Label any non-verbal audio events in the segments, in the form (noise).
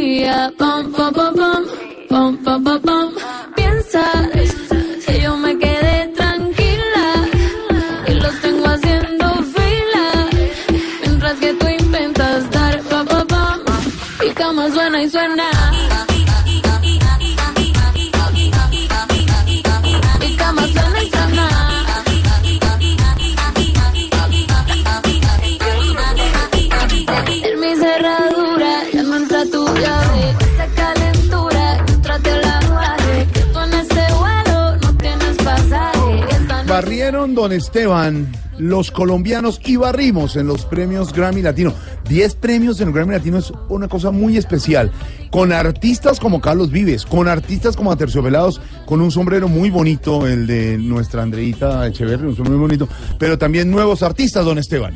día. Pam, pam, pam, pam, pam, pam, pam, pam. Piensas que yo me quedé tranquila y los tengo haciendo fila mientras que tú intentas dar pam, pam, pam. Y cama suena y suena. Don Esteban, los colombianos y barrimos en los premios Grammy Latino. Diez premios en el Grammy Latino es una cosa muy especial. Con artistas como Carlos Vives, con artistas como Aterciopelados, con un sombrero muy bonito, el de nuestra Andreita Echeverri, un sombrero muy bonito, pero también nuevos artistas, Don Esteban.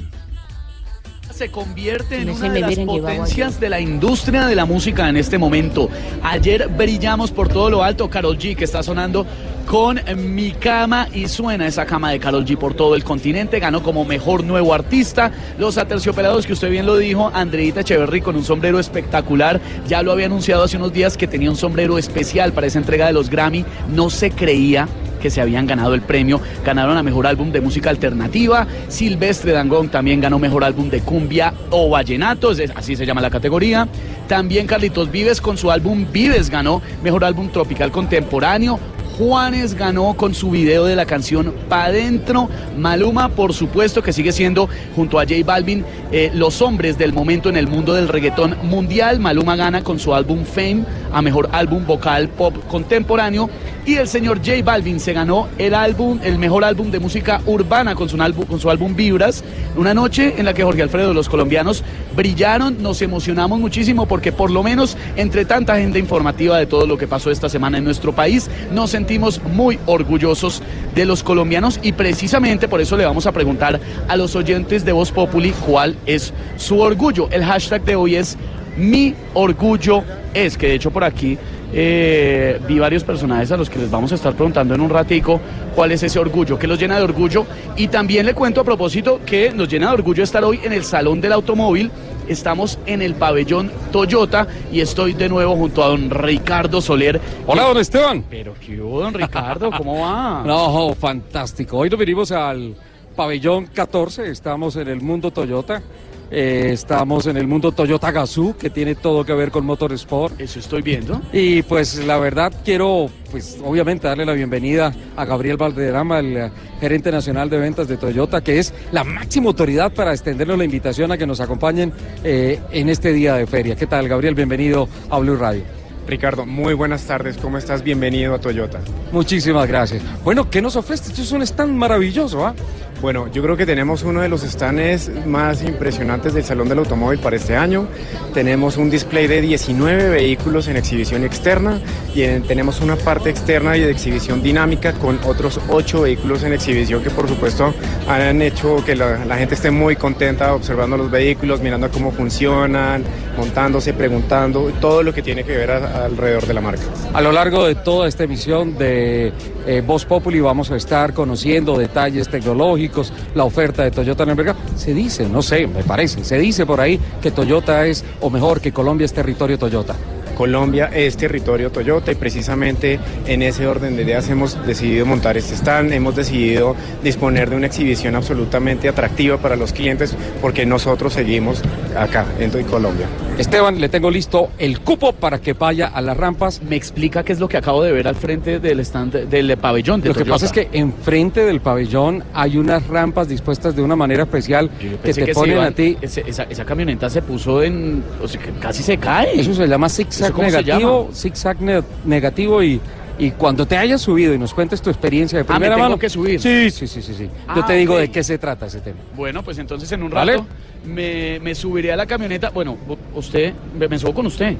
se convierte en una de las potencias de la industria de la música en este momento. Ayer brillamos por todo lo alto, Carol G, que está sonando con Mi Cama y suena esa cama de Carol G por todo el continente. Ganó como mejor nuevo artista. Los aterciopelados, que usted bien lo dijo, Andreita Echeverry con un sombrero espectacular. Ya lo había anunciado hace unos días que tenía un sombrero especial para esa entrega de los Grammy. No se creía que se habían ganado el premio. Ganaron a Mejor Álbum de Música Alternativa. Silvestre Dangón también ganó Mejor Álbum de Cumbia o Vallenato, es- así se llama la categoría. También Carlitos Vives con su álbum Vives ganó Mejor Álbum Tropical Contemporáneo. Juanes ganó con su video de la canción Pa' Dentro. Maluma, por supuesto, que sigue siendo, junto a J Balvin, eh, los hombres del momento en el mundo del reggaetón mundial. Maluma gana con su álbum Fame a mejor álbum vocal pop contemporáneo. Y el señor J Balvin se ganó el álbum, el mejor álbum de música urbana con su álbum, con su álbum Vibras. Una noche en la que Jorge Alfredo, los colombianos, brillaron, nos emocionamos muchísimo porque por lo menos entre tanta gente informativa de todo lo que pasó esta semana en nuestro país, nos sentimos muy orgullosos de los colombianos y precisamente por eso le vamos a preguntar a los oyentes de Voz Populi cuál es su orgullo. El hashtag de hoy es mi orgullo es, que de hecho por aquí eh, vi varios personajes a los que les vamos a estar preguntando en un ratico cuál es ese orgullo, qué los llena de orgullo. Y también le cuento a propósito que nos llena de orgullo estar hoy en el Salón del Automóvil. Estamos en el pabellón Toyota y estoy de nuevo junto a don Ricardo Soler. Hola, don Esteban. Pero qué hubo, don Ricardo, ¿cómo va? (laughs) No, fantástico. Hoy nos venimos al pabellón 14, estamos en el mundo Toyota. Eh, estamos en el mundo Toyota Gazoo, que tiene todo que ver con Motorsport. Eso estoy viendo. Y pues la verdad quiero, pues obviamente darle la bienvenida a Gabriel Valderrama, el eh, gerente nacional de ventas de Toyota, que es la máxima autoridad para extendernos la invitación a que nos acompañen eh, en este día de feria. ¿Qué tal, Gabriel? Bienvenido a Blue Radio. Ricardo, muy buenas tardes, ¿cómo estás? Bienvenido a Toyota. Muchísimas gracias. Bueno, ¿qué nos ofrece? Esto es un stand maravilloso, ¿ah? Bueno, yo creo que tenemos uno de los stands más impresionantes del Salón del Automóvil para este año. Tenemos un display de 19 vehículos en exhibición externa y en- tenemos una parte externa y de exhibición dinámica con otros 8 vehículos en exhibición que por supuesto han hecho que la, la gente esté muy contenta observando los vehículos, mirando cómo funcionan, montándose, preguntando, todo lo que tiene que ver a- alrededor de la marca. A lo largo de toda esta emisión de eh, Voz Populi vamos a estar conociendo detalles tecnológicos, la oferta de Toyota en el mercado. Se dice, no sé, me parece, se dice por ahí que Toyota es, o mejor, que Colombia es territorio Toyota. Colombia es territorio Toyota y precisamente en ese orden de ideas hemos decidido montar este stand, hemos decidido disponer de una exhibición absolutamente atractiva para los clientes porque nosotros seguimos acá en Colombia. Esteban, le tengo listo el cupo para que vaya a las rampas. Me explica qué es lo que acabo de ver al frente del stand del pabellón de Lo que pasa es que enfrente del pabellón hay unas rampas dispuestas de una manera especial que te se ponen iban- a ti. ese- esa, esa camioneta se puso en. O sea, que casi se cae. Eso se llama zigzag ¿Eso cómo se negativo, zigzag ne- negativo y Y cuando te hayas subido y nos cuentes tu experiencia de Ah, me primera tengo mano. que subir. Sí, sí, sí, sí. sí. Yo Ah, te digo de qué se trata ese tema. Bueno, pues entonces en un ¿Vale? rato me, me subiré a la camioneta. Bueno, usted, me, me subo con usted.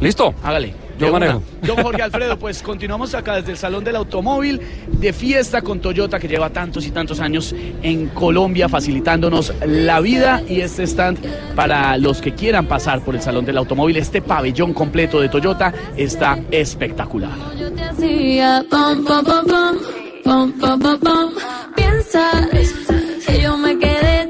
¿Listo? Hágale. Yo manejo. Don Jorge Alfredo, pues continuamos acá desde el Salón del Automóvil de fiesta con Toyota que lleva tantos y tantos años en Colombia facilitándonos la vida y este stand para los que quieran pasar por el Salón del Automóvil, este pabellón completo de Toyota está espectacular. Yo te hacía pam. Piensas que yo me quedé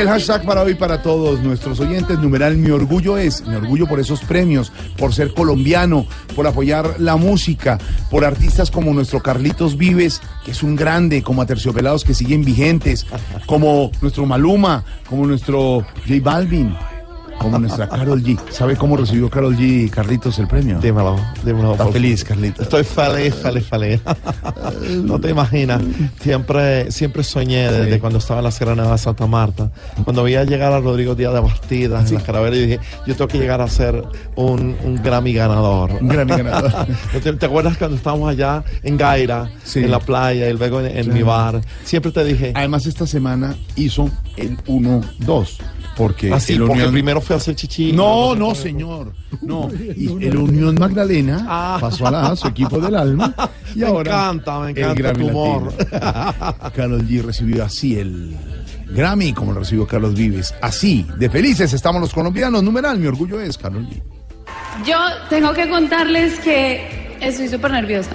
el hashtag para hoy para todos nuestros oyentes, numeral mi orgullo es, mi orgullo por esos premios, por ser colombiano, por apoyar la música, por artistas como nuestro Carlitos Vives, que es un grande, como Aterciopelados que siguen vigentes, como nuestro Maluma, como nuestro J Balvin, como nuestra Carol G. ¿Sabe cómo recibió Carol G Carlitos el premio? Dímelo, dímelo. Está feliz. Carlitos. Estoy feliz, feliz, feliz. (laughs) no te imaginas. Siempre, siempre soñé desde Sí. cuando estaba en la Nevada de Santa Marta. Cuando veía llegar a Rodrigo Díaz de Bastidas en las calaveras, y dije, yo tengo que llegar a ser un, un Grammy ganador. Un Grammy ganador. (laughs) ¿Te, te acuerdas cuando estábamos allá en Gaira, Sí. en la playa, y luego en, en Claro. mi bar? Siempre te dije, Además, esta semana hizo el 1-2. Porque así, el porque Unión- primero fue a hacer chichi. No, no, señor. No. (laughs) Y el Unión Magdalena Ah. pasó a la A, su equipo del alma. (laughs) Y Me ahora encanta, me el encanta Grammy tu humor. Latino. (laughs) Carlos G recibió así el Grammy, como lo recibió Carlos Vives. Así, de felices estamos los colombianos. Numeral, mi orgullo es Carlos G. Yo tengo que contarles que estoy súper nerviosa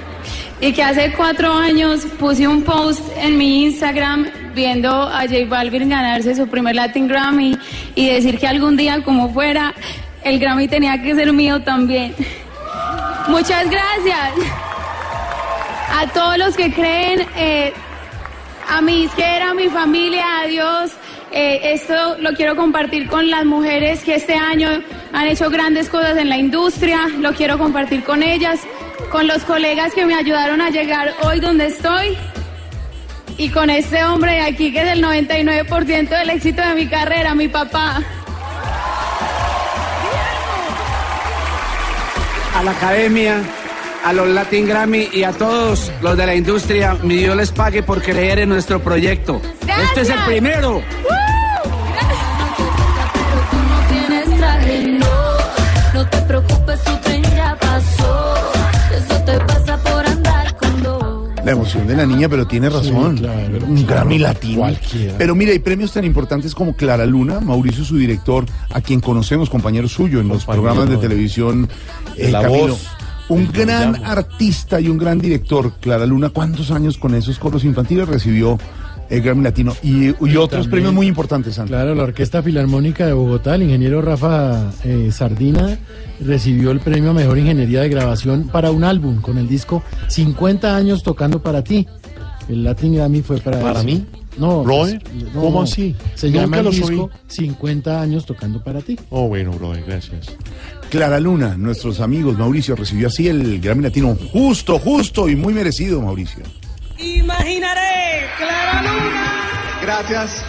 y que hace cuatro años puse un post en mi Instagram viendo a J Balvin ganarse su primer Latin Grammy y decir que algún día como fuera el Grammy tenía que ser mío también. (laughs) Muchas gracias a todos los que creen, eh, a mi izquierda, a mi familia, a Dios. Eh, esto lo quiero compartir con las mujeres que este año han hecho grandes cosas en la industria. Lo quiero compartir con ellas, con los colegas que me ayudaron a llegar hoy donde estoy. Y con este hombre de aquí que es el 99% del éxito de mi carrera, mi papá. a la academia, a los Latin Grammy y a todos los de la industria, mi Dios les pague por creer en nuestro proyecto. Este es el Gracias. primero. Pero La emoción de la niña, pero tiene razón. claro, un Grammy latino. Cualquiera. Pero mira, hay premios tan importantes como Clara Luna, Mauricio, su director, a quien conocemos, compañero suyo en los programas de televisión. eh, La Camilo. Voz. Un gran artista y un gran director, Clara Luna. ¿Cuántos años con esos coros infantiles recibió el Grammy Latino? Y, y otros también- premios muy importantes, Sandra. Claro, la Orquesta Filarmónica de Bogotá, el ingeniero Rafa eh, Sardina recibió el premio a Mejor Ingeniería de Grabación para un álbum con el disco 50 años tocando para ti. El Latin Grammy fue para ¿Para eso. mí? No, Roy, pues, ¿cómo así? Se Nunca llama el disco oí. 50 años tocando para ti. Oh, bueno, bro, gracias. Clara Luna, nuestros amigos, Mauricio, recibió así el Grammy Latino. Justo, justo y muy merecido, Mauricio. Imaginaré, Clara Luna. Gracias.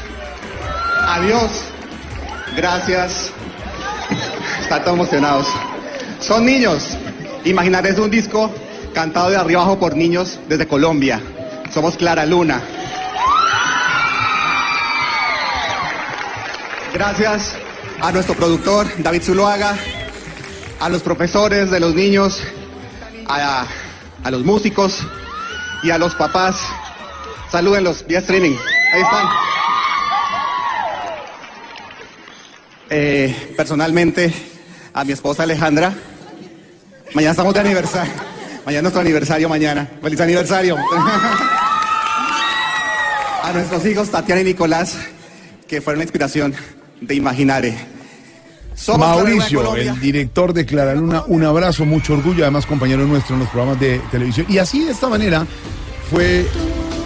Adiós. Gracias. Están todos emocionados. Son niños. Imaginar es un disco cantado de arriba abajo por niños desde Colombia. Somos Clara Luna. Gracias a nuestro productor David Zuluaga, a los profesores de los niños, a, a los músicos y a los papás. Salúdenlos vía streaming. Ahí están. Eh, personalmente, a mi esposa Alejandra. Mañana estamos de aniversario. Mañana es nuestro aniversario, mañana. ¡Feliz aniversario! a nuestros hijos Tatiana y Nicolás, que fueron la inspiración de Imaginare. Somos Mauricio, el director de Clara Luna, un abrazo, mucho orgullo, además compañero nuestro en los programas de televisión. Y así de esta manera fue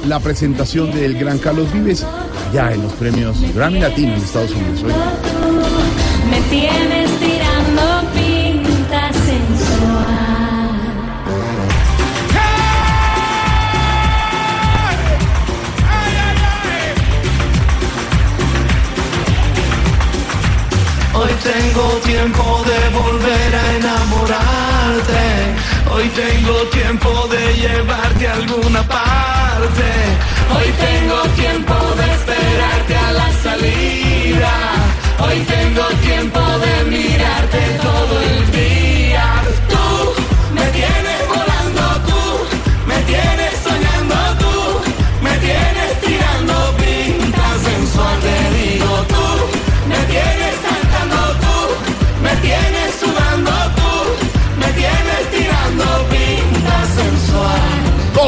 la presentación del gran Carlos Vives allá en los premios Grammy Latino en Estados Unidos. Me tienes tengo tiempo de volver a enamorarte. Hoy tengo tiempo de llevarte a alguna parte. Hoy tengo tiempo de esperarte a la salida. Hoy tengo tiempo de mirarte todo el día.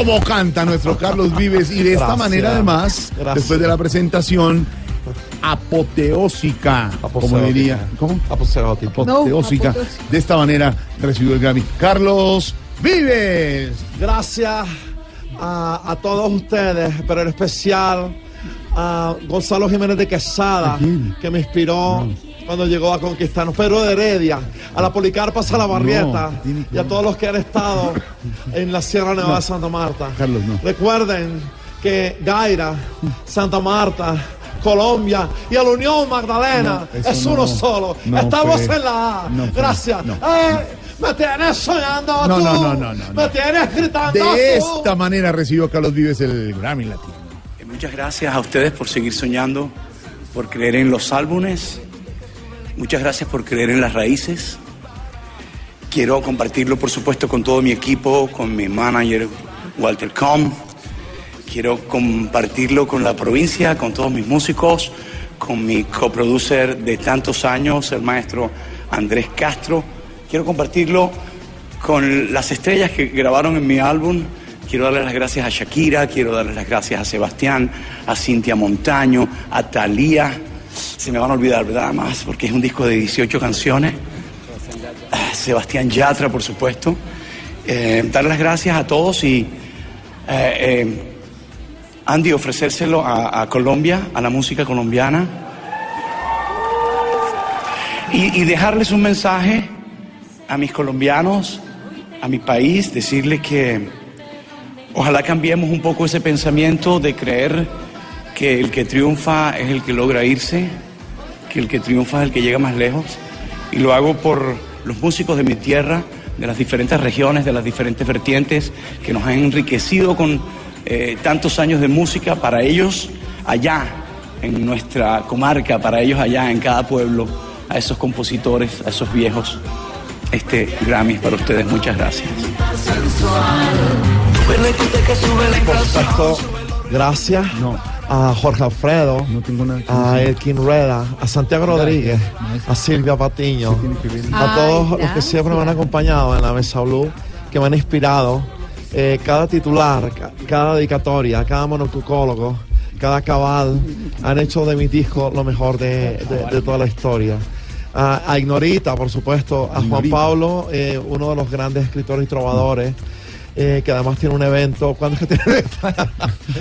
¿Cómo canta nuestro Carlos Vives? Y de esta Gracias. manera, además, Gracias. después de la presentación, apoteósica, como diría. ¿Cómo? Apoteósica. Apoteósica. De esta manera recibió el Grammy. Carlos Vives. Gracias a, a todos ustedes, pero en especial a Gonzalo Jiménez de Quesada, que me inspiró cuando llegó a conquistarnos. Pedro de Heredia, a la Policarpa Salabarrieta No, y a todos los que han estado en la Sierra Nevada No. de Santa Marta. Carlos, no. Recuerden que Gaira, Santa Marta, Colombia y a la Unión Magdalena es no. uno solo. No, Estamos en la A. Gracias. No. Eh, me tienes soñando No, tú. no, no, no, no, Me tienes gritando De tú. esta manera recibió Carlos Vives el Grammy Latino. Eh, Muchas gracias a ustedes por seguir soñando, por creer en los álbumes. Muchas gracias por creer en las raíces. Quiero compartirlo, por supuesto, con todo mi equipo, con mi manager Walter Com. Quiero compartirlo con la provincia, con todos mis músicos, con mi coproducer de tantos años, el maestro Andrés Castro. Quiero compartirlo con las estrellas que grabaron en mi álbum. Quiero darle las gracias a Shakira, quiero darle las gracias a Sebastián, a Cintia Montaño, a Thalía. Se me van a olvidar, ¿verdad? Más, porque es un disco de 18 canciones. Sebastián Yatra, por supuesto. Eh, darle las gracias a todos y, eh, eh, Andy, ofrecérselo a, a Colombia, a la música colombiana. Y, y dejarles un mensaje a mis colombianos, a mi país, decirles que ojalá cambiemos un poco ese pensamiento de creer que el que triunfa es el que logra irse, que el que triunfa es el que llega más lejos. Y lo hago por los músicos de mi tierra, de las diferentes regiones, de las diferentes vertientes, que nos han enriquecido con eh, tantos años de música para ellos allá, en nuestra comarca, para ellos allá, en cada pueblo, a esos compositores, a esos viejos. Este Grammy es para ustedes. Muchas gracias. Por supuesto, gracias a Jorge Alfredo, a Elkin Rueda, a Santiago Rodríguez, a Silvia Patiño, a Ay, todos los que siempre me han acompañado en la Mesa Blue, que me han inspirado. Eh, cada titular, ca- cada dedicatoria, cada monocucólogo, cada cabal han hecho de mi disco lo mejor de, de- de toda la historia. A, a Ignorita, por supuesto, a Juan. Pablo, eh, uno de los grandes escritores y trovadores, eh, que además tiene un evento. ¿Cuándo es que tiene el evento?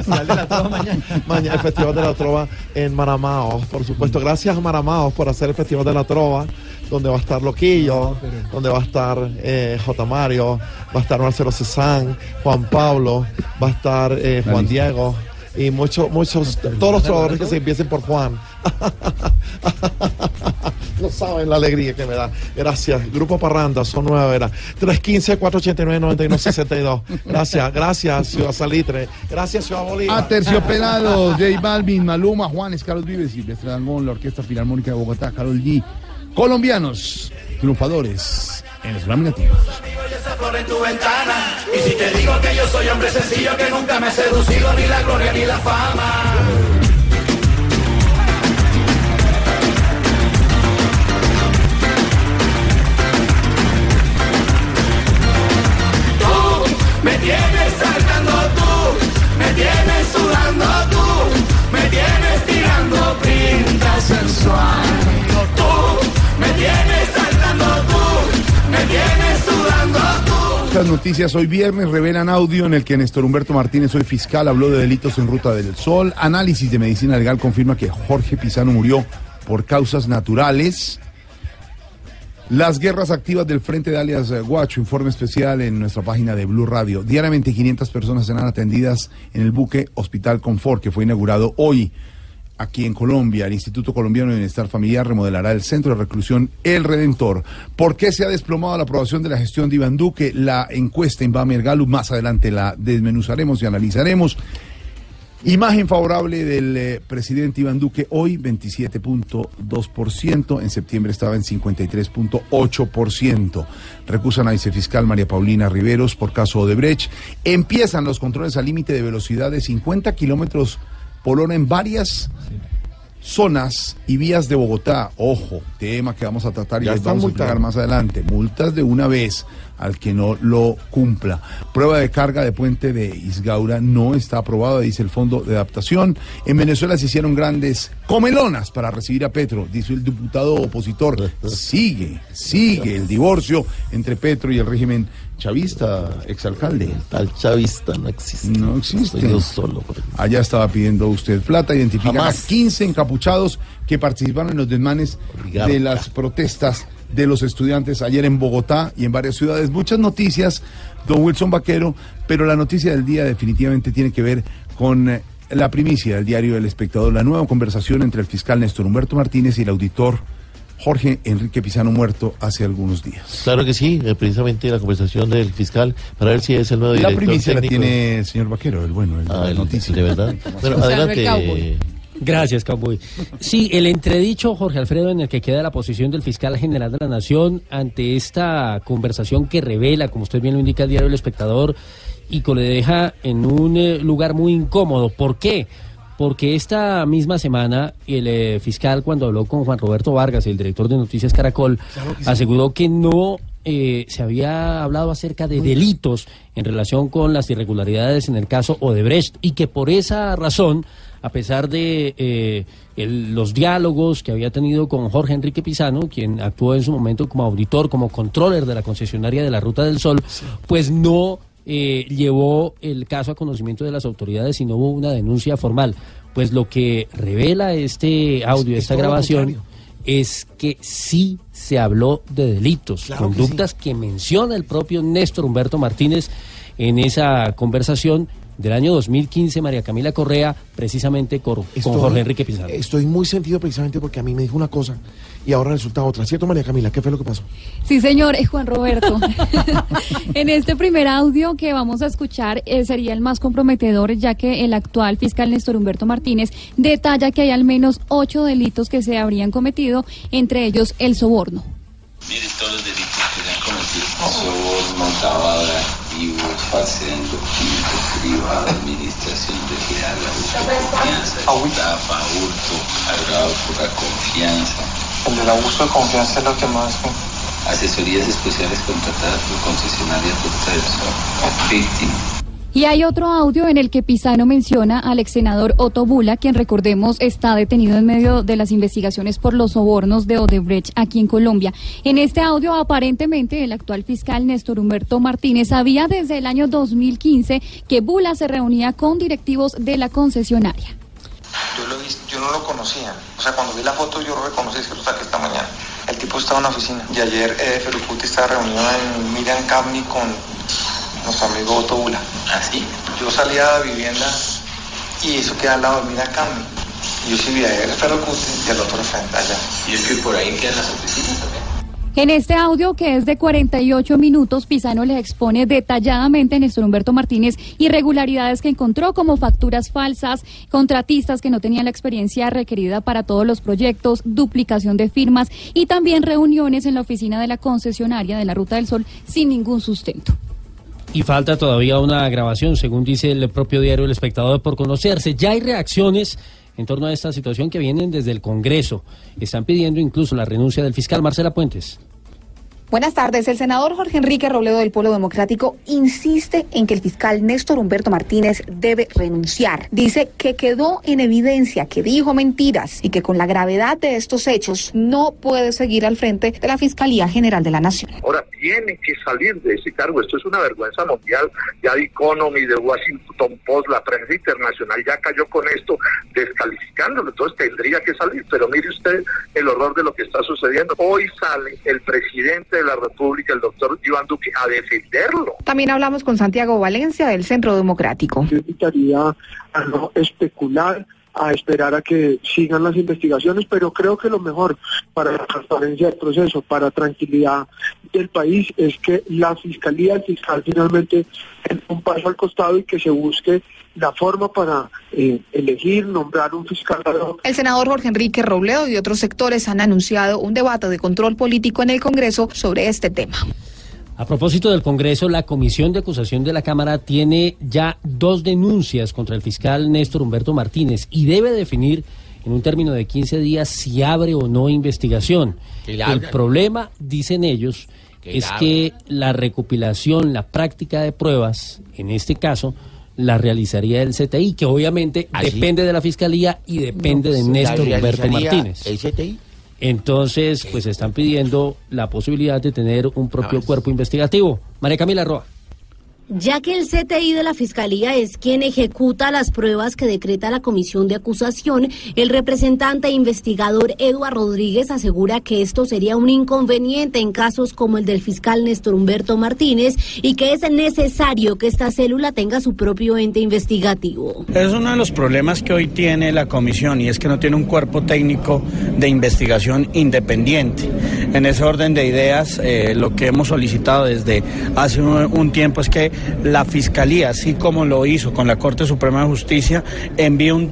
(laughs) mañana. el Festival de la Trova en Maramaos, por supuesto. Gracias a Maramaos por hacer el Festival de la Trova, donde va a estar Loquillo, donde va a estar eh, J. Mario, va a estar Marcelo Cezanne, Juan Pablo, va a estar eh, Juan Diego y muchos, muchos, todos los trovadores que se empiecen por Juan. (laughs) No saben la alegría que me da. Gracias. Grupo Parranda, son nueve era. 315-489-9162. Gracias, gracias, Ciudad Salitre. Gracias, Ciudad Bolívar. A Terciopelados, J Balvin, Maluma, Juanes, Carlos Vives, Silvestre Dangón, la Orquesta Filarmónica de Bogotá, Carol G. Colombianos, triunfadores en los Grammy Latinos. en tu ventana. Y si te digo que yo soy hombre sencillo, que nunca me he seducido ni la gloria ni la fama. Me tienes saltando tú, me tienes sudando tú, me tienes tirando pinta sensual. Tú me tienes saltando tú, me tienes sudando tú. Estas noticias hoy viernes revelan audio en el que Néstor Humberto Martínez, hoy fiscal, habló de delitos en Ruta del Sol. Análisis de medicina legal confirma que Jorge Pizano murió por causas naturales. Las guerras activas del Frente de Alias eh, Guacho, informe especial en nuestra página de Blue Radio. Diariamente 500 personas serán atendidas en el buque Hospital Confort, que fue inaugurado hoy. aquí en Colombia. El Instituto Colombiano de Bienestar Familiar remodelará el centro de reclusión El Redentor. ¿Por qué se ha desplomado la aprobación de la gestión de Iván Duque? La encuesta en Bamer Gallup, más adelante la desmenuzaremos y analizaremos. Imagen favorable del eh, presidente Iván Duque hoy 27.2%, en septiembre estaba en 53.8%. Recusan a vicefiscal María Paulina Riveros por caso Odebrecht. Empiezan los controles al límite de velocidad de 50 kilómetros por hora en varias zonas y vías de Bogotá. Ojo, tema que vamos a tratar y Ya les vamos a explicar más adelante. Multas de una vez al que no lo cumpla. Prueba de carga de puente de Isgaura no está aprobada, dice el Fondo de Adaptación. En Venezuela se hicieron grandes comelonas para recibir a Petro, dice el diputado opositor. (laughs) Sigue, sigue el divorcio entre Petro y el régimen chavista, exalcalde. Tal chavista no existe. No existe. Yo solo. Allá estaba pidiendo usted plata. Identifican Jamás. a 15 encapuchados que participaron en los desmanes de las protestas de los estudiantes ayer en Bogotá y en varias ciudades. Muchas noticias, don Wilson Vaquero, pero la noticia del día definitivamente tiene que ver con eh, la primicia del diario El Espectador, la nueva conversación entre el fiscal Néstor Humberto Martínez y el auditor Jorge Enrique Pizano muerto hace algunos días. Claro que sí, eh, precisamente la conversación del fiscal para ver si es el nuevo La director primicia la tiene el señor Vaquero, el bueno, el de Ah, la el- noticia. de verdad. (laughs) Bueno, adelante. Gracias, Cowboy. Sí, el entredicho, Jorge Alfredo, en el que queda la posición del fiscal general de la Nación ante esta conversación que revela, como usted bien lo indica el diario El Espectador, y que le deja en un eh, lugar muy incómodo. ¿Por qué? Porque esta misma semana el eh, fiscal, cuando habló con Juan Roberto Vargas, el director de Noticias Caracol, que sí. aseguró que no eh, se había hablado acerca de delitos en relación con las irregularidades en el caso Odebrecht y que por esa razón, a pesar de eh, el- los diálogos que había tenido con Jorge Enrique Pizano, quien actuó en su momento como auditor, como controller de la concesionaria de la Ruta del Sol, pues no eh, llevó el caso a conocimiento de las autoridades y no hubo una denuncia formal. Pues lo que revela este audio, esta grabación, es que sí se habló de delitos, Claro que conductas que, menciona el propio Néstor Humberto Martínez en esa conversación del año 2015, María Camila Correa, precisamente con, con Estoy- Jorge Enrique Pizarro. Estoy muy sentido precisamente porque a mí me dijo una cosa y ahora resulta otra. ¿Cierto, María Camila? ¿Qué fue lo que pasó? Sí, señor, es Juan Roberto. (laughs) en este primer audio que vamos a escuchar eh, sería el más comprometedor, ya que el actual fiscal Néstor Humberto Martínez detalla que hay al menos ocho delitos que se habrían cometido, entre ellos el soborno. Mire todos los delitos que se han cometido. Soborno, lavado de activos, falsedad en documentos privados, administración de confianza, estafa, hurto, agravado por la confianza. El del abuso de confianza es lo que más. Asesorías especiales contratadas por concesionarias Ruta del Sol. Y hay otro audio en el que Pisano menciona al ex senador Otto Bula, quien recordemos está detenido en medio de las investigaciones por los sobornos de Odebrecht aquí en Colombia. En este audio, aparentemente, el actual fiscal Néstor Humberto Martínez sabía desde el año 2015 que Bula se reunía con directivos de la concesionaria. Yo, lo vi, yo no lo conocía. O sea, cuando vi la foto yo lo reconocí, es que lo saqué esta mañana. El tipo estaba en la oficina. Y ayer eh, Ferucuti estaba reunido en Miriam Camni con nuestro amigo Otto Bula. ¿Ah, sí? Yo salía de la vivienda y eso queda al lado de Miriam Camni. Y yo sí vi a él, Ferucuti, y al otro frente allá. Y es que por ahí quedan las oficinas también. En este audio, que es de 48 minutos, Pisano le expone detalladamente a Néstor Humberto Martínez irregularidades que encontró como facturas falsas, contratistas que no tenían la experiencia requerida para todos los proyectos, duplicación de firmas y también reuniones en la oficina de la concesionaria de la Ruta del Sol sin ningún sustento. Y falta todavía una grabación, según dice el propio diario El Espectador, por conocerse. Ya hay reacciones en torno a esta situación que vienen desde el Congreso. Están pidiendo incluso la renuncia del fiscal Marcela Puentes. Buenas tardes. El senador Jorge Enrique Robledo del Polo Democrático insiste en que el fiscal Néstor Humberto Martínez debe renunciar. Dice que quedó en evidencia que dijo mentiras y que con la gravedad de estos hechos no puede seguir al frente de la Fiscalía General de la Nación. Ahora tiene que salir de ese cargo. Esto es una vergüenza mundial. Ya The Economy, The Washington Post, la prensa internacional ya cayó con esto, descalificándolo. Entonces tendría que salir. Pero mire usted el horror de lo que está sucediendo. Hoy sale el presidente de la República, el doctor Iván Duque, a defenderlo. También hablamos con Santiago Valencia del Centro Democrático. Yo invitaría a no especular a esperar a que sigan las investigaciones, pero creo que lo mejor para la transparencia del proceso, para tranquilidad del país, es que la fiscalía, el fiscal finalmente den un paso al costado y que se busque la forma para eh, elegir, nombrar un fiscal El senador Jorge Enrique Robledo y otros sectores han anunciado un debate de control político en el Congreso sobre este tema. A propósito del Congreso, la Comisión de Acusación de la Cámara tiene ya dos denuncias contra el fiscal Néstor Humberto Martínez y debe definir en un término de 15 días si abre o no investigación. El problema, dicen ellos, es que la recopilación, la práctica de pruebas, en este caso, la realizaría el CTI, que obviamente ¿Ah, depende de la Fiscalía y depende No, de pues, Néstor Humberto Martínez. el CTI. Entonces, pues están pidiendo la posibilidad de tener un propio cuerpo investigativo. María Camila Roa. Ya que el CTI de la Fiscalía es quien ejecuta las pruebas que decreta la Comisión de Acusación, el representante e investigador Eduardo Rodríguez asegura que esto sería un inconveniente en casos como el del fiscal Néstor Humberto Martínez y que es necesario que esta célula tenga su propio ente investigativo. Es uno de los problemas que hoy tiene la comisión y es que no tiene un cuerpo técnico de investigación independiente. En ese orden de ideas, eh, lo que hemos solicitado desde hace un, un tiempo es que la Fiscalía, así como lo hizo con la Corte Suprema de Justicia, envíe un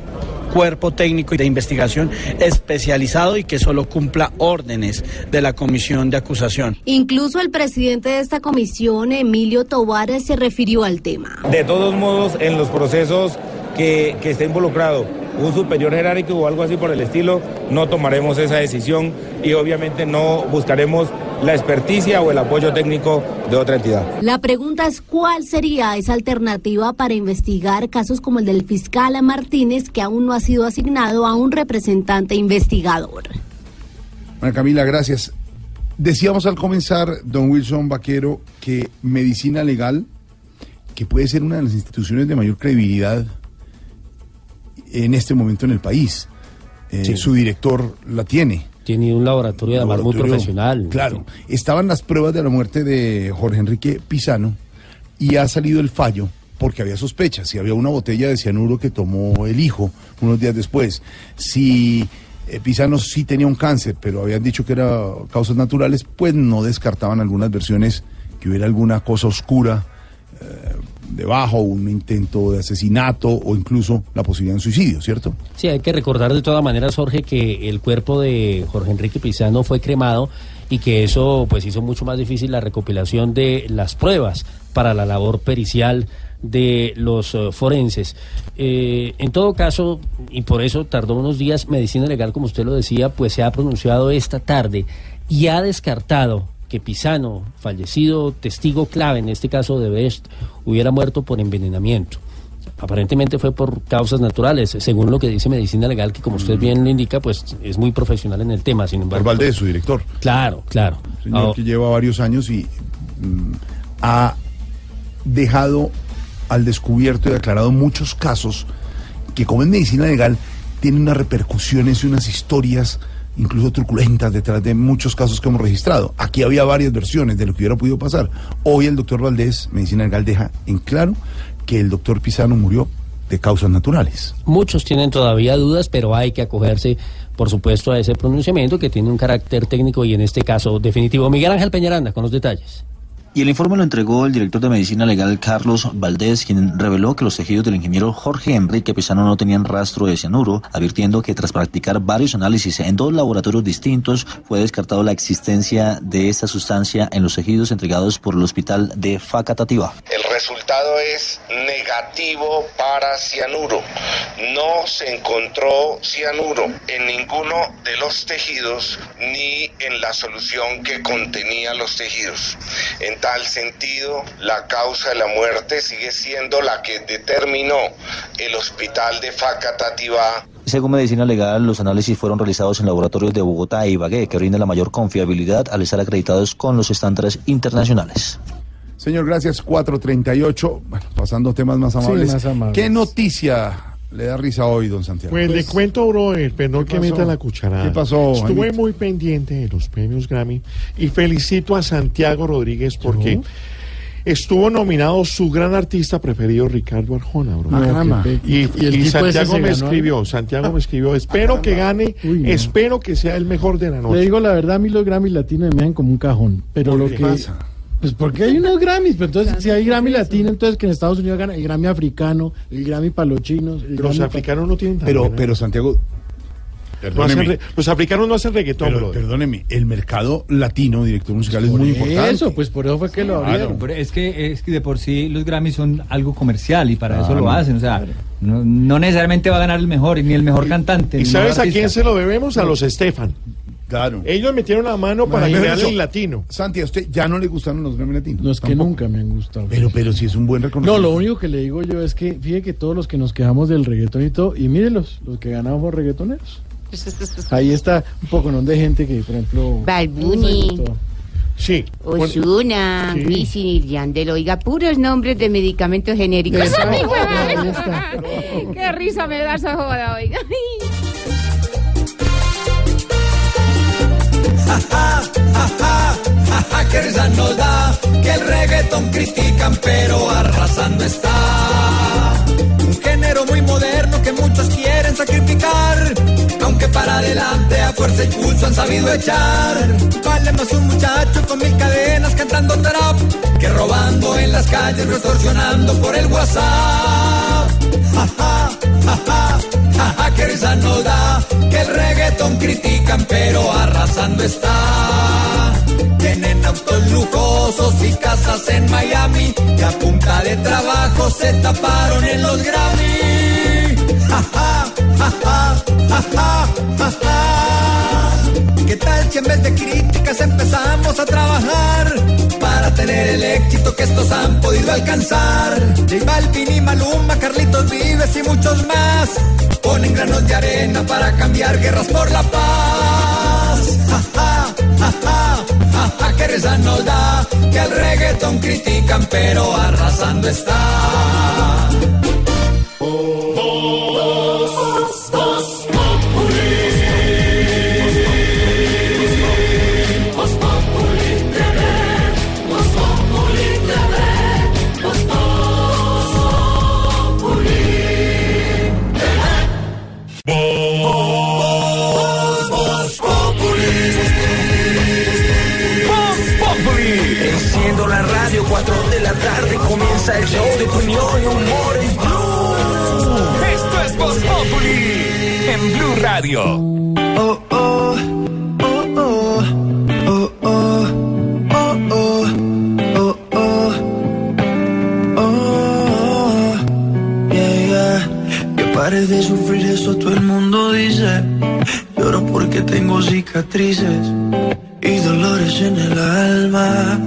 cuerpo técnico de investigación especializado y que solo cumpla órdenes de la comisión de acusación. Incluso el presidente de esta comisión, Emilio Tobar, se refirió al tema. De todos modos, en los procesos que, que esté involucrado un superior jerárquico o algo así por el estilo, no tomaremos esa decisión y obviamente no buscaremos la experticia o el apoyo técnico de otra entidad. La pregunta es cuál sería esa alternativa para investigar casos como el del fiscal Martínez, que aún no ha sido asignado a un representante investigador. María Camila, gracias. Decíamos al comenzar, don Wilson Vaquero, que medicina legal, que puede ser una de las instituciones de mayor credibilidad en este momento en el país. Eh, Sí. Su director la tiene. Tiene un laboratorio además muy Laboratorio, profesional. Claro. Estaban las pruebas de la muerte de Jorge Enrique Pisano y ha salido el fallo porque había sospechas. Si había una botella de cianuro que tomó el hijo unos días después. Si eh, Pisano sí tenía un cáncer, pero habían dicho que era causas naturales, pues no descartaban algunas versiones que hubiera alguna cosa oscura eh, debajo, un intento de asesinato o incluso la posibilidad de un suicidio, ¿cierto? Sí, hay que recordar de todas maneras, Jorge, que el cuerpo de Jorge Enrique Pizano fue cremado y que eso pues hizo mucho más difícil la recopilación de las pruebas para la labor pericial de los eh, forenses. Eh, en todo caso, y por eso tardó unos días, Medicina Legal, como usted lo decía, pues se ha pronunciado esta tarde y ha descartado que Pisano, fallecido testigo clave en este caso de Best, hubiera muerto por envenenamiento. Aparentemente fue por causas naturales, según lo que dice Medicina Legal, que como usted bien lo indica, pues es muy profesional en el tema. Sin embargo, Por Valdés, su director. Claro, claro. señor Ah, que lleva varios años y mm, ha dejado al descubierto y declarado muchos casos que como en medicina legal tienen unas repercusiones y unas historias incluso truculentas detrás de muchos casos que hemos registrado. Aquí había varias versiones de lo que hubiera podido pasar. Hoy el doctor Valdés, medicina legal, deja en claro que el doctor Pisano murió de causas naturales. Muchos tienen todavía dudas, pero hay que acogerse, por supuesto, a ese pronunciamiento que tiene un carácter técnico y en este caso definitivo. Miguel Ángel Peñaranda, con los detalles. Y el informe lo entregó el director de Medicina Legal Carlos Valdés, quien reveló que los tejidos del ingeniero Jorge Enrique Pisano no tenían rastro de cianuro, advirtiendo que tras practicar varios análisis en dos laboratorios distintos, fue descartado la existencia de esta sustancia en los tejidos entregados por el hospital de Facatativá. El resultado es negativo para cianuro. No se encontró cianuro en ninguno de los tejidos ni en la solución que contenía los tejidos. Tal sentido, la causa de la muerte sigue siendo la que determinó el hospital de Facatativá Según Medicina Legal, los análisis fueron realizados en laboratorios de Bogotá y Ibagué, que brinda la mayor confiabilidad al estar acreditados con los estándares internacionales. Señor, gracias. 438. Bueno, pasando a temas más amables. más amables. ¿Qué noticia le da risa hoy, don Santiago? Pues, le cuento, brother, pero no ¿Qué que meta la cucharada. ¿Qué pasó, Estuve muy pendiente de los premios Grammy y felicito a Santiago Rodríguez porque estuvo nominado su gran artista preferido, Ricardo Arjona, bro. Ah. Y, Y el y Santiago me ganó. escribió, Santiago me escribió, espero que gane, Uy, no. espero que sea el mejor de la Le noche. digo la verdad, a mí los Grammys latinos me dejan como un cajón. Pero ¿Por lo qué que. pasa? Pues porque hay unos Grammys. Pero entonces, si hay Grammy latino, entonces que en Estados Unidos gana el Grammy africano, el Grammy para los chinos. El Los africanos no tienen Pero, pero Santiago, no re- los africanos no hacen reggaetón, pero, perdóneme, el mercado latino, director musical, es muy importante. Eso, pues por eso fue que lo abrieron. Es que es que de por sí los Grammys son algo comercial y para eso lo hacen, o sea, no, no necesariamente va a ganar el mejor ni el mejor cantante. ¿Y sabes a quién se lo debemos? A los Estefan. Claro. Ellos metieron la mano para eso. el latino. Santi, ¿a usted ya no le gustaron los Grammy latinos? Los que Tampoco. nunca me han gustado. Pero, pero si es un buen No, reconocimiento. lo único que le digo yo es que fíjate que todos los que nos quejamos del reggaetón y todo, y mírenlos, los que ganamos por reggaetoneros. (laughs) Ahí está un poco ¿no? de gente que, por ejemplo. Bad Bunny. Sí. Osuna, Sí. Wisin y Yandel, oiga, puros nombres de medicamentos genéricos. (laughs) Qué risa me da esa joda, oiga. (laughs) (laughs) que risa nos da que el reggaetón critican pero arrasando está. Un género muy moderno que muchos quieren sacrificar, aunque para adelante a fuerza y pulso han sabido echar. Vale más un muchacho con mil cadenas cantando trap que robando en las calles, extorsionando por el WhatsApp. Ja, ja, ja, ja, que risa nos da que el reggaetón critican pero arrasando está. Tienen autos lujosos y casas en Miami y a punta de trabajo se taparon en los Grammy. Ja, ja, ja, ja, ja, ja, ja, ja. ¿Qué tal si en vez de críticas empezamos a trabajar tener el éxito que estos han podido alcanzar? J Balvin y Maluma, Carlitos Vives y muchos más ponen granos de arena para cambiar guerras por la paz. Ja, ja, ja, ja, ja, ja, qué risa nos da que el reggaetón critican pero arrasando está. Comienza el show de opinión y humor en Blue. Esto es Voz Populi en Blue Radio. Oh, oh, oh, oh, oh, oh, oh, oh, oh, oh, oh, yeah, yeah. Que pare de sufrir, eso todo el mundo dice. Lloro porque tengo cicatrices y dolores en el alma.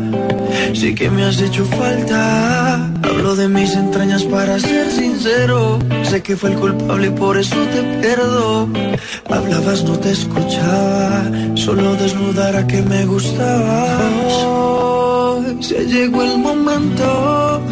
Sí que me has hecho falta. Hablo de mis entrañas para ser sincero. Sé que fue el culpable y por eso te pierdo. Hablabas, no te escuchaba. Solo desnudara que me gustabas. Hoy se llegó el momento.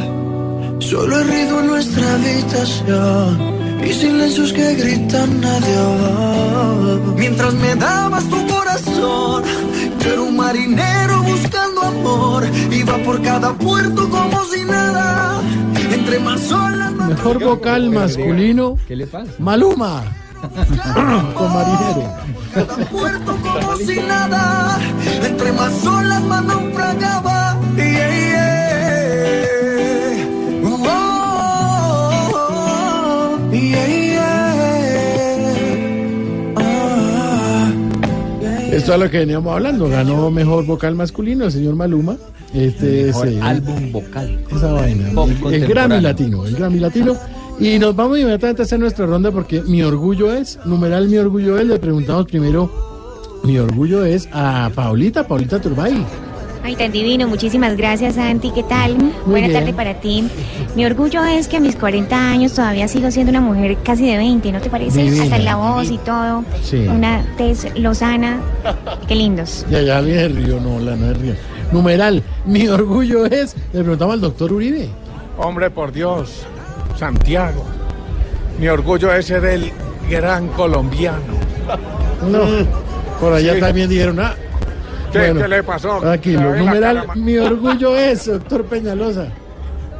Solo he ruido en nuestra habitación. Y silencios que gritan adiós. Mientras me dabas tu corazón. Yo era un marinero buscando amor. Iba por cada puerto como si nada. Entre más olas, más Mejor vocal masculino. ¿Qué le pasa? Maluma. (laughs) Con marinero. puerto como si nada. Entre más olas, más naufragaba. Esto es lo que veníamos hablando. Ganó mejor vocal masculino el señor Maluma. Este Mejor es, álbum vocal. esa vaina. El, el. Grammy Latino. El Grammy Latino. Y nos vamos inmediatamente a hacer nuestra ronda porque mi orgullo es, numeral mi orgullo es, le preguntamos primero, mi orgullo es a Paulita, Paulita Turbay. Ay, tan divino. Muchísimas gracias, Santi. ¿Qué tal? Buena bien. tarde para ti. Mi orgullo es que a mis 40 años todavía sigo siendo una mujer casi de 20, ¿no te parece? Divina. Hasta en la voz y todo. Sí. Una tez lozana. Qué lindos. Ya, ya viene el río, no, la no es río. Numeral, mi orgullo es, le preguntamos al doctor Uribe. Hombre, por Dios, Santiago. Mi orgullo es ser el gran colombiano. No, por allá Sí. también dijeron, ah, ¿Qué, Bueno, qué le pasó? Ve la numeral, mi orgullo es, doctor Peñalosa.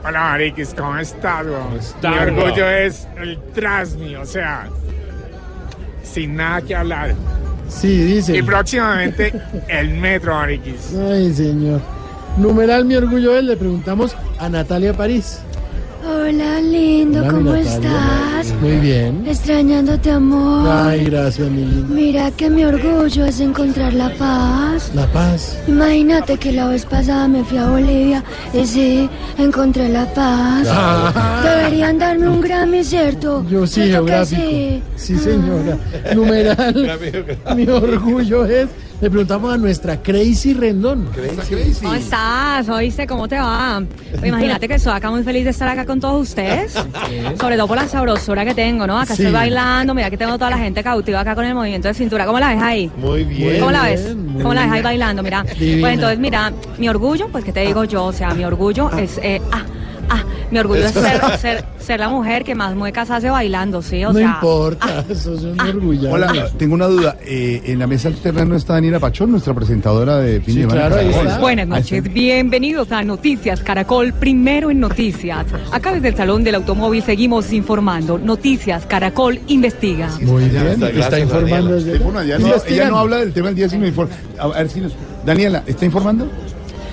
Hola, Mariquis, ¿cómo estás, está, Mi orgullo es el Trasmi, o sea, sin nada que hablar. Sí, dice. Y próximamente el Metro, Mariquis. Ay, señor. Numeral, mi orgullo es, le preguntamos a Natalia París. Hola, lindo, Hola, ¿cómo estás? Muy bien. Extrañándote, amor. Ay, gracias, mi linda. Mira que mi orgullo es encontrar la paz. La paz. Imagínate que la vez pasada me fui a Bolivia y sí, encontré la paz. Ah. Deberían darme un Grammy, ¿cierto? Yo sí, ¿Cierto que geográfico. sí? Sí, señora. Numeral, mi orgullo es, le preguntamos a nuestra Crazy Rendón. ¿Cómo estás? ¿Oíste? ¿Cómo te va? Pues imagínate que estoy acá muy feliz de estar acá con todos ustedes. Sobre todo por la sabrosura que tengo, ¿no? Acá Sí. estoy bailando, mira que tengo toda la gente cautiva acá con el movimiento de cintura. ¿Cómo la ves ahí? Muy bien. ¿Cómo la ves? ¿Cómo la ves ahí bailando? Mira. Divina. Pues entonces, mira, mi orgullo, pues ¿qué te digo yo? O sea, mi orgullo es... eh, ah, ah, mi orgullo es ser, ser, ser la mujer que más muecas hace bailando, ¿sí? O no sea, importa, eso es un orgullo. Hola, tengo una duda. Eh, en la mesa alterna no está Daniela Pachón, nuestra presentadora de fin Sí, de claro, ahí Caracol. está. Buenas noches, bienvenidos a Noticias Caracol, primero en Noticias. Acá desde el Salón del Automóvil seguimos informando. Noticias Caracol investiga. Muy bien, está, informando. Daniela. desde- Bueno, ya no- ella Investigando. no habla del tema del día, sino informa. A ver si nos... Daniela, ¿está informando?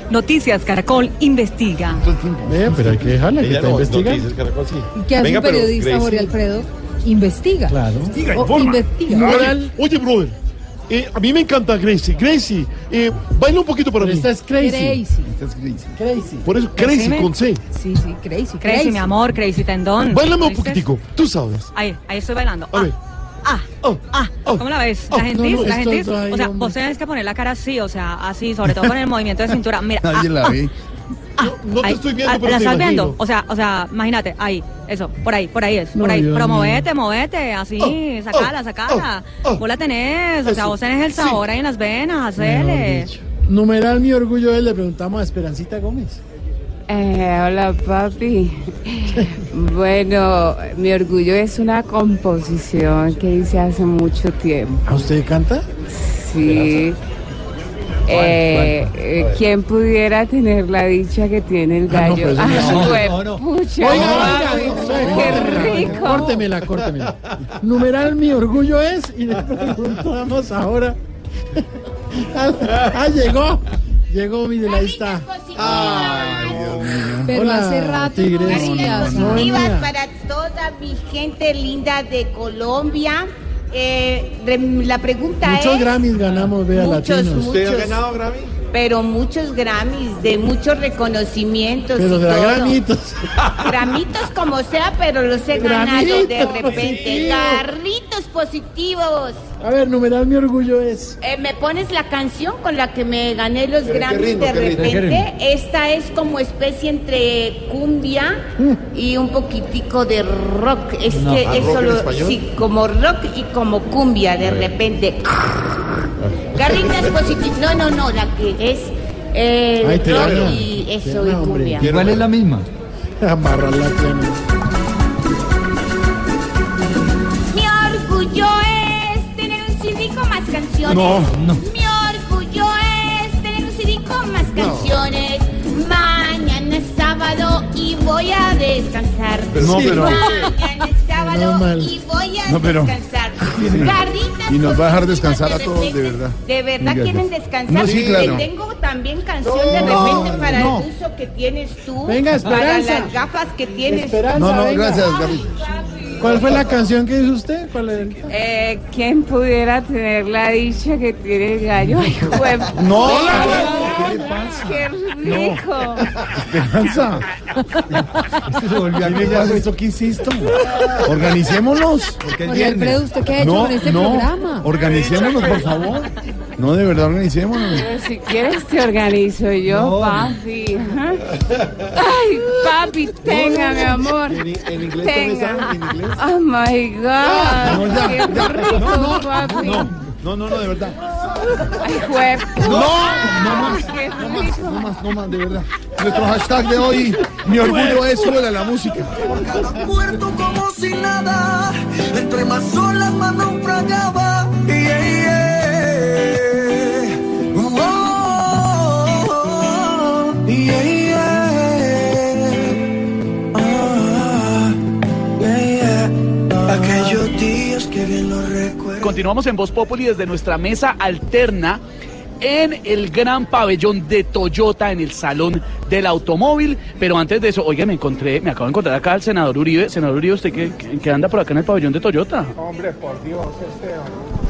Noticias Caracol investiga. Ve, pero hay que dejarla que Ella está no, investigando. Noticias Caracol, sí. ¿Qué hace Venga, un periodista, Jorge Alfredo? Investiga. Claro. O investiga. Numeral, Oye, brother, eh, a mí me encanta Gracie. Gracie, eh, baila un poquito para pero mí. esta es Crazy. Crazy. Crazy. Por eso, Crazy Decime. con C. Sí, sí, crazy. Crazy, mi amor, Crazy Tendón. Bailame un poquitico, tú sabes. Ahí, ahí estoy bailando. A ver. Ah, Oh, ah, oh, ¿cómo la ves? oh, La gentis, no, no, la es- ay, O sea, hombre. vos tenés que poner la cara así, o sea, así, sobre todo con el (laughs) movimiento de cintura. Mira, ah, Nadie la ah, ve. ah, No te ahí. estoy viendo, Ah, pero ¿La te estás imagino. viendo? O sea, o sea, imagínate, ahí, eso, por ahí, por ahí es, No, por ahí. Dios Pero movete, movete, así, Oh, sacala, oh, sacala. oh, oh. Vos la tenés, o sea, Eso, vos tenés el sí. sabor ahí en las venas, hacele. Numeral, mi orgullo es, le preguntamos a Esperancita Gómez. Eh, hola papi. Bueno, mi orgullo es una composición que hice hace mucho tiempo. ¿A usted canta? Sí. Eh, eh, ¿Quién pudiera tener la dicha que tiene el Ah, no, gallo? pero eso Ah, no. No, oiga, qué rico. Córtemela, córtemela. Numeral, mi orgullo es, y le preguntamos ahora. (laughs) ah, llegó. Llegó, mire, ahí está. Pero Hola, hace rato Tigres. No Positivas para toda mi gente linda de Colombia. Eh, la pregunta Muchos es, Grammys ganamos, vea, Muchos, latinos. ¿Usted ha muchos. ganado Grammy? Pero muchos Grammys, de muchos reconocimientos Pero y todo. granitos. (laughs) Gramitos como sea, pero los he ganado de Gramitos repente. Garritos positivos. A ver, numeral, mi orgullo es. Eh, ¿Me pones la canción con la que me gané los ¿Qué Grammys ritmo, de repente? Esta es como especie entre cumbia y un poquitico de rock. Es No. que ¿Ah, es rock en solo, español? sí, como rock y como cumbia de repente. Garritas positivas. No, no, no, la que es eh, Ay, te rock y eso y cumbia. Igual es la misma. Amarrar la piano. Mi orgullo es tener un CD con más canciones. No, no. Mi orgullo es tener un CD con más canciones. Mañana es sábado y voy a descansar. Pero no, pero- Mañana es sábado y voy a No, pero- descansar. Garritas Y nos va a dejar descansar a todos, de verdad. ¿De verdad quieren descansar? No, sí, claro. Te tengo también canción de No, repente para no. el uso que tienes tú. Venga, Para Esperanza. las gafas que tienes Esperanza, tú. No, no, venga. gracias, Gaby. ¿Cuál fue la canción que hizo usted? ¿Cuál es? Eh, ¿Quién pudiera tener la dicha que tiene el gallo? (laughs) No, ¿qué le pasa? ¡Qué rico! Esperanza. ¿Qué le pasa? ¿Esto qué hiciste? Organicémonos. Jorge Alfredo, ¿usted qué ha hecho no, con este no. programa? Organicémonos, por favor. No, de verdad, organicémonos. Pero si quieres te organizo yo, papi. Ay, papi, tenga, mi amor. ¿En, en inglés Tenga. también sabe? ¿En inglés? Oh my God. No, ya, Qué ya. rico, No, no, papi. no, no, no, no, de verdad. Ay, jue- No, no más, no más, no más, no más, de verdad. Nuestro hashtag de hoy, mi orgullo es súbele a la música. Muerto como si nada, entre más olas más naufragaba. Continuamos en Voz Populi desde nuestra mesa alterna en el gran pabellón de Toyota en el salón del automóvil. Pero antes de eso, oiga, me encontré, me acabo de encontrar acá al senador Uribe. Senador Uribe, ¿usted qué, anda por acá en el pabellón de Toyota? Hombre, por Dios, Esteban.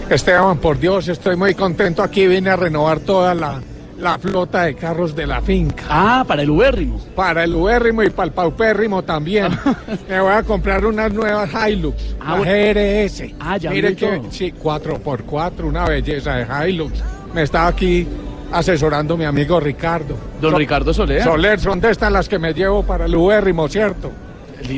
Esteban, por Dios, estoy muy contento. Aquí vine a renovar toda la, la flota de carros de la finca. Ah, para el ubérrimo. Para el ubérrimo y para el paupérrimo también. (laughs) Me voy a comprar unas nuevas Hilux, Ah, la. GRS. Ah, ya Mire vio que, todo. sí, 4x4, una belleza de Hilux. Me está aquí asesorando mi amigo Ricardo. Don So- Ricardo Soler. Soler, son de estas las que me llevo para el ubérrimo, ¿cierto?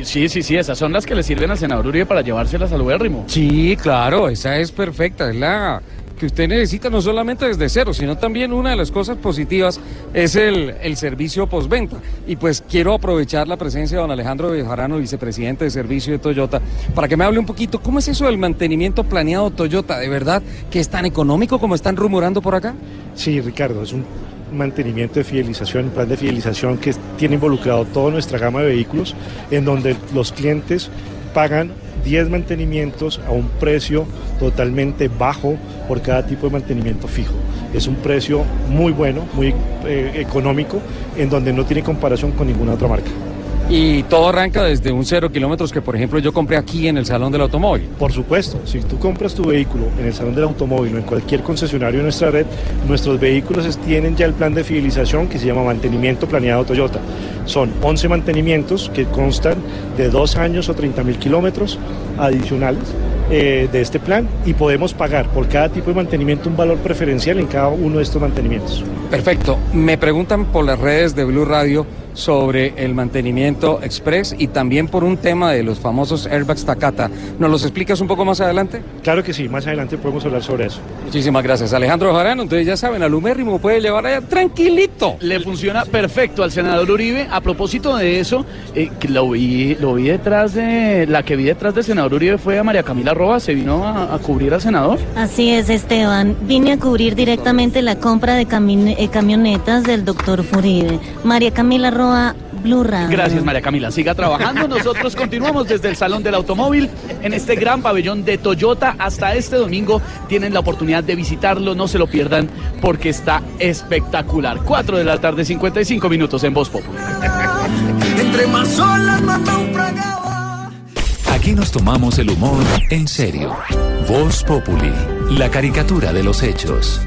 Sí, sí, sí, esas son las que le sirven al senador Uribe para llevárselas al ubérrimo. Sí, claro, esa es perfecta, es la que usted necesita no solamente desde cero, sino también una de las cosas positivas es el, el servicio postventa. Y pues quiero aprovechar la presencia de don Alejandro Bejarano, vicepresidente de servicio de Toyota, para que me hable un poquito, ¿cómo es eso del mantenimiento planeado Toyota? ¿De verdad que es tan económico como están rumorando por acá? Sí, Ricardo, es un mantenimiento de fidelización, un plan de fidelización que tiene involucrado toda nuestra gama de vehículos, en donde los clientes pagan 10 mantenimientos a un precio totalmente bajo por cada tipo de mantenimiento fijo. Es un precio muy bueno, muy eh, económico, en donde no tiene comparación con ninguna otra marca. Y todo arranca desde un cero kilómetros que, por ejemplo, yo compré aquí en el Salón del Automóvil. Por supuesto, si tú compras tu vehículo en el Salón del Automóvil o en cualquier concesionario de nuestra red, nuestros vehículos tienen ya el plan de fidelización que se llama Mantenimiento Planeado Toyota. Son 11 mantenimientos que constan de dos años o 30 mil kilómetros adicionales eh, de este plan y podemos pagar por cada tipo de mantenimiento un valor preferencial en cada uno de estos mantenimientos. Perfecto. Me preguntan por las redes de Blue Radio sobre el mantenimiento express y también por un tema de los famosos airbags Takata. ¿Nos los explicas un poco más adelante? Claro que sí, más adelante podemos hablar sobre eso. Muchísimas gracias. Alejandro Jarano, entonces ya saben, al humérrimo puede llevar allá tranquilito. Le funciona perfecto al senador Uribe. A propósito de eso, eh, lo vi, lo vi detrás de, la que vi detrás del senador Uribe fue a María Camila Roa, se vino a, a cubrir al senador. Así es, Esteban. Vine a cubrir directamente la compra de cami- eh, camionetas del doctor Furibe. María Camila Roa, Blue Radio. Gracias María Camila, siga trabajando. Nosotros continuamos desde el Salón del Automóvil en este gran pabellón de Toyota. Hasta este domingo tienen la oportunidad de visitarlo, no se lo pierdan porque está espectacular. 4 de la tarde, 55 minutos en Voz Popular. Entre más olas, más naufragaba. Aquí nos tomamos el humor en serio. Voz Populi, la caricatura de los hechos.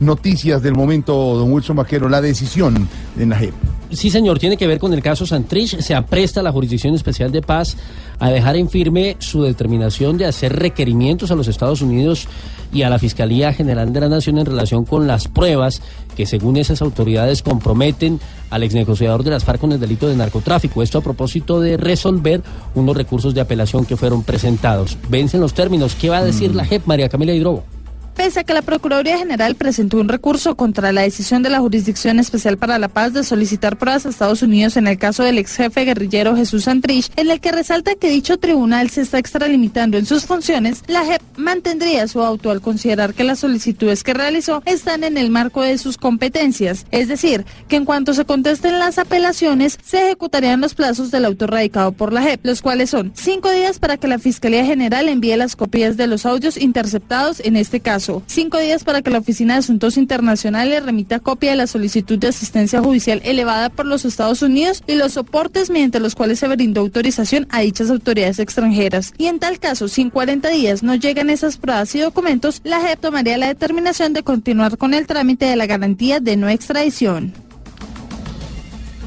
Noticias del momento, don Wilson Vaquero, la decisión en la. Sí, señor, tiene que ver con el caso Santrich. Se apresta la Jurisdicción Especial de Paz a dejar en firme su determinación de hacer requerimientos a los Estados Unidos y a la Fiscalía General de la Nación en relación con las pruebas que, según esas autoridades, comprometen al exnegociador de las FARC con el delito de narcotráfico. Esto a propósito de resolver unos recursos de apelación que fueron presentados. Vencen los términos. ¿Qué va a decir la JEP, María Camila Hidrobo? Pese a que la Procuraduría General presentó un recurso contra la decisión de la Jurisdicción Especial para la Paz de solicitar pruebas a Estados Unidos en el caso del ex jefe guerrillero Jesús Santrich, en el que resalta que dicho tribunal se está extralimitando en sus funciones, la JEP mantendría su auto al considerar que las solicitudes que realizó están en el marco de sus competencias, es decir, que en cuanto se contesten las apelaciones, se ejecutarían los plazos del auto radicado por la JEP, los cuales son cinco días para que la Fiscalía General envíe las copias de los audios interceptados en este caso, cinco días para que la Oficina de Asuntos Internacionales remita copia de la solicitud de asistencia judicial elevada por los Estados Unidos y los soportes mediante los cuales se brindó autorización a dichas autoridades extranjeras. Y en tal caso, si en 40 días no llegan esas pruebas y documentos, la JEP tomaría la determinación de continuar con el trámite de la garantía de no extradición.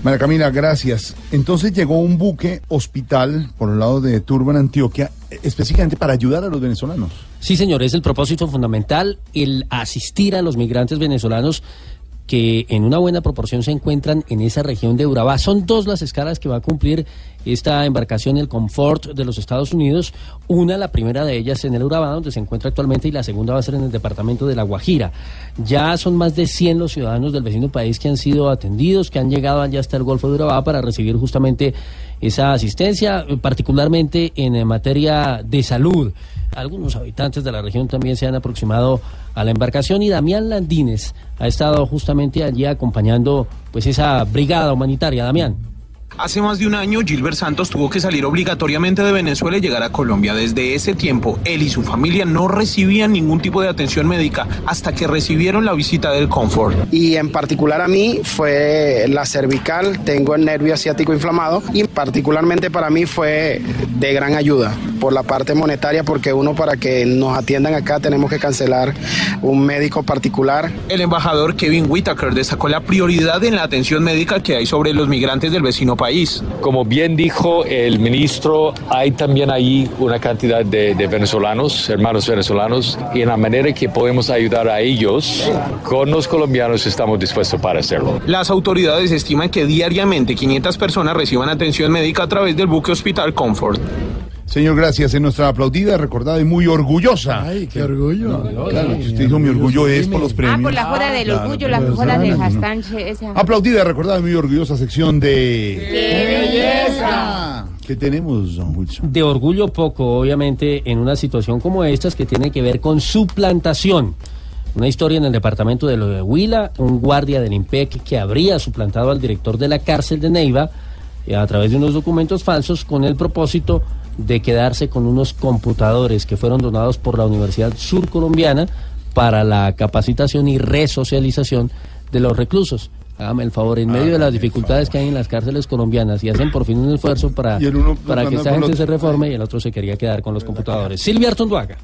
María Camila, gracias. Entonces llegó un buque hospital por el lado de Turban, Antioquia, específicamente para ayudar a los venezolanos. Sí, señor, es el propósito fundamental el asistir a los migrantes venezolanos que en una buena proporción se encuentran en esa región de Urabá. Son dos las escalas que va a cumplir esta embarcación, el Comfort de los Estados Unidos. Una, la primera de ellas en el Urabá, donde se encuentra actualmente, y la segunda va a ser en el departamento de La Guajira. Ya son más de 100 los ciudadanos del vecino país que han sido atendidos, que han llegado allá hasta el Golfo de Urabá para recibir justamente esa asistencia, particularmente en eh, materia de salud. Algunos habitantes de la región también se han aproximado a la embarcación y Damián Landines ha estado justamente allí acompañando pues esa brigada humanitaria. Damián. Hace más de un año, Gilbert Santos tuvo que salir obligatoriamente de Venezuela y llegar a Colombia. Desde ese tiempo, él y su familia no recibían ningún tipo de atención médica hasta que recibieron la visita del Comfort. Y en particular a mí fue la cervical, tengo el nervio asiático inflamado y particularmente para mí fue de gran ayuda por la parte monetaria porque uno para que nos atiendan acá tenemos que cancelar un médico particular. El embajador Kevin Whitaker destacó la prioridad en la atención médica que hay sobre los migrantes del vecino país. Como bien dijo el ministro, hay también ahí una cantidad de, de venezolanos, hermanos venezolanos, y en la manera que podemos ayudar a ellos, con los colombianos estamos dispuestos para hacerlo. Las autoridades estiman que diariamente 500 personas reciban atención médica a través del buque hospital Comfort. Señor, gracias. Es nuestra aplaudida, recordada y muy orgullosa. Ay, qué orgullo. claro, que usted dijo mi orgullo es por los Ah, premios. por la joda del Claro, orgullo, la joda de Jastanche. esa. Aplaudida, recordada y muy orgullosa sección de... ¡Qué belleza! ¿Qué tenemos, don Wilson? De orgullo poco, obviamente, en una situación como estas que tiene que ver con suplantación. Una historia en el departamento de lo de Huila, un guardia del IMPEC que habría suplantado al director de la cárcel de Neiva eh, a través de unos documentos falsos con el propósito de quedarse con unos computadores que fueron donados por la Universidad Surcolombiana para la capacitación y resocialización de los reclusos. Hágame el favor, en medio de las dificultades que hay en las cárceles colombianas y hacen por fin un esfuerzo para, para que esta gente se reforme y el otro se quería quedar con los computadores. Silvia Artunduaga.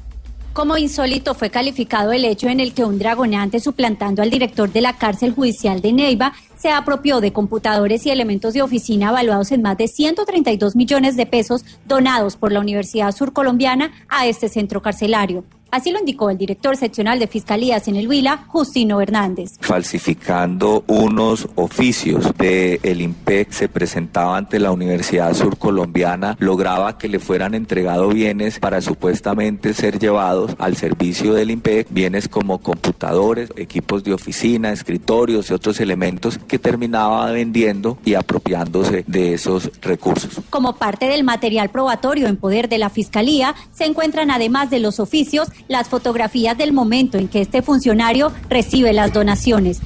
Como insólito fue calificado el hecho en el que un dragoneante suplantando al director de la cárcel judicial de Neiva se apropió de computadores y elementos de oficina evaluados en más de 132 millones de pesos donados por la Universidad Surcolombiana a este centro carcelario. Así lo indicó el director seccional de Fiscalías en el Huila, Justino Hernández. falsificando unos oficios de el IMPEC se presentaba ante la Universidad Surcolombiana, lograba que le fueran entregados bienes para supuestamente ser llevados al servicio del IMPEC, bienes como computadores, equipos de oficina, escritorios y otros elementos que terminaba vendiendo y apropiándose de esos recursos. Como parte del material probatorio en poder de la Fiscalía, se encuentran además de los oficios las fotografías del momento en que este funcionario recibe las donaciones.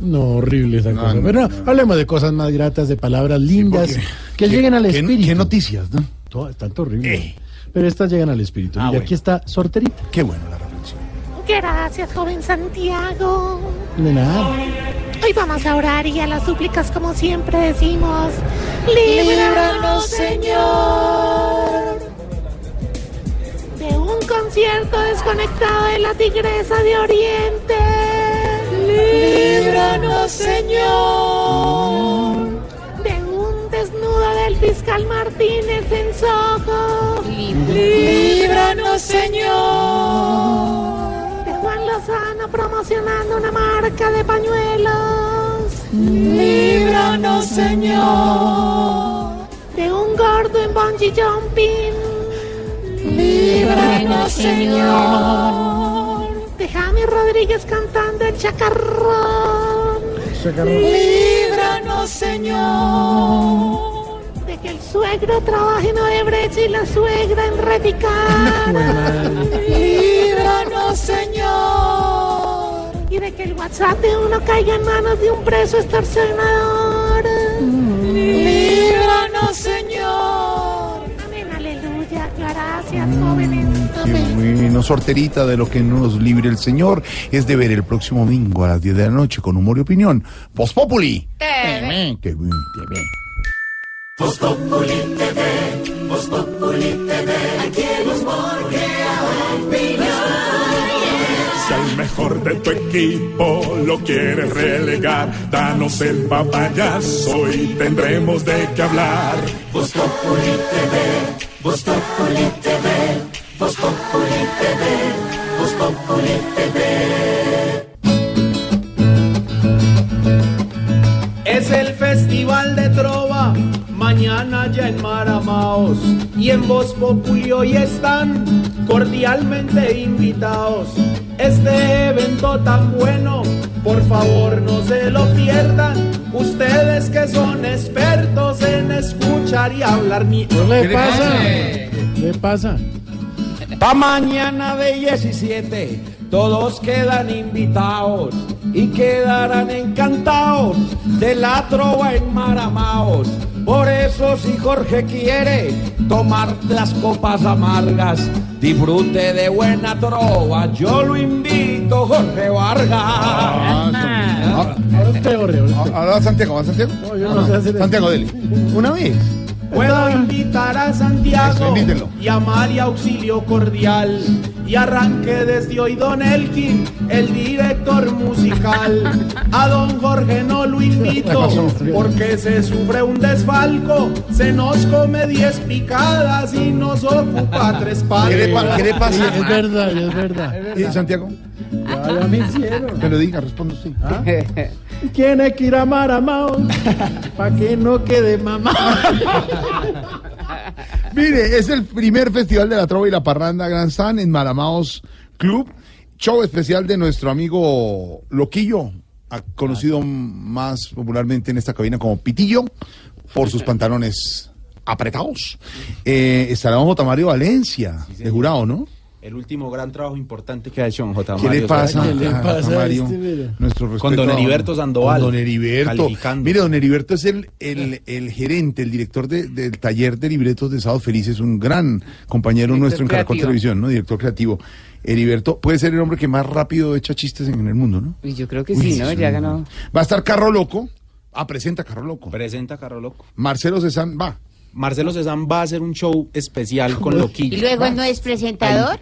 No, horrible esa cosa. Pero no, hablemos de cosas más gratas, de palabras lindas, porque- que ¿qué- lleguen al qué- espíritu. qué noticias, no? Todas tanto horrible. Pero estas llegan al espíritu. Ah, y bueno. aquí está Sorterita. Qué bueno la reflexión. Gracias, joven Santiago. De nada. Hoy vamos a orar y a las súplicas, como siempre decimos. Líbranos, Señor. De un concierto desconectado de la Tigresa de Oriente. Líbranos, Señor. De un desnudo del fiscal Martínez en Soho. Líbranos, Señor. Lozano promocionando una marca de pañuelos. Líbranos, Señor. De un gordo en bungee jumping. Líbranos, Señor. De Jaime Rodríguez cantando el chacarrón. Líbranos, Señor. De que el suegro trabaje en Odebrecht y la suegra en Reticar. Líbranos, Señor. Y de que el WhatsApp de uno caiga en manos de un preso extorsionador. Líbranos, Señor. Amén, aleluya. Gracias, jóvenes. Qué bueno, sorterita de lo que nos libre el Señor es de ver el próximo domingo a las 10 de la noche con humor y opinión. Voz Populi. TV. Qué bien, qué bien. Voz Populi TV, Voz Populi TV, aquí el humor crea opinión. Si al mejor de tu equipo lo quieres relegar, danos el papayazo y tendremos de qué hablar. Voz Populi TV, Voz Populi TV, Voz Populi TV, Voz Populi TV. Es el Festival de Mañana ya en Maramaos. Y en Voz Populi hoy están cordialmente invitados. Este evento tan bueno, por favor no se lo pierdan. Ustedes que son expertos en escuchar y hablar mi... ¿Qué le pasa? ¿Qué le pasa? Pa' mañana de 17, todos quedan invitados. Y quedarán encantados de la trova en Maramaos. Por eso si Jorge quiere tomar las copas amargas, disfrute de buena trova, yo lo invito, Jorge Vargas. Ahora usted, Ahora va Santiago, ¿va Santiago? No, yo no sé hacer eso. Santiago, dele. Una vez. Puedo invitar a Santiago Eso, y a María Auxilio Cordial. Y arranque desde hoy Don Elkin, el director musical. A Don Jorge no lo invito porque se sufre un desfalco. Se nos come diez picadas y nos ocupa tres palos. ¿Qué le, pa- qué le pasa? Es verdad, es verdad. ¿Y Santiago? Ya, ya me hicieron. Que lo diga, responda usted. (laughs) Tiene que ir a Maramao para que no quede mamá. (laughs) Mire, es el primer festival de la trova y la parranda Gran San en Maramaos Club. Show especial de nuestro amigo Loquillo, conocido más popularmente en esta cabina como Pitillo, por sus pantalones apretados. Eh, estará don J. Mario Valencia, de jurado, ¿no? El último gran trabajo importante que ha hecho don J. ¿Qué le pasa, Santos. a- a J. Mario? Nuestro respeto Con don a- Heriberto Sandoval. Con don Heriberto. Mire, don Heriberto es el, el, el gerente, el director de- del taller de libretos de Sábados Felices, un gran compañero Director nuestro en Caracol creativo. Televisión, ¿no? Director creativo. Heriberto puede ser el hombre que más rápido echa chistes en el mundo, ¿no? Y yo creo que Uy, sí, ¿no? Ya ganó. Va a estar Carro Loco. Ah, presenta Carro Loco. Presenta Carro Loco. Marcelo Cezán va. Marcelo Cezán va a hacer un show especial con Loquillo. ¿Y luego no es presentador?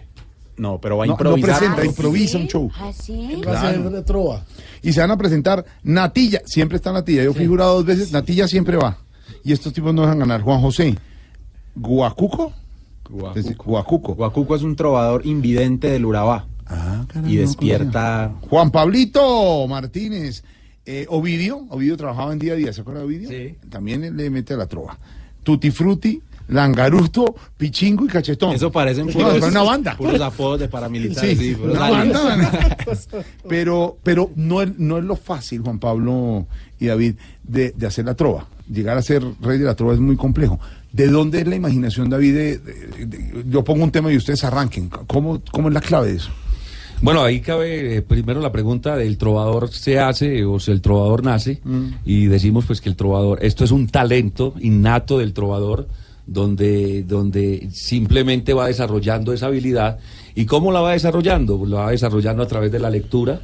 No, pero va a No, no improvisar. presenta, improvisa un show. ¿Ah, sí? Va a ser de trova. Y se van a presentar Natilla, siempre está Natilla. Yo fui jurado dos veces, Natilla siempre va. Y estos tipos no dejan ganar. Juan José, Guacuco. Es- Guacuco. Guacuco es un trovador invidente del Urabá. y despierta. Juan Pablito Martínez. Eh, Ovidio, Ovidio trabajaba en día a día, ¿se acuerda de Ovidio? Sí. También le mete a la trova. Tutti Frutti, Langaruto, Pichingo y Cachetón. Eso parecen No, puros, es una banda. puros apodos de paramilitares. Sí, una banda. (laughs) pero pero no, es, no es lo fácil, Juan Pablo y David, de, de hacer la trova. Llegar a ser rey de la trova es muy complejo. ¿De dónde es la imaginación, David? de- de- de- yo pongo un tema y ustedes arranquen. ¿Cómo, ¿Cómo es la clave de eso? Bueno, ahí cabe eh, primero la pregunta del trovador se hace o si el trovador nace y decimos pues que el trovador, esto es un talento innato del trovador donde, donde simplemente va desarrollando esa habilidad. ¿Y cómo la va desarrollando? Pues La va desarrollando a través de la lectura,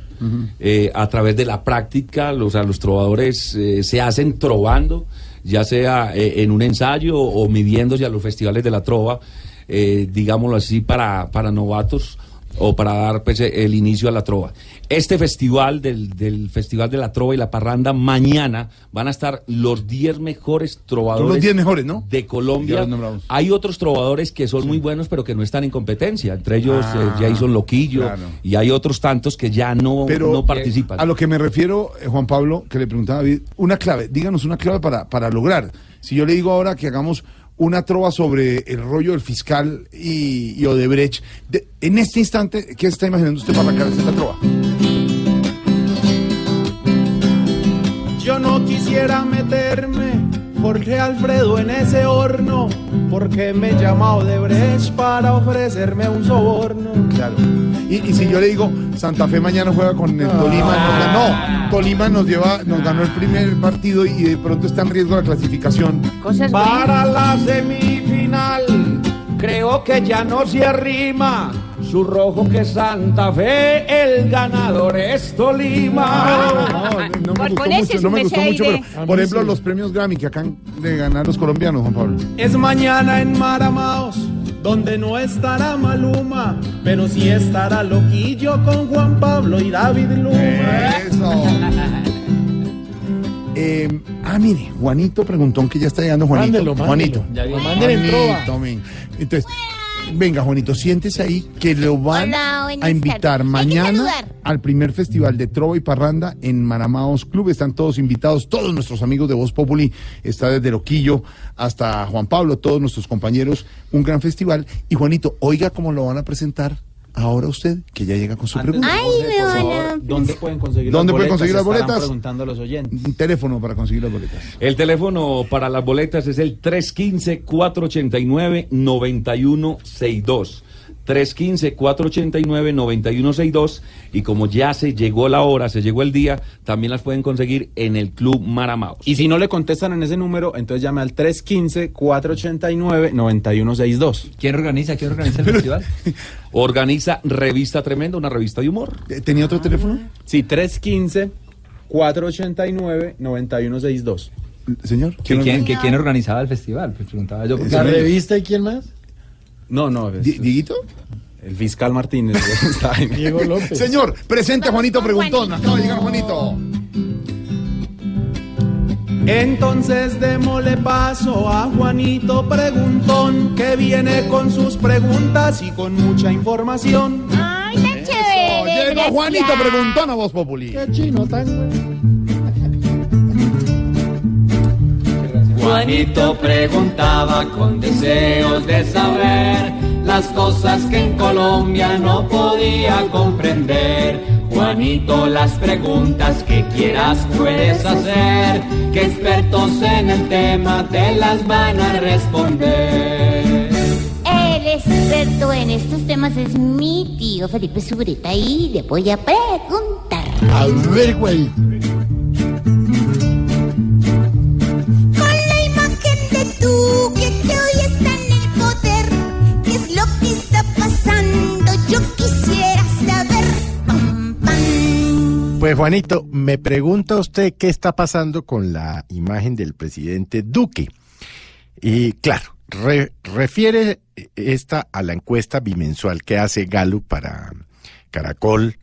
eh, a través de la práctica, los, o sea, los trovadores eh, se hacen trovando, ya sea eh, en un ensayo o midiéndose a los festivales de la trova, digámoslo así, para, para novatos o para dar pues, el inicio a la trova. Este festival del, del Festival de la Trova y la Parranda, mañana van a estar los 10 mejores trovadores los 10 mejores, ¿no? de Colombia. Hay otros trovadores que son muy buenos, pero que no están en competencia. Entre ellos Ah, eh, Jason Loquillo claro. y hay otros tantos que ya no, Pero no participan. A lo que me refiero, eh, Juan Pablo, que le preguntaba a David, una clave, díganos una clave para, para lograr. Si yo le digo ahora que hagamos una trova sobre el rollo del fiscal y, y Odebrecht, de- en este instante, ¿qué está imaginando usted para arrancar esta trova? Quisiera meterme, Jorge Alfredo, en ese horno, porque me llama de Brecht para ofrecerme un soborno. Claro. Y, y si yo le digo, Santa Fe mañana juega con el Tolima, ganó. Tolima nos lleva, nos ganó el primer partido y de pronto está en riesgo la clasificación. Para la semifinal, creo que ya no se arrima. Su rojo que Santa Fe, el ganador es Tolima. No me gustó mucho, no me gustó mucho, pero por ejemplo los premios Grammy que acaban de ganar los colombianos, Juan Pablo. Es mañana en Maramaos, donde no estará Maluma, pero sí estará Loquillo con Juan Pablo y David Luma. Eso. (laughs) Eh, ah, mire, Juanito preguntó que ya está llegando Juanito. Mándelo, mándelo. Juanito. Ya. Juanito, ven. Entonces, venga, Juanito, siéntese ahí que lo van Hola, a invitar mañana al primer festival de Trova y Parranda en Maramaos Club. Están todos invitados, todos nuestros amigos de Voz Populi. Está desde Loquillo hasta Juan Pablo, todos nuestros compañeros. Un gran festival. Y Juanito, oiga cómo lo van a presentar ahora usted, que ya llega con su pregunta. Ay, me van a... ¿Dónde pueden conseguir ¿Dónde las pueden boletas? conseguir las Estarán boletas? preguntando a los oyentes. Un teléfono para conseguir las boletas. El teléfono para las boletas es el 315-489-9162. 315-489-9162 y como ya se llegó la hora, se llegó el día, también las pueden conseguir en el Club Maramaos. Y si no le contestan en ese número, entonces llame al 315-489-9162. ¿Quién organiza? ¿Quién organiza el (laughs) festival? Organiza Revista Tremenda, una revista de humor. ¿Tenía otro teléfono? Sí, 315-489-9162. Señor. ¿Que quién, que quién organizaba el festival? Pues preguntaba yo. ¿La revista y quién más? No, no. es- ¿Dieguito? El fiscal Martínez. está (laughs) ahí. Diego López. Señor, presente a Juanito Preguntón. Acaba de llegar Juanito. Entonces démosle paso a Juanito Preguntón, que viene con sus preguntas y con mucha información. Ay, tan chévere. Llegó Juanito Preguntón a Voz Populi. Qué chino tan... Juanito preguntaba con deseos de saber las cosas que en Colombia no podía comprender. Juanito, las preguntas que quieras puedes hacer, que expertos en el tema te las van a responder. El experto en estos temas es mi tío Felipe Sureta y le voy a preguntar. A ver, güey. Pues Juanito, me pregunta usted qué está pasando con la imagen del presidente Duque. Y claro, re- refiere esta a la encuesta bimensual que hace Gallup para Caracol,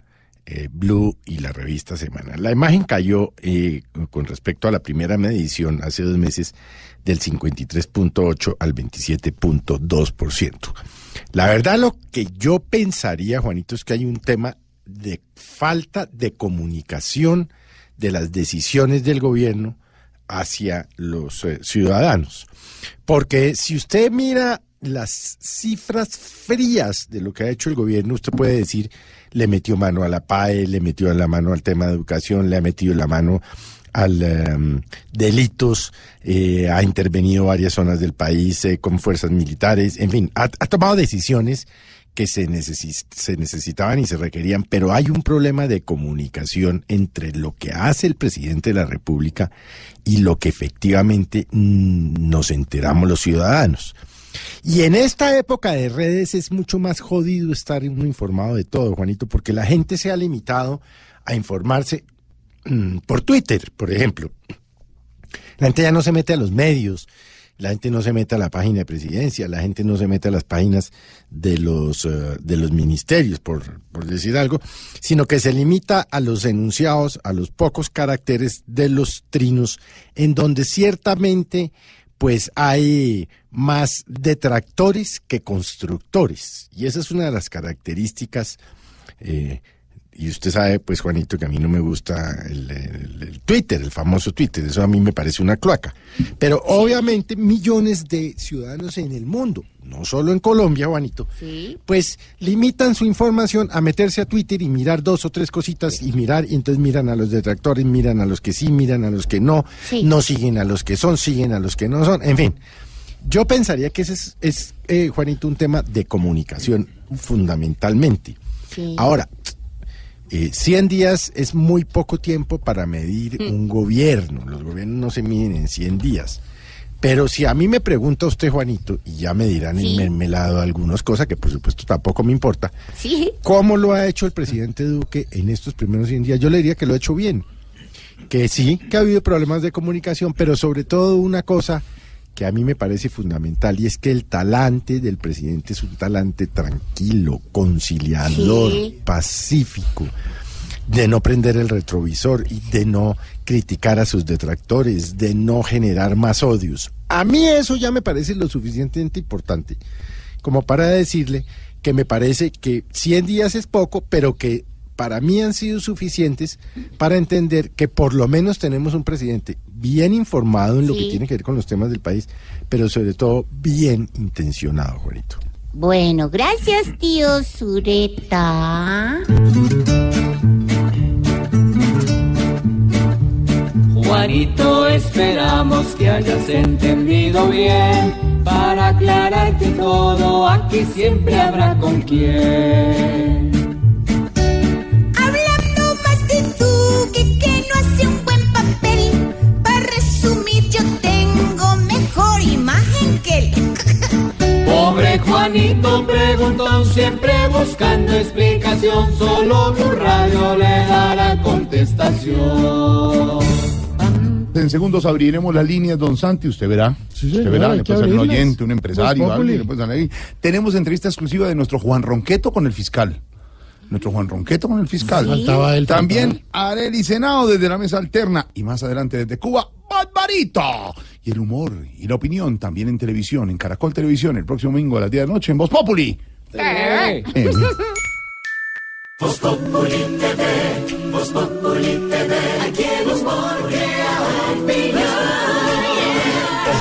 eh, Blue y la revista Semana. La imagen cayó eh, con respecto a la primera medición hace dos meses del 53.8 al 27.2%. La verdad lo que yo pensaría, Juanito, es que hay un tema de falta de comunicación de las decisiones del gobierno hacia los eh, ciudadanos. Porque si usted mira las cifras frías de lo que ha hecho el gobierno, usted puede decir, le metió mano a la PAE, le metió la mano al tema de educación, le ha metido la mano al em, delitos, eh, ha intervenido varias zonas del país eh, con fuerzas militares, en fin, ha, ha tomado decisiones que se, necesi- se necesitaban y se requerían, pero hay un problema de comunicación entre lo que hace el presidente de la República y lo que efectivamente nos enteramos los ciudadanos. Y en esta época de redes es mucho más jodido estar informado de todo, Juanito, porque la gente se ha limitado a informarse mm, por Twitter, por ejemplo. La gente ya no se mete a los medios, la gente no se mete a la página de presidencia, la gente no se mete a las páginas de los, eh, de los ministerios, por, por decir algo, sino que se limita a los enunciados, a los pocos caracteres de los trinos, en donde ciertamente pues hay más detractores que constructores. Y esa es una de las características eh, y usted sabe, pues Juanito, que a mí no me gusta el, el- el Twitter, el famoso Twitter, eso a mí me parece una cloaca. Pero obviamente millones de ciudadanos en el mundo, no solo en Colombia, Juanito, pues limitan su información a meterse a Twitter y mirar dos o tres cositas y mirar, y entonces miran a los detractores, miran a los que sí, miran a los que no, no siguen a los que son, siguen a los que no son, en fin. Yo pensaría que ese es, es, eh, Juanito, un tema de comunicación fundamentalmente. Ahora, eh, 100 días es muy poco tiempo para medir un gobierno. Los gobiernos no se miden en 100 días. Pero si a mí me pregunta usted, Juanito, y ya me dirán en mermelado algunas cosas, que por supuesto tampoco me importa, Sí. ¿cómo lo ha hecho el presidente Duque en estos primeros 100 días? Yo le diría que lo ha hecho bien. Que sí, que ha habido problemas de comunicación, pero sobre todo una cosa que a mí me parece fundamental y es que el talante del presidente es un talante tranquilo, conciliador, Sí. pacífico, de no prender el retrovisor y de no criticar a sus detractores, de no generar más odios. A mí eso ya me parece lo suficientemente importante como para decirle que me parece que 100 días es poco, pero que para mí han sido suficientes para entender que por lo menos tenemos un presidente bien informado en lo que tiene que ver con los temas del país, pero sobre todo bien intencionado, Juanito. Bueno, gracias, tío Sureta. Juanito, esperamos que hayas entendido bien para aclararte todo, aquí siempre habrá con quién. Pobre Juanito preguntón, siempre buscando explicación, solo Blue Radio le dará contestación. En segundos abriremos las líneas, don Santi, usted verá. usted señor, verá, le puede ser un oyente, un empresario, le puede. Tenemos entrevista exclusiva de nuestro Juan Ronqueto con el fiscal. Nuestro Juan Ronqueto con el fiscal. Sí. Faltaba él, También Areli Senado desde la mesa alterna. Y más adelante desde Cuba, Barbarito. Y el humor y la opinión también en televisión, en Caracol Televisión, el próximo domingo a las 10 de la noche en Voz Populi. Eh. Voz Populi TV, Voz Populi TV, aquí humor crea opinión.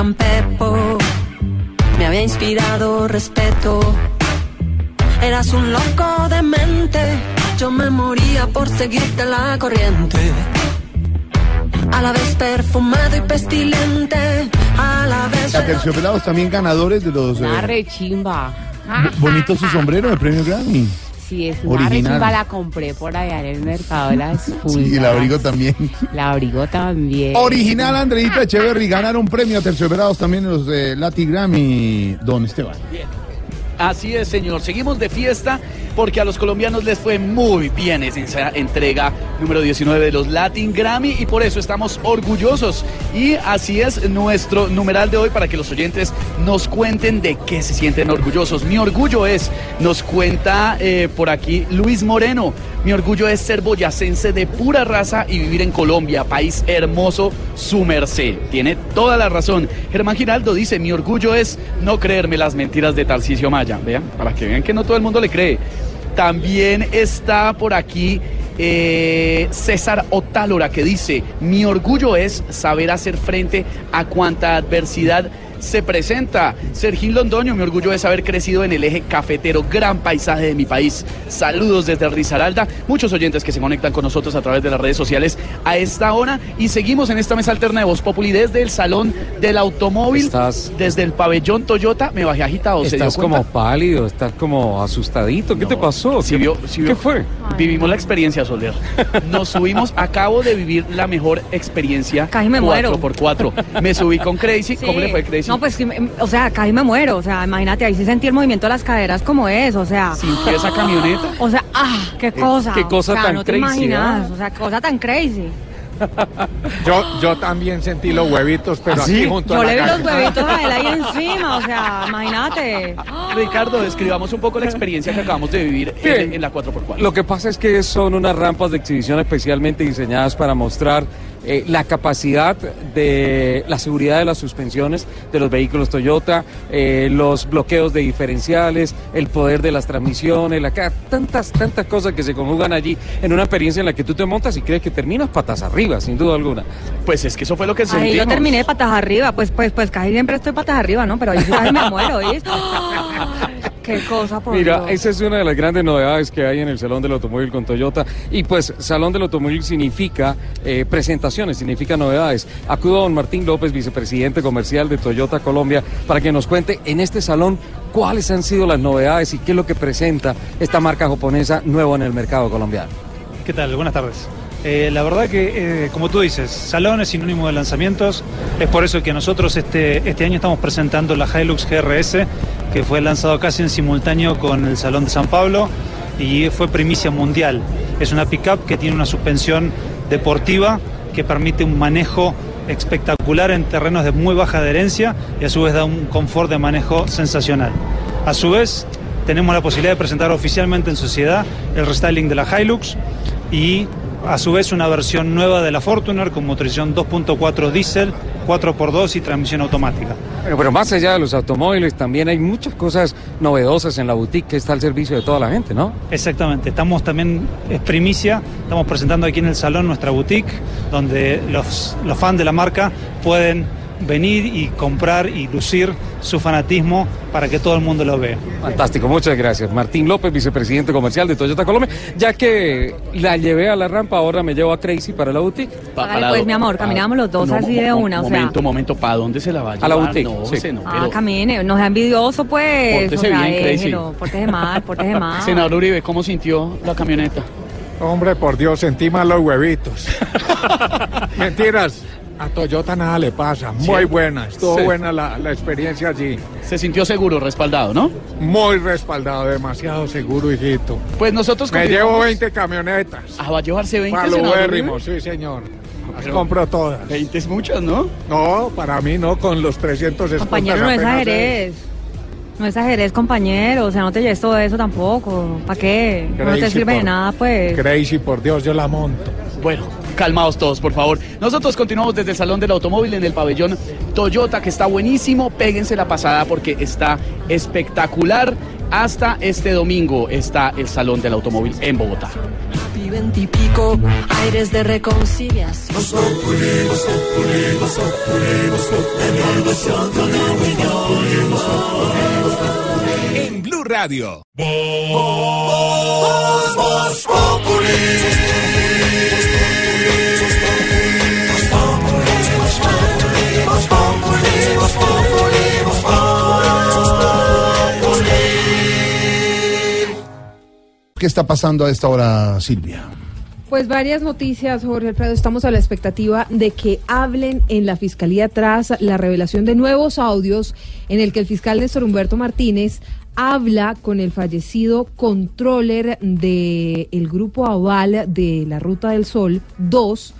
Tan pepo me había inspirado respeto. Eras un loco de mente, yo me moría por seguirte la corriente. A la vez perfumado y pestilente, a la vez. Aterciopelados también ganadores de los. eh, bonito su sombrero de premio Grammy. Sí, es una Original. la compré por allá en el mercado de las (laughs) Sí, y el abrigo también. La abrigo también. Original Andreita Echeverry ganaron premio a terciopelados también los de Lati Grammy, don Esteban. Así es, señor. Seguimos de fiesta porque a los colombianos les fue muy bien en esa entrega número 19 de los Latin Grammy y por eso estamos orgullosos. Y así es nuestro numeral de hoy para que los oyentes nos cuenten de qué se sienten orgullosos. Mi orgullo es, nos cuenta eh, por aquí Luis Moreno, mi orgullo es ser boyacense de pura raza y vivir en Colombia, país hermoso, su merced. Tiene toda la razón. Germán Giraldo dice, mi orgullo es no creerme las mentiras de Tarcisio Maya. Vean, para que vean que no todo el mundo le cree. También está por aquí eh, César Otálora que dice, mi orgullo es saber hacer frente a cuanta adversidad se presenta. Sergín Londoño, mi orgullo es haber crecido en el eje cafetero, gran paisaje de mi país. Saludos desde Risaralda, muchos oyentes que se conectan con nosotros a través de las redes sociales a esta hora y seguimos en esta mesa alterna de Voz Populi desde el Salón del Automóvil, desde el pabellón Toyota, me bajé agitado, ¿se dio Estás como pálido, estás como asustadito. ¿Qué te pasó? Sí ¿Qué, vio- sí qué fue? Vivimos la experiencia, Soler. Nos subimos, acabo de vivir la mejor experiencia. Casi me muero. 4x4. Me subí con Crazy. ¿Cómo le fue Crazy? No, pues, que me- o sea, casi me muero. O sea, imagínate, ahí sí sentí el movimiento de las caderas como es. O sea. ¿Sintió esa camioneta? O sea, ah, qué cosa. qué cosa o sea, tan no te crazy, imaginas. O sea, cosa tan crazy. (laughs) Yo, yo también sentí los huevitos, pero ¿Ah, aquí sí? junto Yo a la le vi los huevitos a él ahí (laughs) encima. O sea, imagínate. Ricardo, describamos un poco la experiencia que acabamos de vivir en, en la 4x4. Lo que pasa es que son unas rampas de exhibición especialmente diseñadas para mostrar eh, la capacidad de la seguridad de las suspensiones de los vehículos Toyota, eh, los bloqueos de diferenciales, el poder de las transmisiones, la, tantas, tantas cosas que se conjugan allí en una experiencia en la que tú te montas y crees que terminas patas arriba, sin duda alguna. Pues es que eso fue lo que Ahí yo terminé patas arriba. Pues, pues, pues casi siempre estoy patas arriba, ¿no? Pero ahí sí casi me muero, ¿viste? (laughs) Qué cosa, por Mira, Dios. esa es una de las grandes novedades que hay en el Salón del Automóvil con Toyota. Y pues, Salón del Automóvil significa eh, significa novedades. Acudo a don Martín López, vicepresidente comercial de Toyota Colombia, para que nos cuente en este salón cuáles han sido las novedades y qué es lo que presenta esta marca japonesa nuevo en el mercado colombiano. ¿Qué tal? Buenas tardes. Eh, la verdad que, eh, como tú dices, salón es sinónimo de lanzamientos. Es por eso que nosotros este, este año estamos presentando la Hilux GRS, que fue lanzado casi en simultáneo con el Salón de San Pablo y fue primicia mundial. Es una pickup que tiene una suspensión deportiva que permite un manejo espectacular en terrenos de muy baja adherencia y a su vez da un confort de manejo sensacional. A su vez, tenemos la posibilidad de presentar oficialmente en sociedad el restyling de la Hilux y a su vez una versión nueva de la Fortuner con motorización 2.4 diésel, 4x2 y transmisión automática. Bueno, pero más allá de los automóviles, también hay muchas cosas novedosas en la boutique que está al servicio de toda la gente, ¿no? Exactamente, estamos también, es primicia, estamos presentando aquí en el salón nuestra boutique, donde los, los fans de la marca pueden venir y comprar y lucir su fanatismo para que todo el mundo lo vea. Fantástico, muchas gracias. Martín López, vicepresidente comercial de Toyota Colombia. Ya que la llevé a la rampa, ahora me llevo a Crazy para la boutique. Hágale, pues, mi amor, caminamos los dos No, así de una, o sea. Momento, momento, ¿para dónde se la va a llevar? A la boutique, No, sí. se no, Ah, pero- camine, no sea envidioso, pues. Pórtese o sea, bien, Crazy. déjelo, pórtese mal, pórtese (laughs) mal. Senador Uribe, ¿cómo sintió la camioneta? Hombre, por Dios, sentí mal los huevitos. (laughs) Mentiras. A Toyota nada le pasa. Muy Sí. buena. Estuvo Sí. buena la, la experiencia allí. Se sintió seguro, respaldado, ¿no? Muy respaldado, demasiado seguro, hijito. Pues nosotros Me llevo 20 camionetas. Ah, va a llevarse 20, Para lo senador bérrimo, Uribe? sí, señor. Las Pero- compro todas. 20 es muchas, ¿no? No, para mí no, con los 300 escoltas Compañero, no exageres. No exageres, compañero. O sea, no te lleves todo eso tampoco. ¿Para qué? No te sirve de nada, pues. Crazy, por Dios, yo la monto. Bueno, calmaos todos, por favor. Nosotros continuamos desde el Salón del Automóvil en el pabellón Toyota, que está buenísimo. Péguense la pasada porque está espectacular. Hasta este domingo está el Salón del Automóvil en Bogotá. Y veintipico, aires de reconciliación. En Blue Radio. ¿Qué está pasando a esta hora, Silvia? Pues varias noticias, Jorge Alfredo. Estamos a la expectativa de que hablen en la Fiscalía tras la revelación de nuevos audios en el que el fiscal Néstor Humberto Martínez habla con el fallecido controller del el grupo Aval de la Ruta del Sol 2,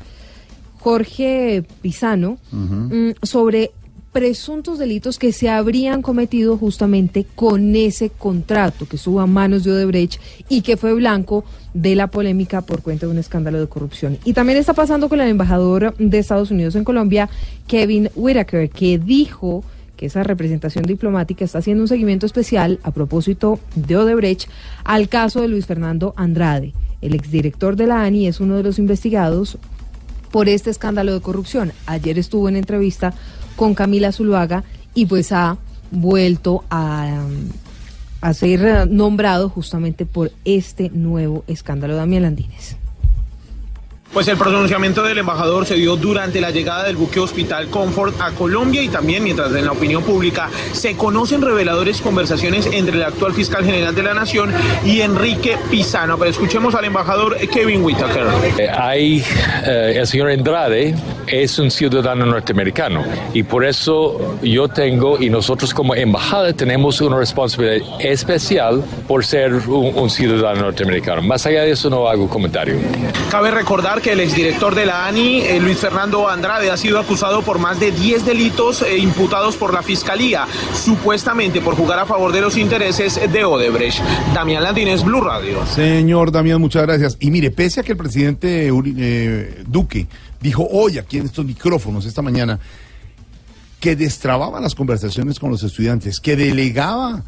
Jorge Pisano, mm, sobre presuntos delitos que se habrían cometido justamente con ese contrato que estuvo a manos de Odebrecht y que fue blanco de la polémica por cuenta de un escándalo de corrupción. Y también está pasando con el embajador de Estados Unidos en Colombia, Kevin Whitaker, que dijo que esa representación diplomática está haciendo un seguimiento especial a propósito de Odebrecht al caso de Luis Fernando Andrade. El exdirector de la ANI es uno de los investigados por este escándalo de corrupción. Ayer estuvo en entrevista con Camila Zuluaga y pues ha vuelto a, a ser nombrado justamente por este nuevo escándalo. Damián Landines. Pues el pronunciamiento del embajador se dio durante la llegada del buque Hospital Comfort a Colombia y también mientras en la opinión pública se conocen reveladores conversaciones entre el actual fiscal general de la Nación y Enrique Pisano. Pero escuchemos al embajador Kevin Whitaker. Eh, Hay, eh, el señor Andrade es un ciudadano norteamericano y por eso yo tengo y nosotros como embajada tenemos una responsabilidad especial por ser un, un ciudadano norteamericano. Más allá de eso no hago comentario. Cabe recordar que el exdirector de la ANI, eh, Luis Fernando Andrade, ha sido acusado por más de 10 delitos eh, imputados por la Fiscalía, supuestamente por jugar a favor de los intereses de Odebrecht. Damián Landines, Blue Radio. Señor Damián, muchas gracias. Y mire, pese a que el presidente eh, Duque dijo hoy aquí en estos micrófonos esta mañana que destrababa las conversaciones con los estudiantes, que delegaba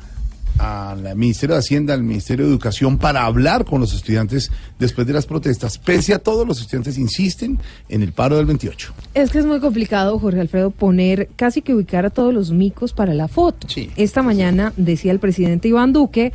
al Ministerio de Hacienda, al Ministerio de Educación para hablar con los estudiantes después de las protestas. Pese a todo, los estudiantes insisten en el paro del 28. Es que es muy complicado, Jorge Alfredo, poner casi que ubicar a todos los micos para la foto. Esta mañana decía el presidente Iván Duque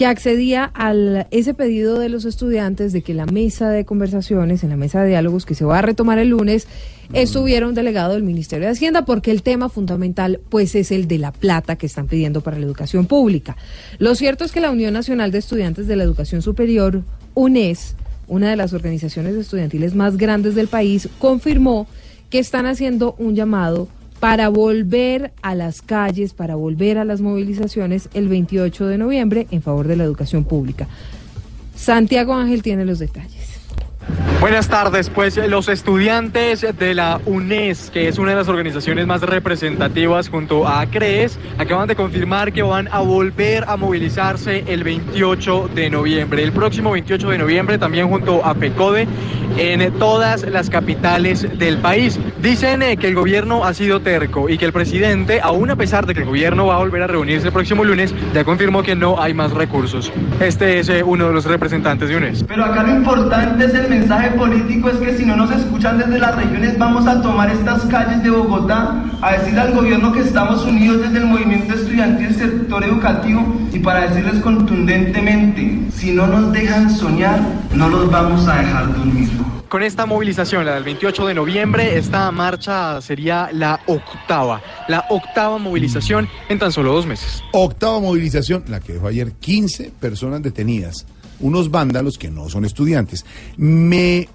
que accedía a ese pedido de los estudiantes de que la mesa de conversaciones, en la mesa de diálogos que se va a retomar el lunes, estuviera un delegado del Ministerio de Hacienda, porque el tema fundamental pues es el de la plata que están pidiendo para la educación pública. Lo cierto es que la Unión Nacional de Estudiantes de la Educación Superior, UNES, una de las organizaciones estudiantiles más grandes del país, confirmó que están haciendo un llamado para volver a las calles, para volver a las movilizaciones el 28 de noviembre en favor de la educación pública. Santiago Ángel tiene los detalles. Buenas tardes, pues los estudiantes de la UNES, que es una de las organizaciones más representativas junto a CREES, acaban de confirmar que van a volver a movilizarse el 28 de noviembre. El próximo 28 de noviembre, también junto a PECODE, en todas las capitales del país. Dicen eh, que el gobierno ha sido terco y que el presidente, aún a pesar de que el gobierno va a volver a reunirse el próximo lunes, ya confirmó que no hay más recursos. Este es eh, uno de los representantes de UNES. Pero acá lo importante es el mensaje político, es que si no nos escuchan desde las regiones, vamos a tomar estas calles de Bogotá a decirle al gobierno que estamos unidos desde el movimiento estudiantil y el sector educativo y para decirles contundentemente, si no nos dejan soñar, no los vamos a dejar dormir. Con esta movilización, la del 28 de noviembre, esta marcha sería la octava, la octava movilización en tan solo dos meses. Octava movilización, la que dejó ayer 15 personas detenidas, unos vándalos que no son estudiantes. Me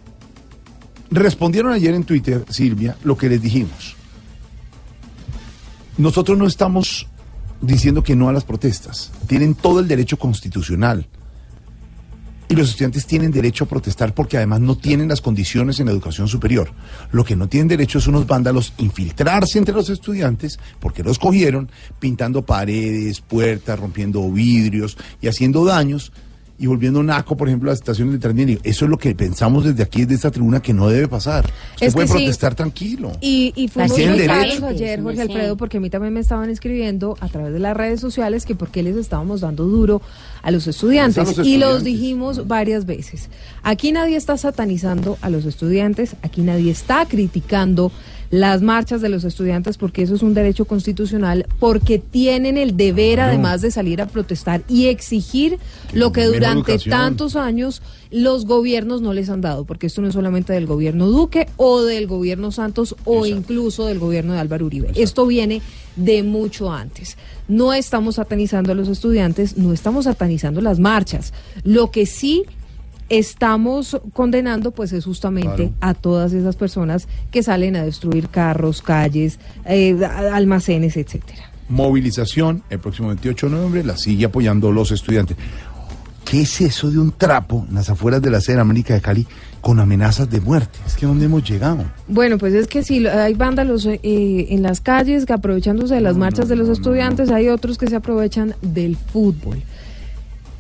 respondieron ayer en Twitter, Silvia, lo que les dijimos. Nosotros no estamos diciendo que no a las protestas. Tienen todo el derecho constitucional. Y los estudiantes tienen derecho a protestar porque además no tienen las condiciones en la educación superior. Lo que no tienen derecho es unos vándalos infiltrarse entre los estudiantes porque los cogieron pintando paredes, puertas, rompiendo vidrios y haciendo daños y volviendo naco, por ejemplo, a las estaciones de Transmilenio. Eso es lo que pensamos desde aquí, desde esta tribuna, que no debe pasar. Usted Es que puede sí. protestar tranquilo. Y, y fuimos Tienen muy derecho. claros ayer, Jorge Alfredo, porque a mí también me estaban escribiendo a través de las redes sociales que por qué les estábamos dando duro a los estudiantes. A los Y los dijimos varias veces. Aquí nadie está satanizando a los estudiantes, aquí nadie está criticando las marchas de los estudiantes porque eso es un derecho constitucional, porque tienen el deber además de salir a protestar y exigir lo que durante educación. tantos años los gobiernos no les han dado, porque esto no es solamente del gobierno Duque o del gobierno Santos o incluso del gobierno de Álvaro Uribe. Esto viene de mucho antes. No estamos satanizando a los estudiantes, no estamos satanizando las marchas. Lo que sí estamos condenando pues es justamente Claro. a todas esas personas que salen a destruir carros, calles, eh, almacenes, etcétera. Movilización el próximo 28 de noviembre, la sigue apoyando los estudiantes. ¿Qué es eso de un trapo en las afueras de la sede de América de Cali con amenazas de muerte? Es que ¿dónde hemos llegado? Bueno, pues es que si lo- hay vándalos eh, en las calles que aprovechándose de las marchas de los estudiantes, hay otros que se aprovechan del fútbol.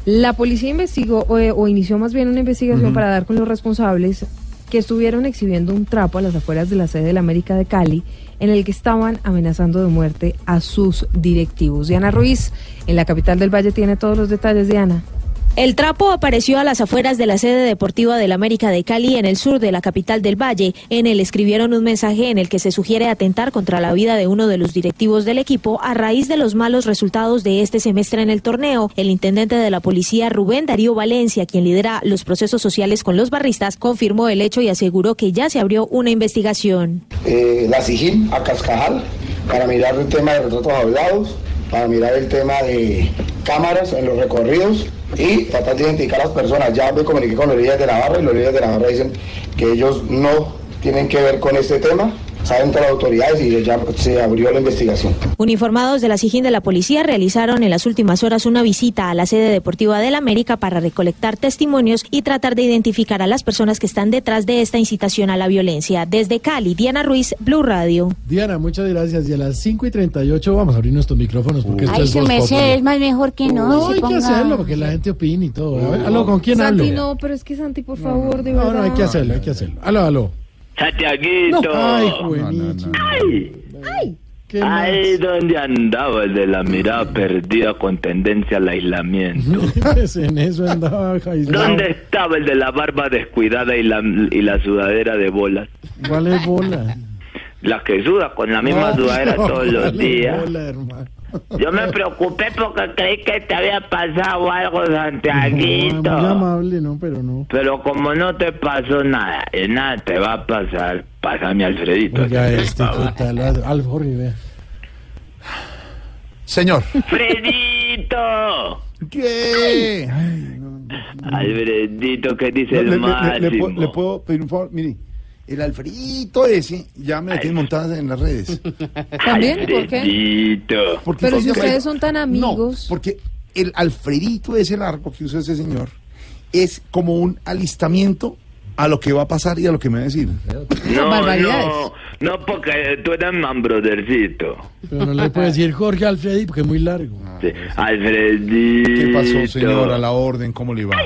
La policía investigó o, eh, o inició más bien una investigación para dar con los responsables que estuvieron exhibiendo un trapo a las afueras de la sede de la América de Cali en el que estaban amenazando de muerte a sus directivos. Diana Ruiz, en la capital del Valle, tiene todos los detalles, Diana. El trapo apareció a las afueras de la sede deportiva del América de Cali en el sur de la capital del Valle. En él escribieron un mensaje en el que se sugiere atentar contra la vida de uno de los directivos del equipo a raíz de los malos resultados de este semestre en el torneo. El intendente de la policía Rubén Darío Valencia, quien lidera los procesos sociales con los barristas, confirmó el hecho y aseguró que ya se abrió una investigación. eh, la SIGIN a Cascajal para mirar el tema de retratos hablados, para mirar el tema de cámaras en los recorridos y tratar de identificar a las personas. Ya me comuniqué con los líderes de Navarra y los líderes de Navarra dicen que ellos no tienen que ver con este tema, saben todas las autoridades y ya se abrió la investigación. Uniformados de la SIGIN de la policía realizaron en las últimas horas una visita a la sede deportiva del América para recolectar testimonios y tratar de identificar a las personas que están detrás de esta incitación a la violencia. Desde Cali, Diana Ruiz, Blue Radio. Diana, muchas gracias. Y a las 5 y 38 vamos a abrir nuestros micrófonos porque esto Ay, es Voz merced Populi. es más mejor que no. No, se hay que hacerlo porque la gente opina y todo. A ver, aló, ¿con quién hablo? Santi, no, pero es que Santi, por favor, de verdad. No, no, hay que hacerlo, hay que hacerlo. Aló, aló. Santiaguito. Ay, Juanichi. Ay. Ay. ¿Qué Ahí donde andaba el de la mirada perdida con tendencia al aislamiento. (laughs) Pues en eso andaba aislado. ¿Dónde estaba el de la barba descuidada y la, y la sudadera de bolas? ¿Cuál es bola? La que suda con la misma No, sudadera no, todos los ¿cuál es días. bola, hermano? Yo me preocupé porque creí que te había pasado algo, No, Santiaguito. muy amable, no, pero no. Pero como no te pasó nada, y nada te va a pasar, pásame a Alfredito. Oiga, este, favor. ¿qué tal? Al al Jorge, vea. Señor. ¡Fredito! ¿Qué? Alfredito, ¿qué dice el le- le- máximo? le puedo, le puedo pedir un favor? Mire, el Alfredito ese ya me lo tienen montadas en las redes. (laughs) ¿También? ¿Por qué? Alfredito. Porque Pero si ustedes son tan amigos. No, porque el Alfredito ese largo que usa ese señor es como un alistamiento a lo que va a pasar y a lo que me va a decir. No, no, no, porque tú eres man brothercito. Pero no le puede decir Jorge Alfredi porque es muy largo. Sí. Alfredito. ¿Qué pasó, señor? A la orden, ¿cómo le va?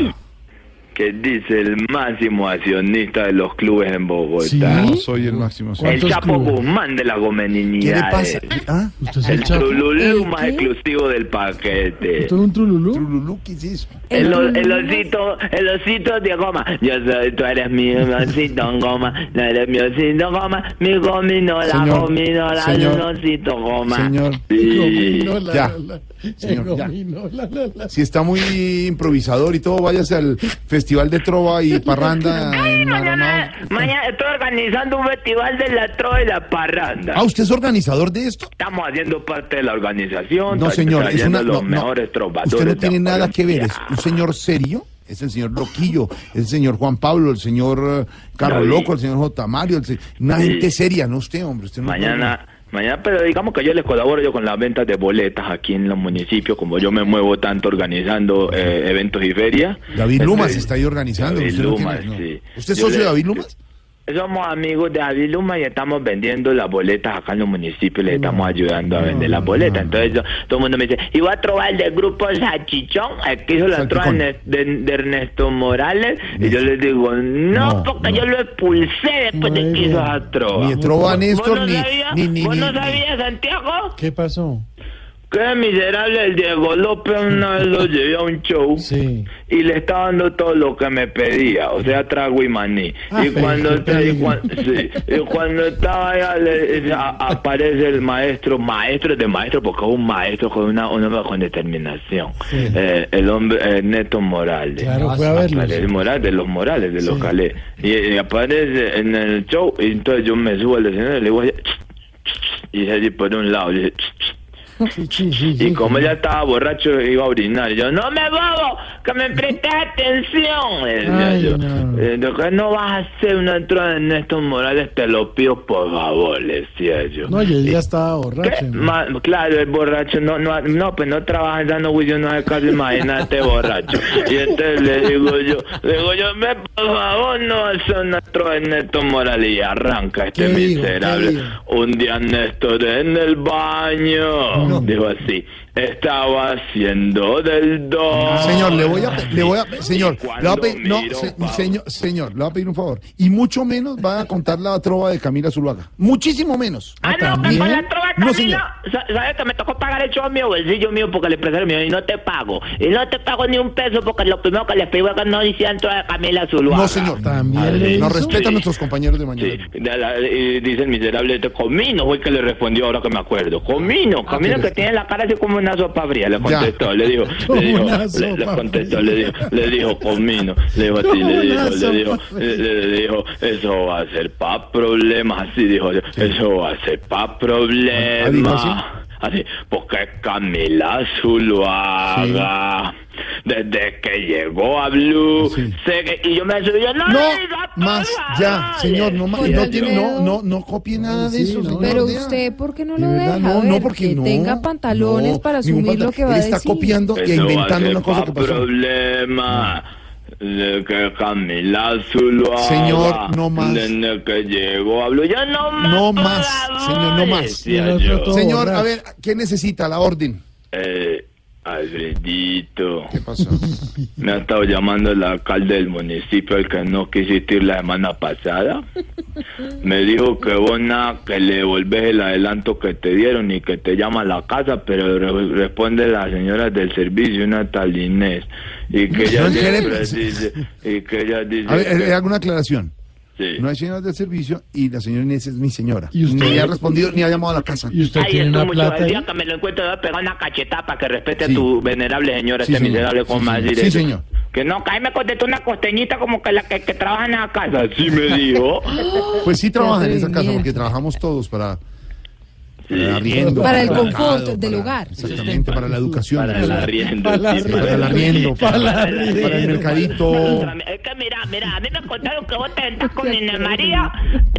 Que dice el máximo accionista de los clubes en Bogotá. No soy el máximo. El Chapo Guzmán de la ¿Qué gomeninidad. le pasa? ¿Ah? ¿Usted es El el Chapo? trululú ¿El más qué? exclusivo del paquete. ¿Tú eres un trululú? ¿Trululú qué es eso? El, el osito, el osito de goma. Yo soy, tú eres mi osito goma. No eres mi osito goma. Mi gominola, Señor, gominola, señor, un osito goma. señor. Sí. Gominola, Ya. la, la. Señor, ya. Gominola, la, la. Si está muy improvisador y todo, váyase al Festival de Trova y (laughs) Parranda en Maranao. Mañana estoy organizando un festival de la trova y la parranda. Ah, ¿usted es organizador de esto? Estamos haciendo parte de la organización. No, señor, es una... los no, no. mejores trovadores. Usted no tiene nada que ver, es un señor serio, es el señor Loquillo, es el señor Juan Pablo, el señor eh, Carlos. Loco, el señor J. Mario, el se- una Sí. gente seria, no usted, hombre. Usted no Mañana, mañana, pero digamos que yo les colaboro yo con las ventas de boletas aquí en los municipios, como yo me muevo tanto organizando eh, eventos y ferias. David Lumas Entonces, está ahí organizando. David usted no Lumas, tiene- no. sí. ¿Usted es socio de David Lumas? Somos amigos de David Luma y estamos vendiendo las boletas acá en los municipios, les estamos ayudando a vender las boletas. Entonces yo- todo el mundo me dice, iba a trobar el del grupo Salchichón, el que hizo la trova de, Ernesto Morales, y yo les digo, no, No, porque yo lo expulsé después de que hizo trova. Ni trova, ¿Vos- Néstor, vos no ni- sabías? ni- ni- ¿Vos no ni- sabías, Santiago? ¿Qué pasó? Qué miserable el Diego López una vez lo (laughs) llevé a un show Sí. y le estaba dando todo lo que me pedía, o sea, trago y maní. Ah, y, cuando, te- y, peligro. cuan- sí, y cuando estaba allá, le- a- aparece el maestro, maestro de maestro, porque es un maestro con una, con determinación. Sí. Eh, el hombre eh, Neto Morales. Claro, fue a verlo. El Morales, de los Morales, de los. Calés. Y, y aparece en el show, y entonces yo me subo al escenario y le digo, y se dice por un lado, dice, y como ella estaba borracho, iba a orinar. Y yo, no me bobo, que me prestes atención. Ay, yo. no. No vas a hacer una entrada en Néstor Morales, te lo pido por favor, le decía yo. No, y él ya estaba borracho. ¿no? Ma- claro, el borracho no, no, no, pues no trabaja dando Willy, no es casi imagínate (laughs) borracho. Y entonces le digo yo, le digo yo, me por favor no hace una entrada en Néstor Morales y arranca este miserable. Un día Néstor en el baño, dijo así, estaba haciendo del dos. Señor, le voy a, le voy a, señor, le voy a pedir, no, se- señor, señor, le voy a pedir un favor. Y mucho menos va a contar la trova de Camila Zuluaga. Muchísimo menos. Ah, no, con la trova No, Camila, sa- ¿sabes que me tocó pagar el show mío, bolsillo mío, porque el empresario mío, y no te pago. Y no te pago ni un peso, porque lo primero que les pido es que no hicieran trova de Camila Zuluaga. No, señor. También le Nos respetan Sí. nuestros compañeros de mañana. Sí, de la- y dice el miserable este, Comino fue el que le respondió ahora que me acuerdo. Comino, Comino pero- que tiene la cara así como una sopa fría, le contestó, le dijo, (laughs) le dijo, una le, le sopa contestó, le dijo, le dijo Comino, le dijo así, le (laughs) dijo, una le dijo, sopa le, le dijo, eso va a ser pa' problemas, así dijo, eso va a ser pa' Ah, dijo problemas. Así. Porque Camila Zuluaga, desde que llegó a Blue, sé que, y yo me subí, yo, no, No, más, ya, favor". señor, no, más, no tiene, no, no, no copie nada de Sí, eso, no, señor. Pero usted, ¿por qué no lo deja? no, ver, no, porque que no. tenga pantalones no, para asumir lo pantalón. que va a Él está decir. copiando y Eso a inventando una cosa que pasó. problema que Camila Zuluaga Señor, no más. que llegó no más No más, señor, no más. Señor, a ver, ¿qué necesita? La orden. eh, Alfredito ¿Qué pasó? (laughs) me ha estado llamando el alcalde del municipio el que no quisiste ir la semana pasada me dijo que vos nada que le devolves el adelanto que te dieron y que te llama a la casa pero re- responde la señora del servicio una tal Inés y que ella dice y que ella dice A ver, eh, hago una aclaración. Sí. No hay señora del servicio y la señora Inés es mi señora. ¿Y usted? Ni ha respondido ni ha llamado a la casa. ¿Y usted Ay, tiene una plata El ahí? día que me lo encuentro, voy a pegar una cachetada para que respete Sí. a tu venerable señora, Sí, este señor. miserable, Sí, como más señor. decir Sí, señor. Que no, que ahí me contestó una costeñita como que la que, que trabaja en la casa. Así me dijo. Pues sí trabaja en esa casa porque trabajamos todos Sí. para el arriendo. Para el el confort mercado, del hogar. Exactamente, para la educación. Para el arriendo. Para el arriendo, para, mercadito. Es que mira, mira, a mí me contaron que vos te sentás con Inés María.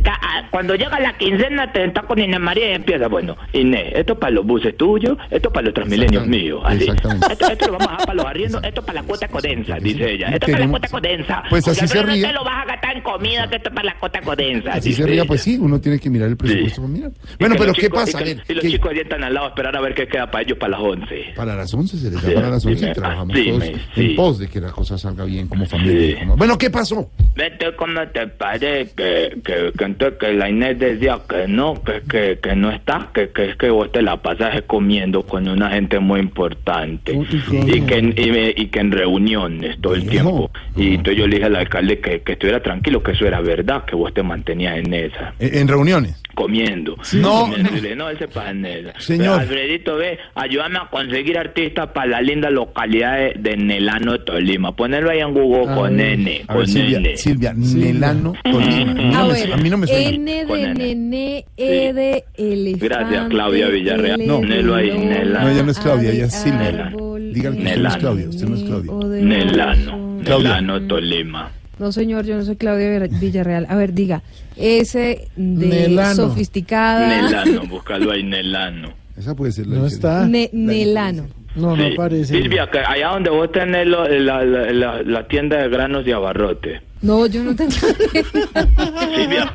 ah, Cuando llega la quincena, te sentás con Inés María y empieza. Bueno, Inés, esto es para los buses tuyos, esto es para los transmilenios míos. Así. exactamente. Esto, esto lo vamos a dejar para los arriendos, esto es para la cuota codensa, dice ella. Esto es para la cuota codensa. Pues así se ríe. Lo vas a gastar en comida, que esto es para la cuota codensa. Así se ría, pues sí, uno tiene que mirar el presupuesto. para mirar. Bueno, pero ¿qué chicos- pasa? que- ver, y los ¿qué? chicos ahí están al lado a esperar a ver qué queda para ellos para las 11. Para las 11 se les da Sí, para las 11 dime. y trabajamos Sí, todos sí. en pos de que la cosa salga bien como familia. como- Bueno, ¿qué pasó? Vete, ¿cómo te parece que, que, que entonces que la Inés decía que no, que, que, que no está, que, que es que vos te la pasas comiendo con una gente muy importante y que, en- y, me- y que en reuniones todo el tiempo. Y entonces yo le dije al alcalde que, que estuviera tranquilo, que eso era verdad, que vos te mantenías en esa. En, en reuniones. comiendo. No, Comiendo. no. (laughs) Señor. Pero, Alfredito, ve, ayúdame a conseguir artistas para la linda localidad de, de Nelano, Tolima. Ponerlo ahí en Google A con ver. N. A ver, Con Silvia, N. Silvia, Nelano, Tolima. (laughs) A mí no A ver, mí no me suena. N de N. nene, E de elefante. Gracias, Claudia Villarreal. No, Nelo ahí, lobo, Nela. No, ella no es Claudia, ella es Silvia. Dígale que usted no es Nelano. Claudia, usted no es Claudia. Nelano. Claudia. Nelano, Tolima. No, señor, yo no soy Claudia Villar- Villarreal. A ver, diga. S de Nelano. sofisticada. Nelano, (laughs) búscalo ahí, Nelano. Esa puede ser la No está. Ne- Nelano. No, no Sí. aparece. Silvia, que allá donde vos tenés lo- la, la, la, la tienda de granos y abarrotes. No, yo no tengo. (laughs) Silvia.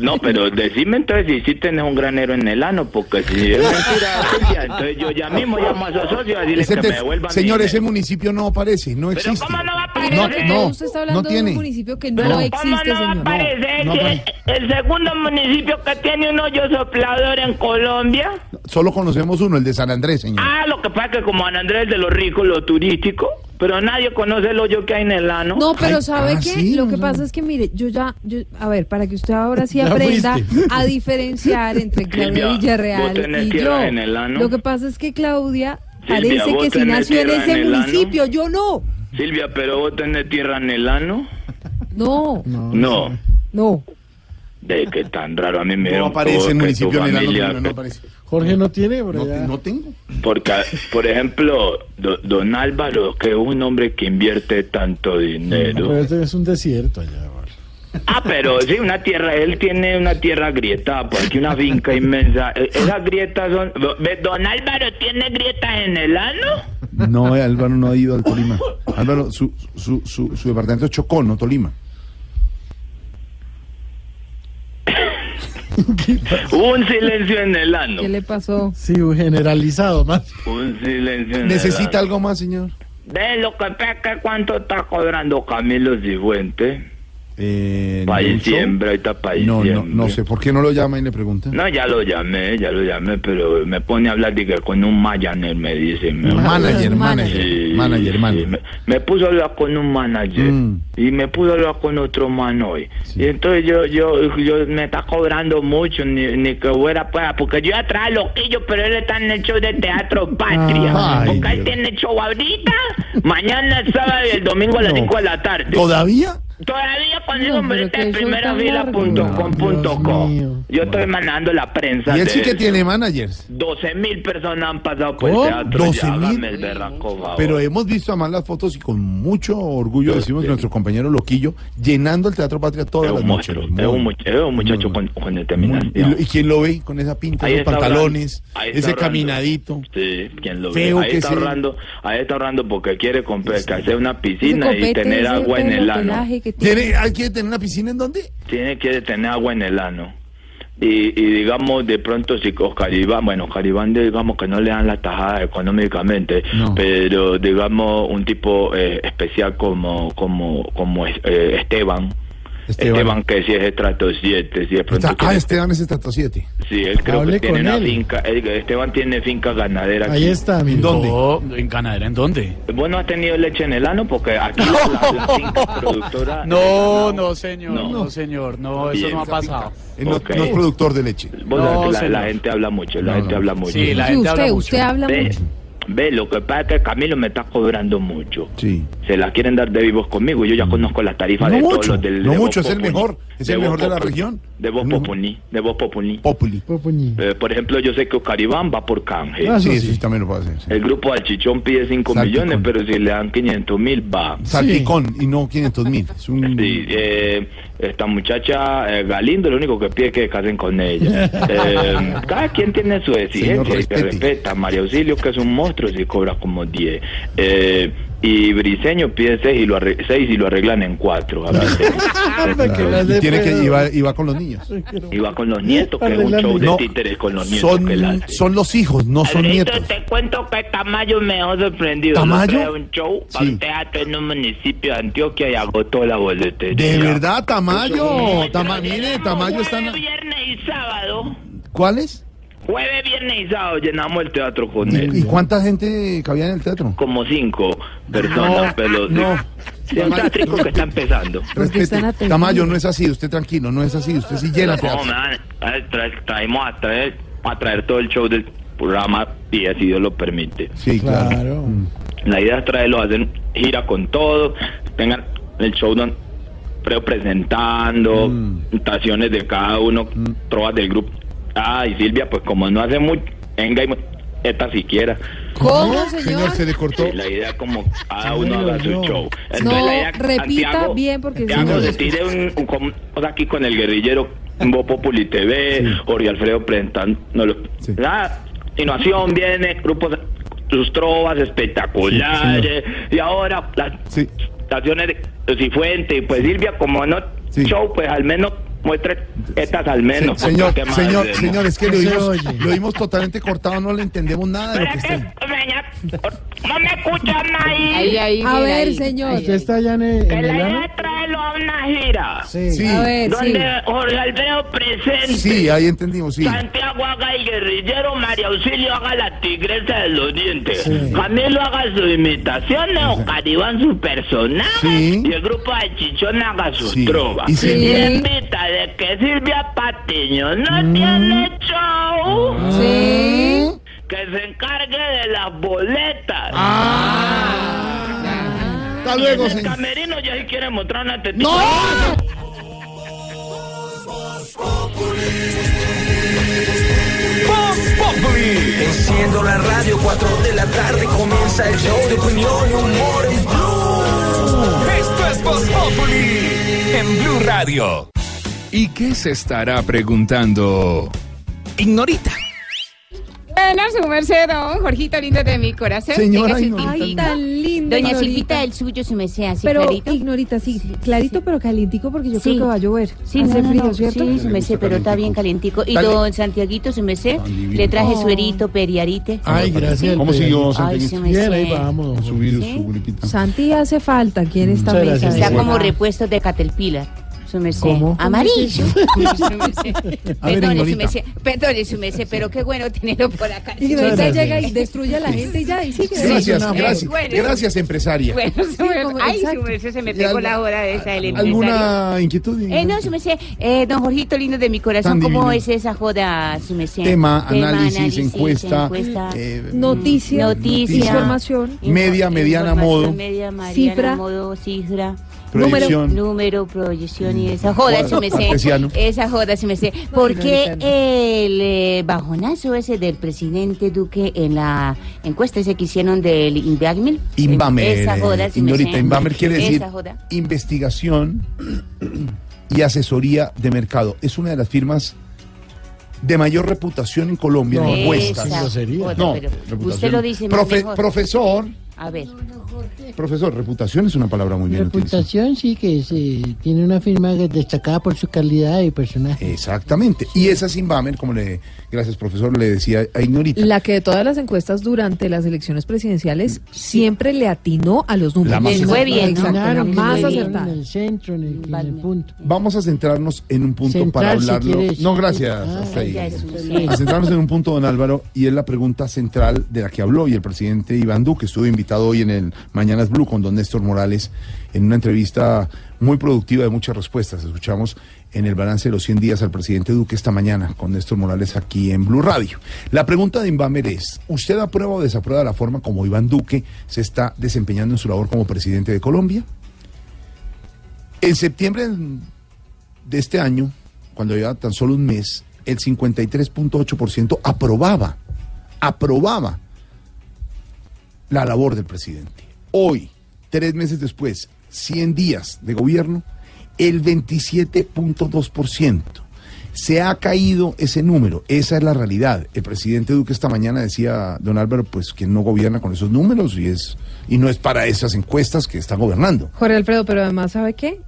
No, pero decime entonces si sí tenés un granero en el ano, porque si es mentira, Silvia, entonces yo ya mismo llamo a esos socios a decirles Ese que te- me devuelvan señor, ese municipio no aparece, no Pero existe. ¿cómo no va a aparecer? que todo, usted está hablando no de un tiene. municipio que no Pero existe, ¿cómo no va a aparecer No, no el segundo municipio que tiene un hoyo soplador en Colombia? Solo conocemos uno, el de San Andrés, señor. Ah, lo que pasa es que como San Andrés es de los ricos, lo turístico, pero nadie conoce el hoyo que hay en el ano. No, pero ¿sabe ah, qué? Lo que pasa es que, mire, yo ya, yo, a ver, para que usted ahora sí (laughs) aprenda a diferenciar entre Claudia Silvia, Villarreal vos tenés y tierra yo. en el ano. Lo que pasa es que Claudia Silvia, parece que sí nació en ese en ano. municipio, yo no. Silvia, pero vos tenés tierra en el ano. No, No. no. De que tan raro a mí me No aparece que municipio en el ano, no aparece. Jorge no tiene. No tengo. Porque, por ejemplo, do- don Álvaro, que es un hombre que invierte tanto Pero dinero. este es un desierto allá. Ah, pero sí, una tierra, él tiene una tierra grietada, porque una finca inmensa. E- Esas grietas son... ¿Ve, ¿Don Álvaro tiene grietas en el ano? No, Álvaro no ha ido al Tolima. Álvaro, su, su, su, su departamento es Chocó, no Tolima. Hubo (laughs) un silencio en el ano. ¿Qué le pasó? Sí, generalizado más. Un silencio en el ¿Necesita ano. algo más, señor? De lo que que cuánto está cobrando Camilo Cifuentes. Eh, diciembre, ahí está para No, no, diciembre. no sé. ¿Por qué no lo llama y le pregunta? No, ya lo llamé, ya lo llamé, pero me pone a hablar de que con un manager, me dice. me- Manager, manager, Sí, manager, sí, manager. Me, me puso a hablar con un manager Mm. y me puso a hablar con otro man hoy. Y entonces yo, yo, yo me está cobrando mucho, ni, ni que fuera para, porque yo ya traje loquillo, pero él está en el show de Teatro Patria. Ay, porque él Dios. tiene show ahorita, mañana es sábado y el domingo a las No. 5 de la tarde. ¿Todavía? Todavía consigo No, en primera tan fila largo. punto com punto Dios co. mío. Yo estoy mandando la prensa. Y él sí que eso. tiene managers. 12 mil personas han pasado por ¿Cómo? el teatro. 12.000. ya, hágame el berraco, favor. Pero hemos visto además las fotos y con mucho orgullo decimos que nuestro compañero Loquillo llenando el Teatro Patria todas las un noches. es un, muchacho con, con ¿Y, determinación. y quién lo ve con esa pinta, Ahí está pantalones, ese ahorrando. caminadito? Sí, quien lo ve. Ahí está ahorrando, ahí está ahorrando porque quiere comprar, que hacer una piscina y tener agua en el ano. Que tiene. ¿Tiene, ¿Hay que tener una piscina en dónde? tiene que tener agua en el ano. Y, y digamos, de pronto, si Oscar Iván, bueno, Oscar Iván, digamos que no le dan la tajada económicamente, No. pero digamos, un tipo eh, especial como como como eh, Esteban. Esteban. Esteban. que si es estrato 7, si de pronto Está- ah, Esteban es estrato 7. Sí, él creo Hable que tiene con una él. finca. Esteban tiene finca ganadera. Ahí aquí. está, ¿En dónde? Oh, ¿En ganadera en dónde? ¿Vos no has tenido leche en el ano? Porque aquí la, la- la (laughs) finca productora. No, no, señor, No. no, señor, no, eso no ha pasado. No, Ok. no es productor de leche. Vos No, sabés que la, señor. la gente habla mucho, la No, gente no. habla mucho. Sí, la Sí, gente usted, habla usted mucho. habla Ve, mucho. Ve, lo que pasa es que Camilo me está cobrando mucho. Sí. Se la quieren dar de vivos conmigo. Yo ya conozco las tarifas No de todos mucho, los del no de Voz mucho, es el Populi. mejor, es el Voz mejor de la Populi. región. De Voz El mejor. Populi, de Voz Populi. Populi. Popoñi. Eh, por ejemplo, yo sé que Oscar Iván va por canje. Ah, Sí, eso sí. sí también lo puede hacer. sí. El grupo del Chichón pide 5 Salpicón. millones, pero si le dan 500 mil, va. Salpicón y no 500 mil. Es un... Sí, eh, esta muchacha eh, Galindo lo único que pide es que casen con ella. (laughs) Eh, cada quien tiene su exigencia y respete. respeta. María Auxilio, que es un monstruo, si cobra como 10. Eh, Y Briseño pide seis y lo, arre- seis y lo arreglan en cuatro. A ver, (laughs) Y tiene que iba, iba con los niños. y va con los nietos, que es un show de No, títeres con los nietos Son, que son los hijos, no son Alfredito, nietos. te cuento que Tamayo me dejó sorprendido. ¿Tamayo? Un show para Sí. un teatro en un municipio de Antioquia y agotó la boletería. De verdad, Tamayo. Tama- mire, Tamayo está. Viernes y sábado. ¿Cuáles? Jueves, viernes y sábado llenamos el teatro con él. ¿Y cuánta gente cabía en el teatro? Como cinco personas, No, pero no. Un teatrico que está empezando. Respete. Tamayo, no es así, usted tranquilo, no es así, usted sí llena No, teatro. me van a traer- traemos a traer, a traer todo el show del programa y si Dios lo permite. Sí, claro. La idea es traerlos a hacer gira con todo, tengan el show don, presentando, Mm. estaciones de cada uno, trovas del grupo. Ah, y Silvia, pues como no hace mucho, venga y esta siquiera. ¿Cómo, señor? se le cortó. Sí, la idea es como cada uno haga su show. No, la idea- repita Santiago- bien porque si Santiago no... se tire un, un o sea, aquí con el guerrillero, Voz Populi TV, Jorge Alfredo presentándolo. Nada, innovación viene, grupos, sus trovas espectaculares, y ahora las estaciones de Cifuente, pues Silvia, como no show, pues al menos muestre estas al menos. Señor, ¿Qué más señor, hacemos? señor, es que lo oímos, lo oímos totalmente cortado, no le entendemos nada de lo que está. No me escuchan ahí. Ahí, ahí, A ver, ahí. señor. ¿Usted está allá en el, Que en la traerlo a una gira. Sí. Sí. A ver, donde sí. Jorge Alfredo presente. Sí, ahí entendimos, sí. Santiago haga el guerrillero, María Auxilio haga la tigresa de los dientes, Camilo haga sus imitaciones, Ocaribán su personaje Sí. y el grupo de Chichón haga sus Sí. trovas. Y en vista de que Silvia Patiño no tiene show, Sí. que se encargue de las boletas. Hasta Y luego, en el señor. camerino ya si quiere mostrar una tetita. Enciendo la radio, 4 de la tarde comienza el show de opinión y humor en Blue. Esto es Voz Populi en Blue Radio. ¿Y qué se estará preguntando? Ignorita. Bueno, su merced, don Jorgito lindo de mi corazón. Señora Tenga su Ignorita. Ay, tintica. tan lindo. Doña Ignorita. Silvita, el suyo, su merced, así Pero, clarito. Ignorita, sí, clarito pero calientico porque yo Sí. creo que va a llover. Sí, Hace no, no, frío, no, ¿cierto? Sí, su merced, pero está bien calientico. Y don Santiaguito, su merced, le traje Oh. suerito, periarite. Ay, gracias. ¿Cómo siguió, Ay, su Bien, ahí merced. vamos. Su virus, ¿Sí? su gripita. Santi hace falta aquí en esta Muchas mesa. gracias. de Está Sí. como verdad. repuesto de Caterpillar. Su merced. ¿Cómo? Amarillo. (laughs) Perdone, su merced. Perdone, su merced, pero qué bueno tenerlo por acá. Ignorita gracias. llega y destruye a la gente y ya, y sigue. Gracias, una- gracias, bueno. gracias, empresaria. Bueno, su merced. Ay, su merced, se me ¿Y pegó la hora de esa del empresario. ¿Alguna inquietud? Eh, no, su merced, eh, don Jorgito lindo de mi corazón, ¿cómo es esa joda, su merced? Tema, análisis, encuesta, eh, Noticia, Noticia. información, Media, mediana, Información, modo. Media, mediana, Cifra. modo, cifra. Proyección. Número, proyección y esa joda, su merced. cartesiano. Esa joda, su merced. ¿Por no, qué no. el eh, bajonazo ese del presidente Duque en la encuesta ese que hicieron del Invamer? Invamer. Esa joda, eh, su merced. Ignorita, Invamer quiere decir investigación y asesoría de mercado. Es una de las firmas de mayor reputación en Colombia en No, encuestas. Esa grosería. joda, No, pero reputación. usted lo dice más Profe- mejor. Profesor, A ver. profesor, reputación es una palabra muy bien utilizada. Reputación sí que se tiene una firma destacada por su calidad y personaje. Exactamente. Y esa Simbamer, como le, gracias profesor, le decía a Ignorita. La que de todas las encuestas durante las elecciones presidenciales siempre le atinó a los números. La más fue bien, ¿no? Exacto, la Claro, más acertada. En el centro, en el, en el punto. Vamos a centrarnos en un punto Central, para hablarlo. No, gracias. Ah, hasta ahí. es A centrarnos en un punto, don Álvaro, y es la pregunta central de la que habló y el presidente Iván Duque estuvo invitado hoy en el Mañanas Blue con don Néstor Morales en una entrevista muy productiva de muchas respuestas. Escuchamos en el balance de los 100 días al presidente Duque esta mañana con Néstor Morales aquí en Blue Radio. La pregunta de Invamer es, ¿usted aprueba o desaprueba la forma como Iván Duque se está desempeñando en su labor como presidente de Colombia? En septiembre de este año, cuando lleva tan solo un mes, el 53.8% aprobaba, aprobaba la labor del presidente. Hoy, tres meses después, 100 días de gobierno, el 27.2%. Se ha caído ese número, esa es la realidad. El presidente Duque esta mañana decía, don Álvaro, pues que no gobierna con esos números y es y no es para esas encuestas que está gobernando. Jorge Alfredo, pero además, ¿sabe qué?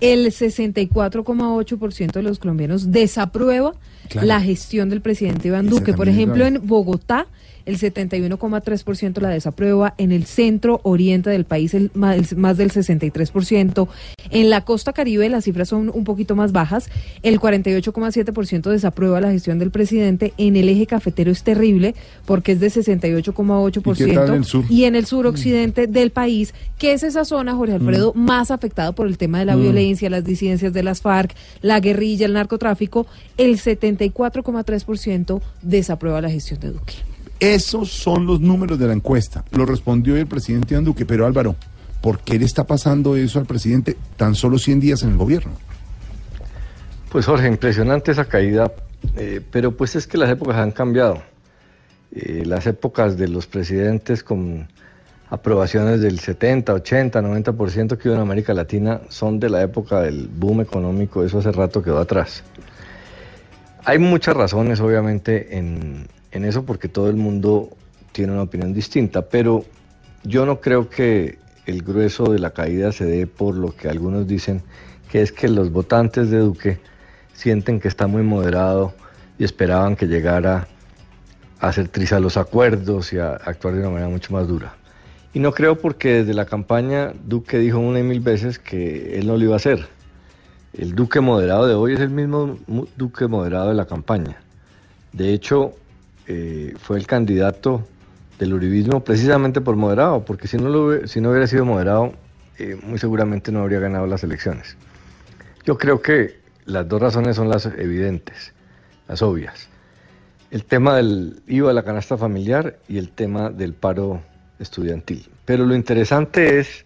El 64,8% de los colombianos desaprueba Claro. la gestión del presidente Iván Duque. Por ejemplo, en Bogotá, el 71,3% la desaprueba, en el centro oriente del país el, el- más del 63%, en la costa caribe las cifras son un poquito más bajas, el 48,7% desaprueba la gestión del presidente, en el eje cafetero es terrible porque es de 68,8%. ¿Y tal en el sur? Y en el suroccidente del país, que es esa zona, Jorge Alfredo, más afectada por el tema de la Mm. violencia, las disidencias de las FARC, la guerrilla, el narcotráfico, el 74,3% desaprueba la gestión de Duque. Esos son los números de la encuesta. Lo respondió el presidente Iván Duque, pero Álvaro, ¿por qué le está pasando eso al presidente tan solo 100 días en el gobierno? Pues Jorge, impresionante esa caída, eh, pero pues es que las épocas han cambiado. Eh, las épocas de los presidentes con aprobaciones del 70, 80, 90% que hubo en América Latina son de la época del boom económico, eso hace rato quedó atrás. Hay muchas razones, obviamente, en, en eso porque todo el mundo tiene una opinión distinta, pero yo no creo que el grueso de la caída se dé por lo que algunos dicen, que es que los votantes de Duque sienten que está muy moderado y esperaban que llegara a hacer trizas los acuerdos y a actuar de una manera mucho más dura. Y no creo porque desde la campaña Duque dijo una y mil veces que él no lo iba a hacer. El Duque moderado de hoy es el mismo Duque moderado de la campaña. De hecho, eh, fue el candidato del uribismo precisamente por moderado, porque si no, lo si no hubiera sido moderado, eh, muy seguramente no habría ganado las elecciones. Yo creo que las dos razones son las evidentes, las obvias. El tema del IVA a la canasta familiar y el tema del paro estudiantil. Pero lo interesante es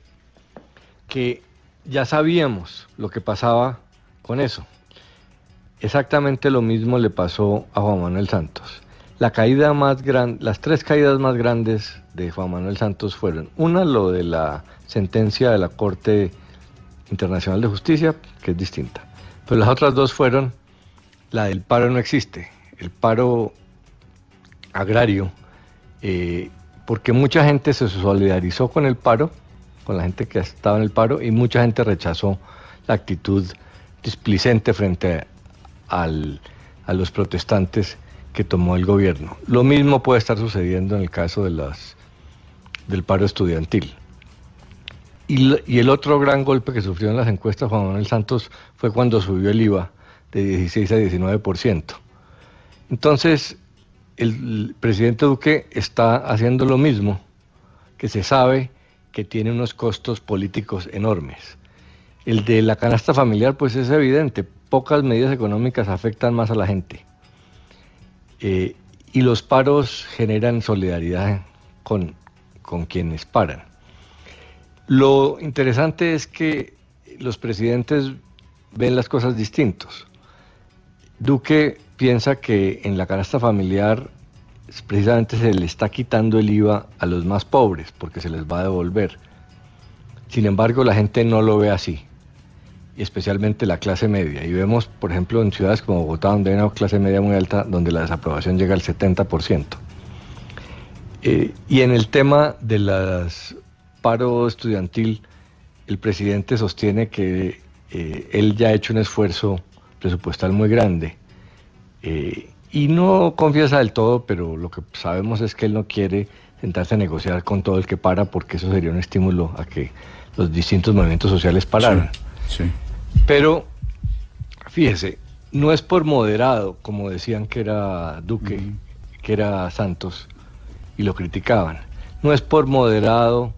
que ya sabíamos lo que pasaba con eso. Exactamente lo mismo le pasó a Juan Manuel Santos. La caída más grande, las tres caídas más grandes de Juan Manuel Santos fueron una lo de la sentencia de la Corte Internacional de Justicia, que es distinta. Pero las otras dos fueron la del paro no existe, el paro agrario, eh, porque mucha gente se solidarizó con el paro, con la gente que estaba en el paro, y mucha gente rechazó la actitud displicente frente al- a los protestantes que tomó el gobierno. Lo mismo puede estar sucediendo en el caso de las, del paro estudiantil. Y, y el otro gran golpe que sufrió en las encuestas Juan Manuel Santos fue cuando subió el IVA de 16 a 19%. Entonces, el presidente Duque está haciendo lo mismo, que se sabe que tiene unos costos políticos enormes. El de la canasta familiar, pues es evidente, pocas medidas económicas afectan más a la gente. Eh, y los paros generan solidaridad con, con quienes paran. Lo interesante es que los presidentes ven las cosas distintos. Duque piensa que en la canasta familiar precisamente se le está quitando el IVA a los más pobres porque se les va a devolver. Sin embargo, la gente no lo ve así, y especialmente la clase media. Y vemos, por ejemplo, en ciudades como Bogotá, donde hay una clase media muy alta, donde la desaprobación llega al 70%. Eh, y en el tema de las paro estudiantil, el presidente sostiene que eh, él ya ha hecho un esfuerzo presupuestal muy grande. Eh, y no confiesa del todo, pero lo que sabemos es que él no quiere sentarse a negociar con todo el que para, porque eso sería un estímulo a que los distintos movimientos sociales pararan. Pero, fíjese, no es por moderado, como decían que era Duque, que era Santos, y lo criticaban. No es por moderado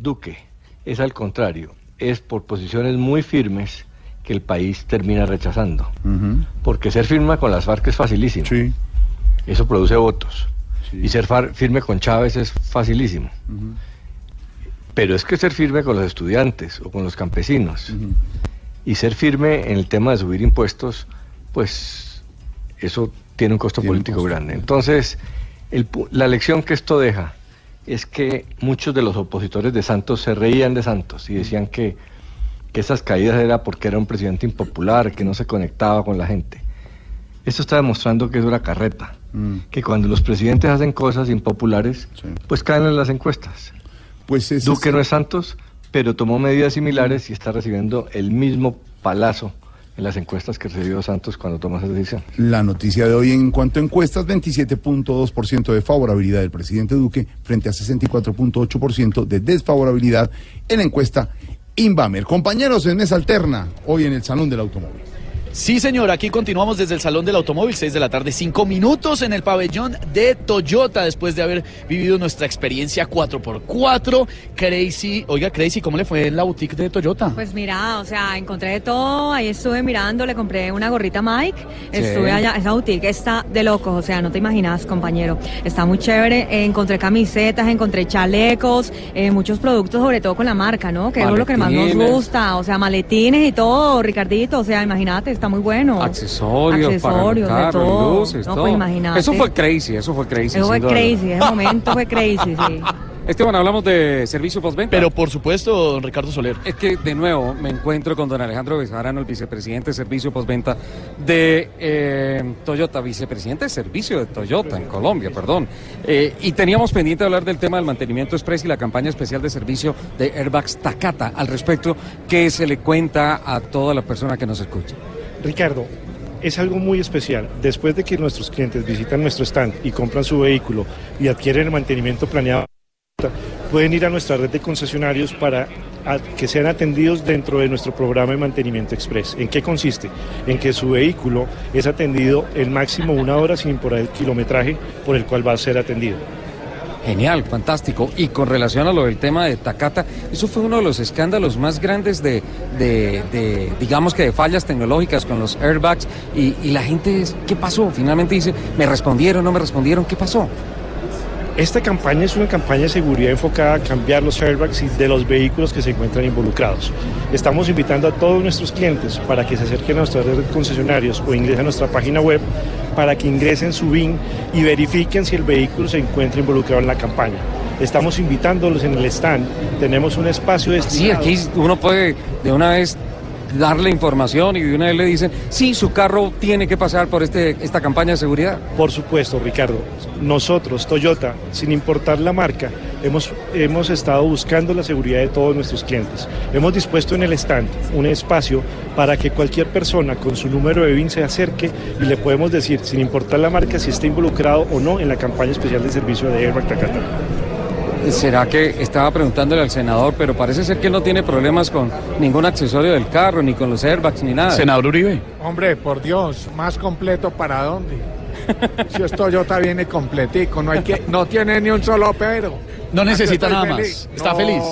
Duque, es al contrario, es por posiciones muy firmes que el país termina rechazando. Porque ser firme con las FARC es facilísimo. Eso produce votos. Y ser far- firme con Chávez es facilísimo. Pero es que ser firme con los estudiantes o con los campesinos y ser firme en el tema de subir impuestos, pues eso tiene un costo político grande. Entonces, el la lección que esto deja es que muchos de los opositores de Santos se reían de Santos y decían que, que esas caídas era porque era un presidente impopular, que no se conectaba con la gente. Esto está demostrando que es una carreta, que cuando los presidentes hacen cosas impopulares, pues caen en las encuestas. Pues ese Duque es- no es Santos, pero tomó medidas similares y está recibiendo el mismo palazo en las encuestas que recibió Santos cuando tomó esa decisión. La noticia de hoy en cuanto a encuestas, 27.2% de favorabilidad del presidente Duque frente a 64.8% de desfavorabilidad en la encuesta Inbamer. Compañeros en mesa alterna, hoy en el Salón del Automóvil. Sí, señor, aquí continuamos desde el Salón del Automóvil, 6 de la tarde, 5 minutos en el pabellón de Toyota, después de haber vivido nuestra experiencia 4x4. Crazy, oiga, Crazy, ¿cómo le fue en la boutique de Toyota? Pues mira, o sea, encontré de todo, ahí estuve mirando, le compré una gorrita Mike, Sí. estuve allá, esa boutique está de locos, o sea, no te imaginas, compañero, está muy chévere, eh, encontré camisetas, encontré chalecos, eh, muchos productos, sobre todo con la marca, ¿no? Que es lo que más nos gusta, o sea, maletines y todo, Ricardito, o sea, imagínate, está muy bueno. Accesorios, Accesorios, para de el carro, todo. luces, no, todo. pues imagínate. Eso fue crazy, eso fue crazy. Eso fue crazy, ese momento fue crazy, sí. (laughs) Esteban, hablamos de servicio postventa. Pero por supuesto, don Ricardo Soler. Es que de nuevo me encuentro con don Alejandro Bejarano, el vicepresidente de servicio postventa de eh, Toyota, vicepresidente de servicio de Toyota en Colombia, perdón. Eh, y teníamos pendiente de hablar del tema del mantenimiento express y la campaña especial de servicio de Airbags Takata. Al respecto, ¿qué se le cuenta a toda la persona que nos escucha? Ricardo, es algo muy especial. Después de que nuestros clientes visitan nuestro stand y compran su vehículo y adquieren el mantenimiento planeado, pueden ir a nuestra red de concesionarios para que sean atendidos dentro de nuestro programa de mantenimiento express. ¿En qué consiste? En que su vehículo es atendido el máximo una hora sin importar el kilometraje por el cual va a ser atendido. Genial, fantástico. Y con relación a lo del tema de Takata, eso fue uno de los escándalos más grandes de, digamos que de fallas tecnológicas con los airbags. Y, y la gente, ¿qué pasó? Finalmente dice, ¿me respondieron, no me respondieron? ¿Qué pasó? Esta campaña es una campaña de seguridad enfocada a cambiar los airbags de los vehículos que se encuentran involucrados. Estamos invitando a todos nuestros clientes para que se acerquen a nuestra red de concesionarios o ingresen a nuestra página web para que ingresen su BIN y verifiquen si el vehículo se encuentra involucrado en la campaña. Estamos invitándolos en el stand. Tenemos un espacio Sí, destinado. aquí uno puede de una vez darle información y de una vez le dicen, sí, su carro tiene que pasar por este, esta campaña de seguridad. Por supuesto, Ricardo. Nosotros, Toyota, sin importar la marca, hemos, hemos estado buscando la seguridad de todos nuestros clientes. Hemos dispuesto en el stand un espacio para que cualquier persona con su número de BIN se acerque y le podemos decir, sin importar la marca, si está involucrado o no en la campaña especial de servicio de Airbag Takata. ¿Será que estaba preguntándole al senador, pero parece ser que no tiene problemas con ningún accesorio del carro, ni con los airbags, ni nada? Senador Uribe. Hombre, por Dios, más completo para dónde. (laughs) Si es Toyota viene completico, no hay que, no tiene ni un solo pero. No necesita nada feliz. más. Está No, feliz.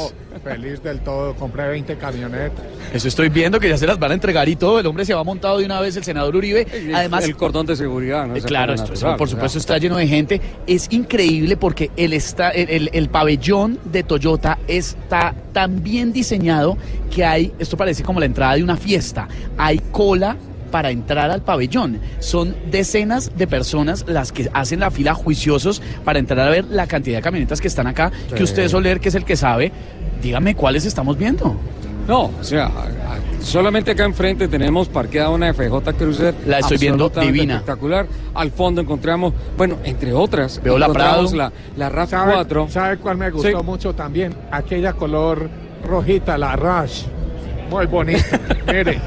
Feliz del todo, compré 20 camionetas. Eso estoy viendo que ya se las van a entregar y todo. El hombre se va montado de una vez, el senador Uribe. Además, el cordón de seguridad, ¿no? Eh, Claro, esto- natural, por o sea. supuesto está lleno de gente. Es increíble porque el, está, el, el- el pabellón de Toyota está tan bien diseñado que hay, esto parece como la entrada de una fiesta, hay cola para entrar al pabellón. Son decenas de personas las que hacen la fila juiciosos para entrar a ver la cantidad de camionetas que están acá, Sí. que usted Soler, que es el que sabe, dígame cuáles estamos viendo. No, o sea, solamente acá enfrente tenemos parqueada una FJ Cruiser. La estoy viendo divina. Espectacular. Al fondo encontramos, bueno, entre otras, Veo la Prado. la, la RAV ¿Sabe, 4. ¿Sabe cuál me gustó Sí. mucho también? Aquella color rojita, la Rush. Muy bonita. (laughs) Mire,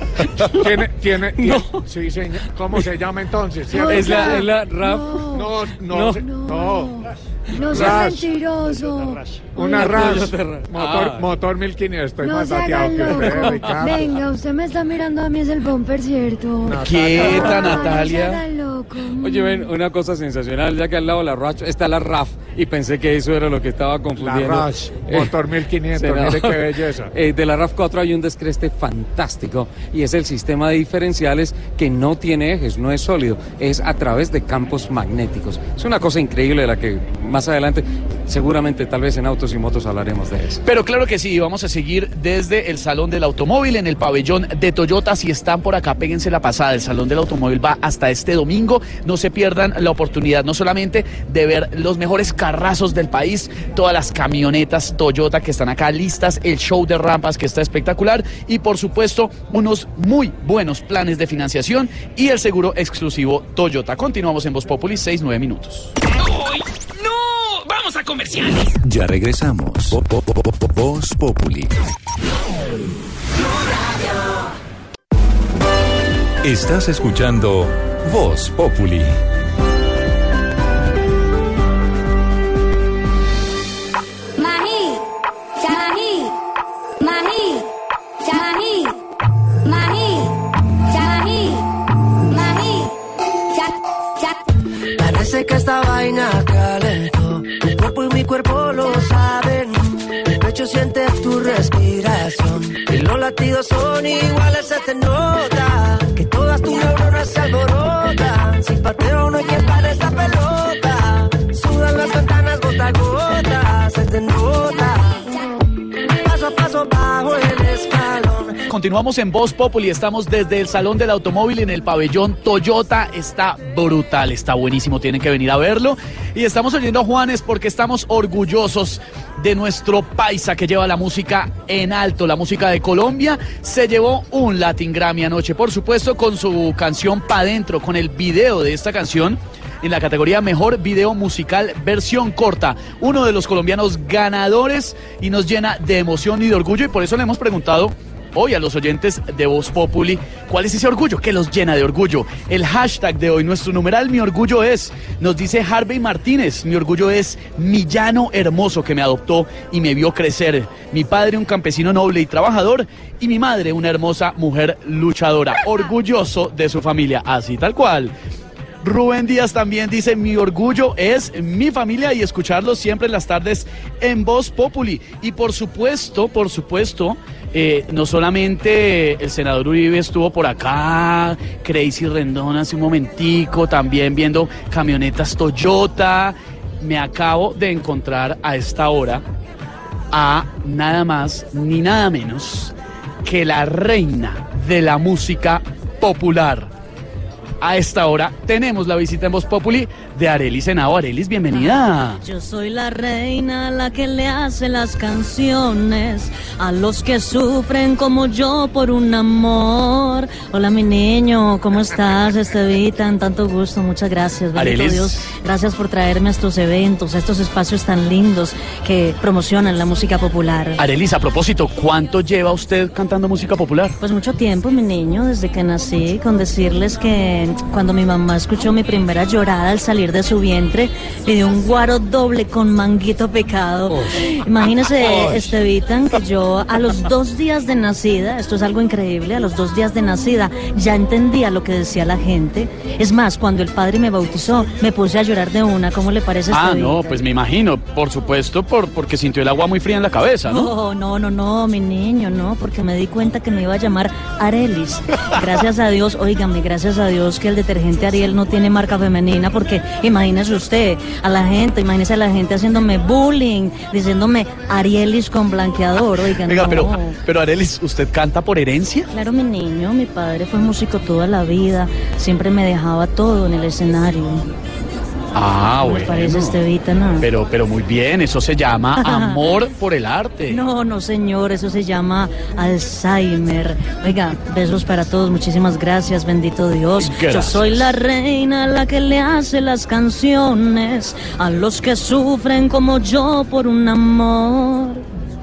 tiene, tiene, (laughs) tiene- sí, señor. ¿Cómo se llama entonces? (laughs) Es la, es la RAV. No, no, No. no. No sea Rush. mentiroso. Una Rush. Motor, Ah. motor 1500. Estoy No más se dateado hagan que usted, loco. Ricardo. Venga, usted me está mirando a mí, es el bumper, ¿cierto? Quieta, Natalia. No. Oye, ven, una cosa sensacional, ya que al lado de la RAV está la RAF y pensé que eso era lo que estaba confundiendo. Rush, motor (laughs) 1500, mire qué belleza. (laughs) Eh, de la RAV 4 hay un descreste fantástico y es el sistema de diferenciales que no tiene ejes, no es sólido, es a través de campos magnéticos. Es una cosa increíble de la que más adelante, seguramente tal vez en Autos y Motos hablaremos de eso. Pero claro que sí, vamos a seguir desde el Salón del Automóvil en el pabellón de Toyota. Si están por acá, péguense la pasada. El Salón del Automóvil va hasta este domingo. No se pierdan la oportunidad no solamente de ver los mejores carrazos del país, todas las camionetas Toyota que están acá listas, el show de rampas que está espectacular y por supuesto unos muy buenos planes de financiación y el seguro exclusivo Toyota. Continuamos en Voz Populi, 6-9 minutos. ¡No! ¡Vamos a comerciales! Ya regresamos. Vo- vo- vo- vo- Voz Populi. Estás escuchando Voz Populi. Mahi, Shalahi, Mahi, Shalahi, Mahi, Shalahi, Mahi, Shal- Shal- Parece que esta vaina calentó. Tu cuerpo y mi cuerpo lo saben. El pecho siente tu respiración. Y los latidos son iguales, se te nota. Que todas tus neuronas se alborotan. Sin Continuamos en Voz Populi, estamos desde el Salón del Automóvil en el pabellón Toyota. Está brutal, está buenísimo, tienen que venir a verlo. Y estamos oyendo a Juanes porque estamos orgullosos de nuestro paisa que lleva la música en alto, la música de Colombia. Se llevó un Latin Grammy anoche, por supuesto, con su canción Pa' Dentro, con el video de esta canción en la categoría Mejor Video Musical Versión Corta. Uno de los colombianos ganadores y nos llena de emoción y de orgullo y por eso le hemos preguntado hoy a los oyentes de Voz Populi cuál es ese orgullo que los llena de orgullo. El hashtag de hoy, nuestro numeral Mi Orgullo es, nos dice Harvey Martínez, mi orgullo es mi llano hermoso que me adoptó y me vio crecer. Mi padre un campesino noble y trabajador y mi madre una hermosa mujer luchadora, (laughs) orgulloso de su familia, así tal cual. Rubén Díaz también dice, mi orgullo es mi familia y escucharlos siempre en las tardes en Voz Populi. Y por supuesto, por supuesto, eh, no solamente el senador Uribe estuvo por acá, Crazy Rendón hace un momentico, también viendo camionetas Toyota. Me acabo de encontrar a esta hora a nada más ni nada menos que la reina de la música popular. A esta hora tenemos la visita en Voz Populi de Arelis Senado. Arelis, bienvenida. Yo soy la reina, la que le hace las canciones a los que sufren como yo por un amor. Hola, mi niño, ¿cómo estás, Estevitan? Tanto gusto, muchas gracias. Bendito Arelis. Dios, gracias por traerme a estos eventos, a estos espacios tan lindos que promocionan la música popular. Arelis, a propósito, ¿cuánto lleva usted cantando música popular? Pues mucho tiempo, mi niño, desde que nací, con decirles que cuando mi mamá escuchó mi primera llorada al salir de su vientre, le dio un guaro doble con manguito pecado. Imagínese, Estevitan, que yo a los dos días de nacida, esto es algo increíble, a los dos días de nacida ya entendía lo que decía la gente. Es más, cuando el padre me bautizó, me puse a llorar de una. ¿Cómo le parece, Ah, Estevitan? no, pues me imagino, por supuesto, por, porque sintió el agua muy fría en la cabeza, ¿no? No, no, no, no, mi niño, no, porque me di cuenta que me iba a llamar Arelis. (laughs) Gracias a Dios, óigame, gracias a Dios que el detergente Ariel no tiene marca femenina, porque imagínese usted, a la gente, imagínese a la gente haciéndome bullying, diciéndome Arielis con blanqueador, oigan, Oiga, no. pero, pero Arelis, ¿usted canta por herencia? Claro, mi niño, mi padre fue músico toda la vida, siempre me dejaba todo en el escenario. Ah, Me bueno. parece Estevita, ¿no? Pero, pero muy bien, eso se llama (laughs) amor por el arte. No, no, señor, eso se llama Alzheimer. Oiga, besos para todos, muchísimas gracias, bendito Dios. Yo soy la reina, la que le hace las canciones a los que sufren como yo por un amor.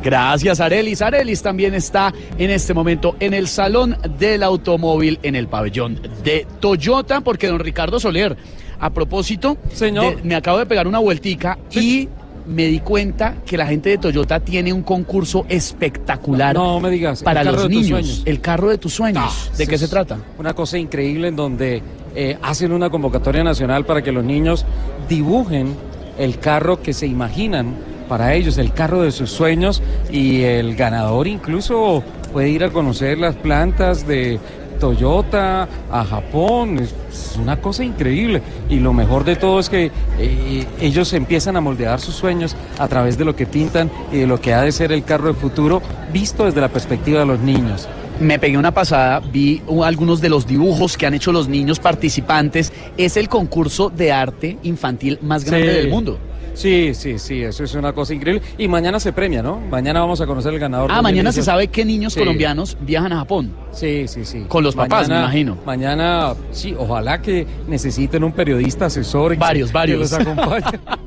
Gracias, Arelis. Arelis también está en este momento en el Salón del Automóvil en el pabellón de Toyota, porque don Ricardo Soler, a propósito, Señor. de- me acabo de pegar una vueltica y me di cuenta que la gente de Toyota tiene un concurso espectacular No me digas, para los niños. El carro de tus sueños. Ah, ¿De qué se trata? Una cosa increíble en donde eh, hacen una convocatoria nacional para que los niños dibujen el carro que se imaginan para ellos, el carro de sus sueños y el ganador incluso puede ir a conocer las plantas de Toyota a Japón, es una cosa increíble. Y lo mejor de todo es que eh, ellos empiezan a moldear sus sueños a través de lo que pintan y de lo que ha de ser el carro del futuro, visto desde la perspectiva de los niños. Me pegué una pasada, vi algunos de los dibujos que han hecho los niños participantes. Es el concurso de arte infantil más grande Sí. del mundo. Sí, sí, sí, eso es una cosa increíble. Y mañana se premia, ¿no? Mañana vamos a conocer el ganador. Ah, mañana se 2018. sabe qué niños Sí. colombianos viajan a Japón. Sí, sí, sí. Con los papás, me imagino. Mañana, sí, ojalá que necesiten un periodista asesor. Varios, que- varios. Que los acompañe. (laughs)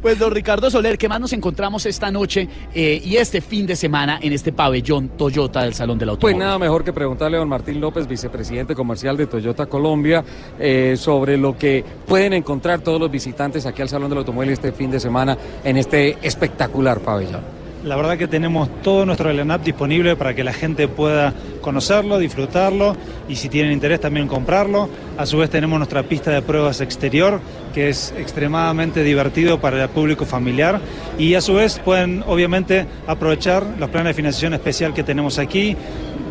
Pues don Ricardo Soler, ¿qué más nos encontramos esta noche eh, y este fin de semana en este pabellón Toyota del Salón del Pues Automóvil? nada mejor que preguntarle a don Martín López, vicepresidente comercial de Toyota Colombia, eh, sobre lo que pueden encontrar todos los visitantes aquí al Salón del Automóvil este fin de semana en este espectacular pabellón. La verdad que tenemos todo nuestro line-up disponible para que la gente pueda conocerlo, disfrutarlo y si tienen interés también comprarlo. A su vez tenemos nuestra pista de pruebas exterior que es extremadamente divertido para el público familiar y a su vez pueden obviamente aprovechar los planes de financiación especial que tenemos aquí.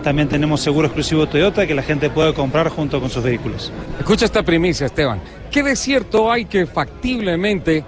También tenemos seguro exclusivo Toyota que la gente puede comprar junto con sus vehículos. Escucha esta primicia, Esteban. ¿Qué de cierto hay que factiblemente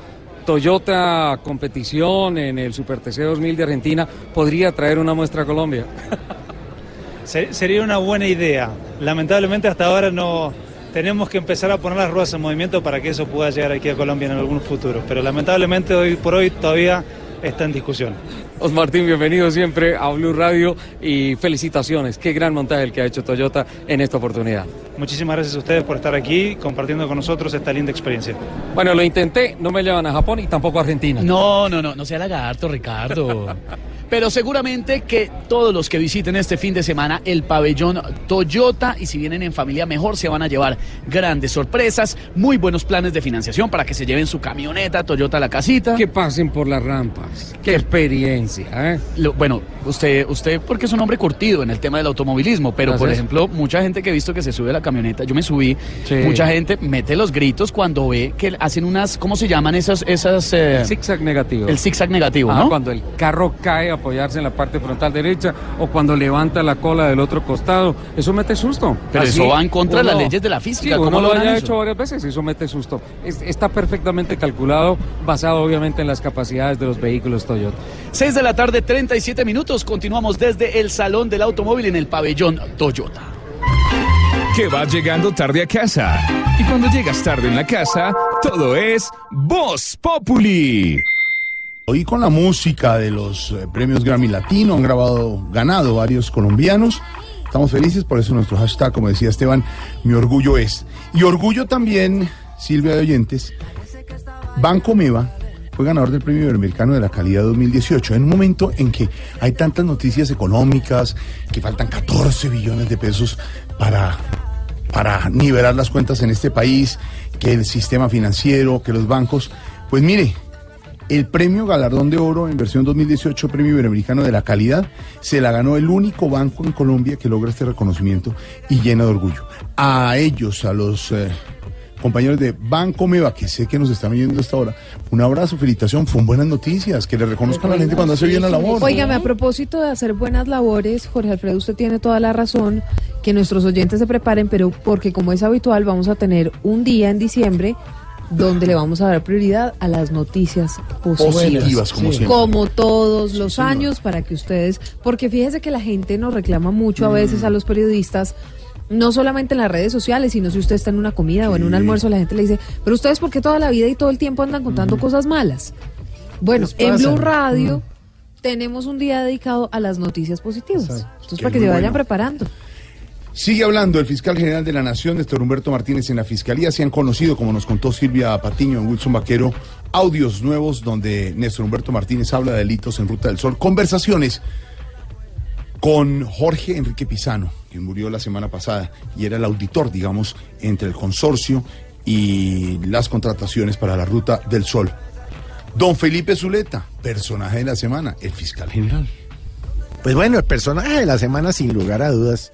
Toyota competición en el Super TC 2000 de Argentina podría traer una muestra a Colombia? (laughs) Se- Sería una buena idea. Lamentablemente hasta ahora no tenemos que empezar a poner las ruedas en movimiento para que eso pueda llegar aquí a Colombia en algún futuro. Pero lamentablemente hoy por hoy todavía está en discusión. Os Martín, bienvenido siempre a Blue Radio y felicitaciones. Qué gran montaje el que ha hecho Toyota en esta oportunidad. Muchísimas gracias a ustedes por estar aquí compartiendo con nosotros esta linda experiencia. Bueno, lo intenté, no me llevan a Japón y tampoco a Argentina. No, no, no, no sea lagarto, Ricardo. (laughs) Pero seguramente que todos los que visiten este fin de semana el pabellón Toyota y si vienen en familia mejor se van a llevar grandes sorpresas, muy buenos planes de financiación para que se lleven su camioneta Toyota a la casita. Que pasen por las rampas. Qué experiencia, ¿eh? Lo- bueno, usted, usted porque es un hombre curtido en el tema del automovilismo, pero por ejemplo, mucha gente que he visto que se sube a la camioneta, yo me subí, Sí. mucha gente mete los gritos cuando ve que hacen unas, ¿cómo se llaman esas, esas? eh, El zigzag negativo. El zigzag negativo, Ah, ¿no? Cuando el carro cae a apoyarse en la parte frontal derecha o cuando levanta la cola del otro costado. Eso mete susto. Pero eso va en contra de las leyes de la física, Sí, ¿cómo uno lo eso? hecho varias veces, eso mete susto. Es- está perfectamente calculado, basado obviamente en las capacidades de los vehículos Toyota. 6 de la tarde, 37 minutos. Continuamos desde el Salón del Automóvil en el pabellón Toyota. Que vas llegando tarde a casa. Y cuando llegas tarde en la casa, todo es Voz Populi. Hoy con la música de los eh, premios Grammy Latino han grabado, ganado varios colombianos. Estamos felices, por eso nuestro hashtag, como decía Esteban, mi orgullo es. Y orgullo también, Silvia de Oyentes, Banco Meva fue ganador del Premio Iberoamericano de la Calidad 2018, en un momento en que hay tantas noticias económicas, que faltan 14 billones de pesos para, para nivelar las cuentas en este país, que el sistema financiero, que los bancos. Pues mire, el premio Galardón de Oro en versión 2018, Premio Iberoamericano de la Calidad, se la ganó el único banco en Colombia que logra este reconocimiento y llena de orgullo. A ellos, a los eh, compañeros de Banco Meva, que sé que nos están viendo hasta ahora, un abrazo, felicitación, fueron buenas noticias, que le reconozcan a la gente cuando hace bien la labor. Óigame, a propósito de hacer buenas labores, Jorge Alfredo, usted tiene toda la razón, que nuestros oyentes se preparen, pero porque como es habitual, vamos a tener un día en diciembre donde le vamos a dar prioridad a las noticias positivas. Positivas, como siempre. Como todos los años, para que ustedes, porque fíjese que la gente nos reclama mucho a Mm. veces a los periodistas, no solamente en las redes sociales, sino si usted está en una comida o en un almuerzo, la gente le dice, pero ustedes por qué toda la vida y todo el tiempo andan contando cosas malas. Bueno, en. Blue Radio tenemos un día dedicado a las noticias positivas. Entonces, Qué para que se vayan bueno. preparando. Sigue hablando el fiscal general de la Nación, Néstor Humberto Martínez, en la fiscalía. Se han conocido, como nos contó Silvia Patiño en Wilson Vaquero, audios nuevos donde Néstor Humberto Martínez habla de delitos en Ruta del Sol. Conversaciones con Jorge Enrique Pizano, quien murió la semana pasada y era el auditor, digamos, entre el consorcio y las contrataciones para la Ruta del Sol. Don Felipe Zuleta, personaje de la semana, el fiscal general. Pues bueno, el personaje de la semana, sin lugar a dudas,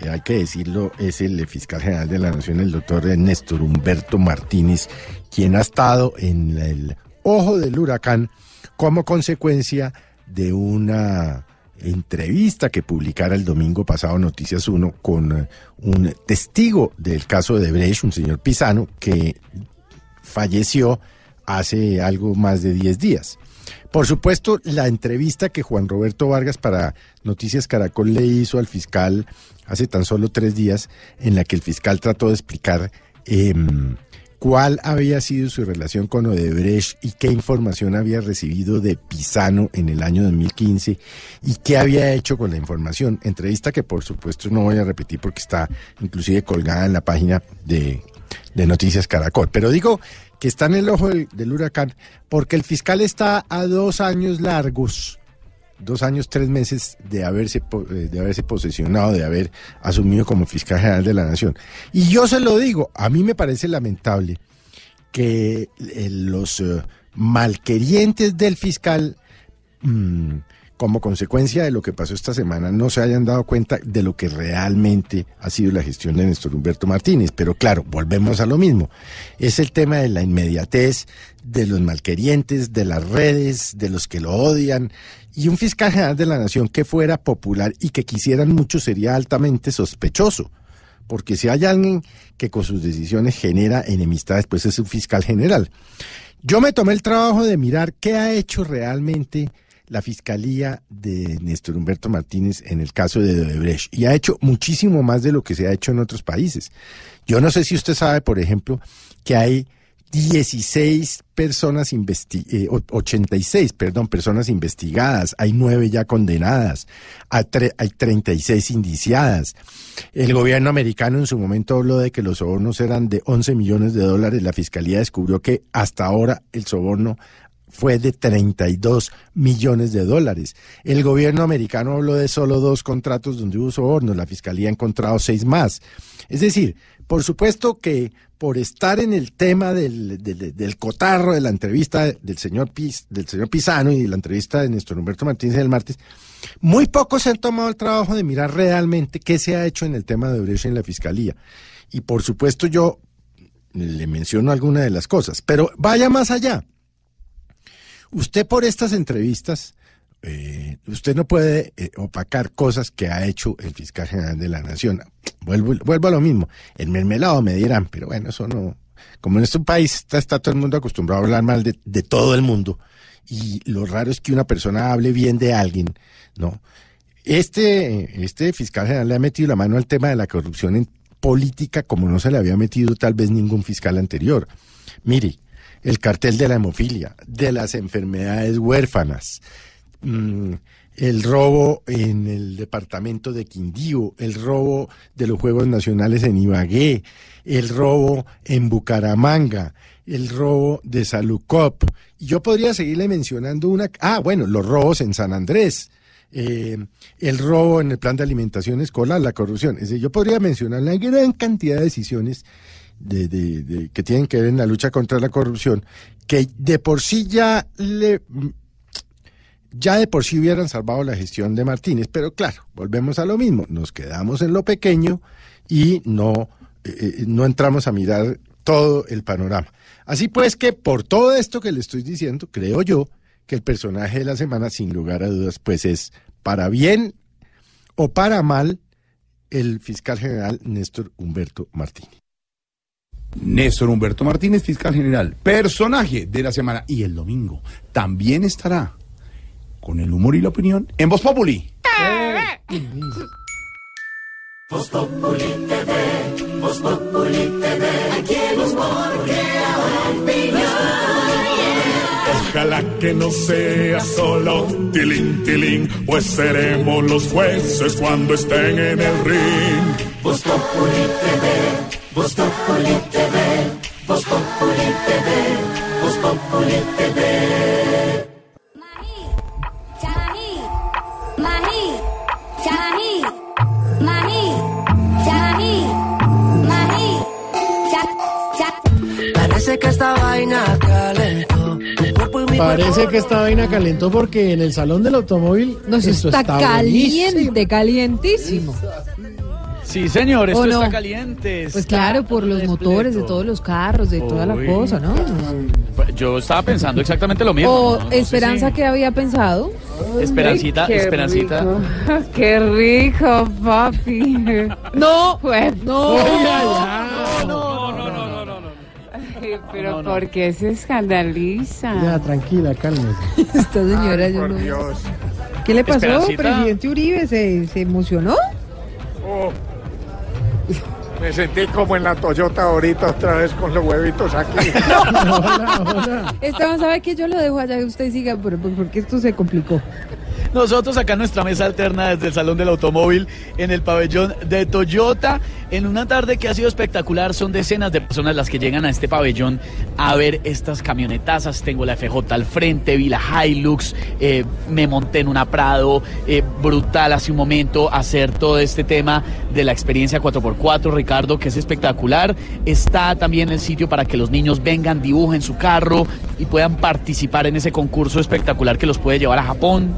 eh, hay que decirlo, es el fiscal general de la Nación, el doctor Néstor Humberto Martínez, quien ha estado en el ojo del huracán como consecuencia de una entrevista que publicara el domingo pasado Noticias 1 con eh, un testigo del caso de Brecht, un señor Pisano, que falleció hace algo más de 10 días. Por supuesto, la entrevista que Juan Roberto Vargas para Noticias Caracol le hizo al fiscal hace tan solo tres días, en la que el fiscal trató de explicar em, cuál había sido su relación con Odebrecht y qué información había recibido de Pisano en el año 2015 y qué había hecho con la información. Entrevista que por supuesto no voy a repetir porque está inclusive colgada en la página de, Noticias Caracol. Pero digo que está en el ojo del huracán porque el fiscal está a dos años largos dos años, tres meses de haberse, eh, de haberse posesionado, de haber asumido como fiscal general de la nación. Y yo se lo digo, a mí me parece lamentable que eh, los eh, malquerientes del fiscal, mm, como consecuencia de lo que pasó esta semana, no se hayan dado cuenta de lo que realmente ha sido la gestión de Néstor Humberto Martínez. Pero claro, volvemos a lo mismo. Es el tema de la inmediatez, de los malquerientes, de las redes, de los que lo odian. Y un fiscal general de la nación que fuera popular y que quisieran mucho sería altamente sospechoso. Porque si hay alguien que con sus decisiones genera enemistades, pues es un fiscal general. Yo me tomé el trabajo de mirar qué ha hecho realmente la Fiscalía de Néstor Humberto Martínez en el caso de Odebrecht y ha hecho muchísimo más de lo que se ha hecho en otros países. Yo no sé si usted sabe, por ejemplo, que hay 16 personas eh, o- 86, perdón, personas investigadas, hay 9 ya condenadas, hay, hay 36 indiciadas. El gobierno americano en su momento habló de que los sobornos eran de 11 millones de dólares, la fiscalía descubrió que hasta ahora el soborno fue de 32 millones de dólares. El gobierno americano habló de solo dos contratos donde hubo sobornos, la fiscalía ha encontrado seis más. Es decir, por supuesto que por estar en el tema del, del- cotarro de la entrevista del señor, Pis- del señor Pisano y la entrevista de Néstor Humberto Martínez el martes, muy pocos se han tomado el trabajo de mirar realmente qué se ha hecho en el tema de Brecht en la fiscalía. Y por supuesto yo le menciono algunas de las cosas, pero vaya más allá. Usted por estas entrevistas, eh, usted no puede eh, opacar cosas que ha hecho el fiscal general de la nación. Vuelvo, a lo mismo. El mermelado me dirán, pero bueno, eso no. Como en este país está, está todo el mundo acostumbrado a hablar mal de, de todo el mundo. Y lo raro es que una persona hable bien de alguien, ¿no? Este, este fiscal general le ha metido la mano al tema de la corrupción en política como no se le había metido tal vez ningún fiscal anterior. Mire, el cartel de la hemofilia, de las enfermedades huérfanas, mm, el robo en el departamento de Quindío, el robo de los Juegos Nacionales en Ibagué, el robo en Bucaramanga, el robo de Salucop. Yo podría seguirle mencionando una... Ah, bueno, los robos en San Andrés. eh, el robo en el plan de alimentación escolar, la corrupción. Es decir, yo podría mencionar la gran cantidad de decisiones de, que tienen que ver en la lucha contra la corrupción, que de por sí ya le ya de por sí hubieran salvado la gestión de Martínez, pero claro, volvemos a lo mismo, nos quedamos en lo pequeño y no, eh, eh, no entramos a mirar todo el panorama. Así pues que por todo esto que le estoy diciendo, creo yo que el personaje de la semana, sin lugar a dudas, pues es para bien o para mal el fiscal general Néstor Humberto Martínez. Néstor Humberto Martínez, fiscal general, personaje de la semana. Y el domingo también estará con el humor y la opinión en Voz Populi. Voz Populi TV, Voz Populi TV, aquí el humor. Ojalá que no sea solo tilín, tilín, pues seremos los jueces cuando estén en el ring. Voz Populi TV, Voz Populi TV, Voz Populi TV, Voz Populi TV. Charají, mají, charají, mají, charají, mají, cha, cha. Parece que esta vaina calentó. Parece que esta vaina calentó porque en el salón del automóvil No, eso esto está, buenísimo. caliente, calientísimo. Sí, señor, esto ¿O no? está caliente. Pues claro, por los motores de todos los carros, de toda la Uy. cosa, ¿no? Yo estaba pensando exactamente lo mismo. O ¿no? No sé Esperanza si- que había pensado. Esperancita, Qué Esperancita. rico. (laughs) Qué rico, papi. (laughs) No, pues no. Ay, Pero ¿por qué se escandaliza? Ya, tranquila, cálmese. (laughs) Esta señora, yo no. ¿Qué le pasó, Esperancita. presidente Uribe? ¿Se, se emocionó? Oh. Me sentí como en la Toyota ahorita otra vez con los huevitos aquí. (laughs) Esteban, ¿sabe que yo lo dejo allá y usted siga? Pero- Porque esto se complicó. Nosotros acá en nuestra mesa alterna desde el Salón del Automóvil en el pabellón de Toyota, en una tarde que ha sido espectacular, son decenas de personas las que llegan a este pabellón a ver estas camionetazas. Tengo la FJ al frente, vi la Hilux, eh, me monté en una Prado, eh, brutal hace un momento hacer todo este tema de la experiencia 4x4, Ricardo, que es espectacular. Está también el sitio para que los niños vengan, dibujen su carro y puedan participar en ese concurso espectacular que los puede llevar a Japón.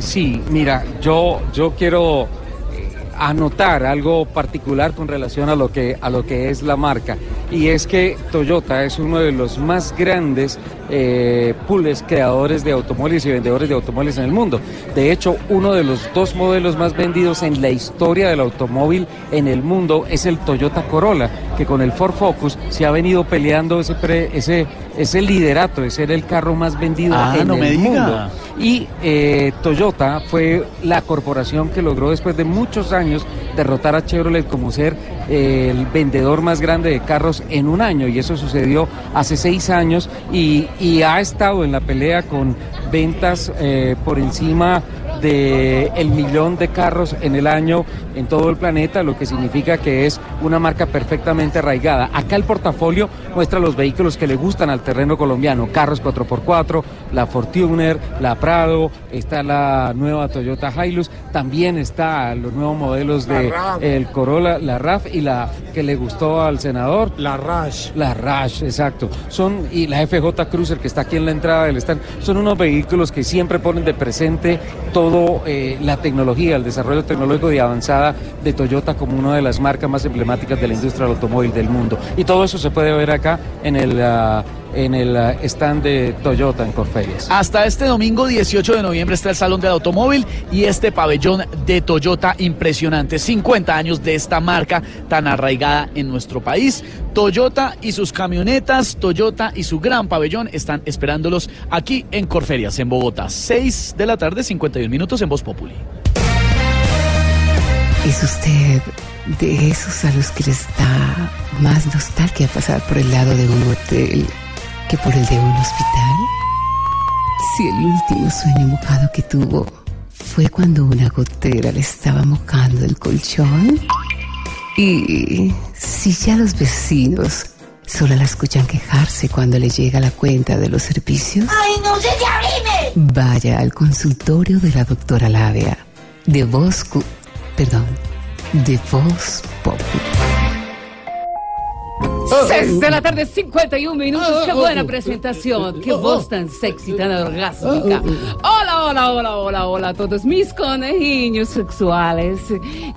Sí, mira, yo, yo quiero eh, anotar algo particular con relación a lo que a lo que es la marca y es que Toyota es uno de los más grandes eh, pools creadores de automóviles y vendedores de automóviles en el mundo. De hecho, uno de los dos modelos más vendidos en la historia del automóvil en el mundo es el Toyota Corolla, que con el Ford Focus se ha venido peleando ese ese ese liderato de ser el carro más vendido Ah, en no el mundo. Y eh, Toyota fue la corporación que logró después de muchos años derrotar a Chevrolet como ser eh, el vendedor más grande de carros en un año. Y eso sucedió hace seis años y, y ha estado en la pelea con ventas eh, por encima de el millón de carros en el año en todo el planeta, lo que significa que es una marca perfectamente arraigada. Acá el portafolio muestra los vehículos que le gustan al terreno colombiano, carros 4x4, la Fortuner, la Prado, está la nueva Toyota Hilux, también está los nuevos modelos de el Corolla, la RAF y la que le gustó al senador. La Rush. La Rush, exacto. Son, y la FJ Cruiser que está aquí en la entrada del stand, son unos vehículos que siempre ponen de presente todo eh, la tecnología, el desarrollo tecnológico y avanzada de Toyota como una de las marcas más emblemáticas de la industria del automóvil del mundo. Y todo eso se puede ver acá en el, ah, en el ah, stand de Toyota en Corferias. Hasta este domingo 18 de noviembre está el Salón del Automóvil y este pabellón de Toyota impresionante. 50 años de esta marca tan arraigada en nuestro país. Toyota y sus camionetas, Toyota y su gran pabellón están esperándolos aquí en Corferias, en Bogotá. 6 de la tarde, 51 minutos en Voz Populi. ¿Es usted de esos a los que les da más nostalgia pasar por el lado de un hotel que por el de un hospital? Si el último sueño mojado que tuvo fue cuando una gotera le estaba mojando el colchón. Y si ya los vecinos solo la escuchan quejarse cuando le llega la cuenta de los servicios. ¡Ay, no se te abrime! Vaya al consultorio de la doctora Labia, de Voz... Perdón, de Voz Pop. Seis de la tarde, 51 minutos. Qué buena presentación. Qué voz tan sexy, tan orgásmica. Hola, hola, hola, hola, hola a todos mis conejillos sexuales.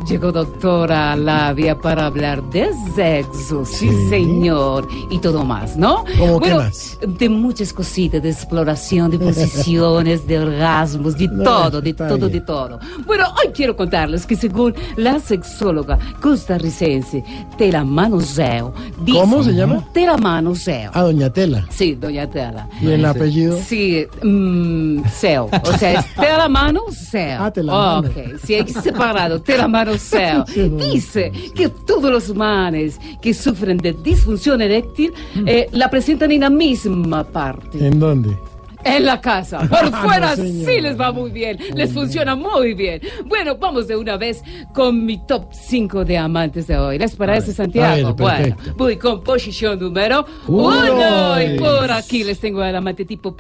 Llegó doctora Labia para hablar de sexo, sí, señor. Y todo más, ¿no? ¿Cómo qué bueno, más? de muchas cositas, de exploración, de posiciones, de orgasmos, de (laughs) No, todo, de todo, bien. de todo. Bueno, hoy quiero contarles que según la sexóloga costarricense Tela Manoseo, dice- ¿Cómo se llama? Tela Manoseo. Ah, doña Tela. Sí, doña Tela. ¿Y el apellido? Sí, mm, Seo. O sea, es (laughs) Tela Manoseo. Ah, Tela Mano. Ok, sí, hay separado. Tela Manoseo. Sí, bueno. Dice que todos los manes que sufren de disfunción eréctil eh, la presentan en la misma parte. ¿En dónde? En la casa. (laughs) Por Ah, fuera no, sí les va muy bien. Les funciona muy bien. Bueno, vamos de una vez con mi top 5 de amantes de hoy. ¿Les parece, a Santiago? ver, bueno, voy con posición número Uno. uno. Y por aquí les tengo al amante tipo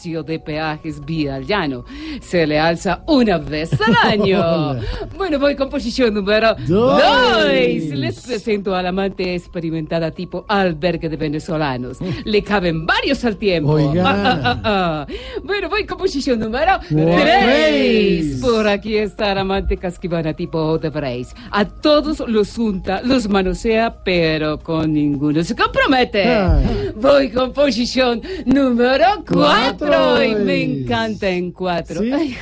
precio de peajes vía al llano. Se le alza una vez al año. (laughs) Bueno, voy con posición número Dos. dos. Les presento al amante experimentada tipo albergue de venezolanos. Le caben varios al tiempo. Oiga. Ah, ah, ah. Bueno, voy con posición número Tres. 3. Por aquí está la amante casquivana tipo Odebrecht. A todos los unta, los manosea, pero con ninguno se compromete. Voy con posición número 4. Cuatro y me encanta en cuatro. ¿Sí? Ay,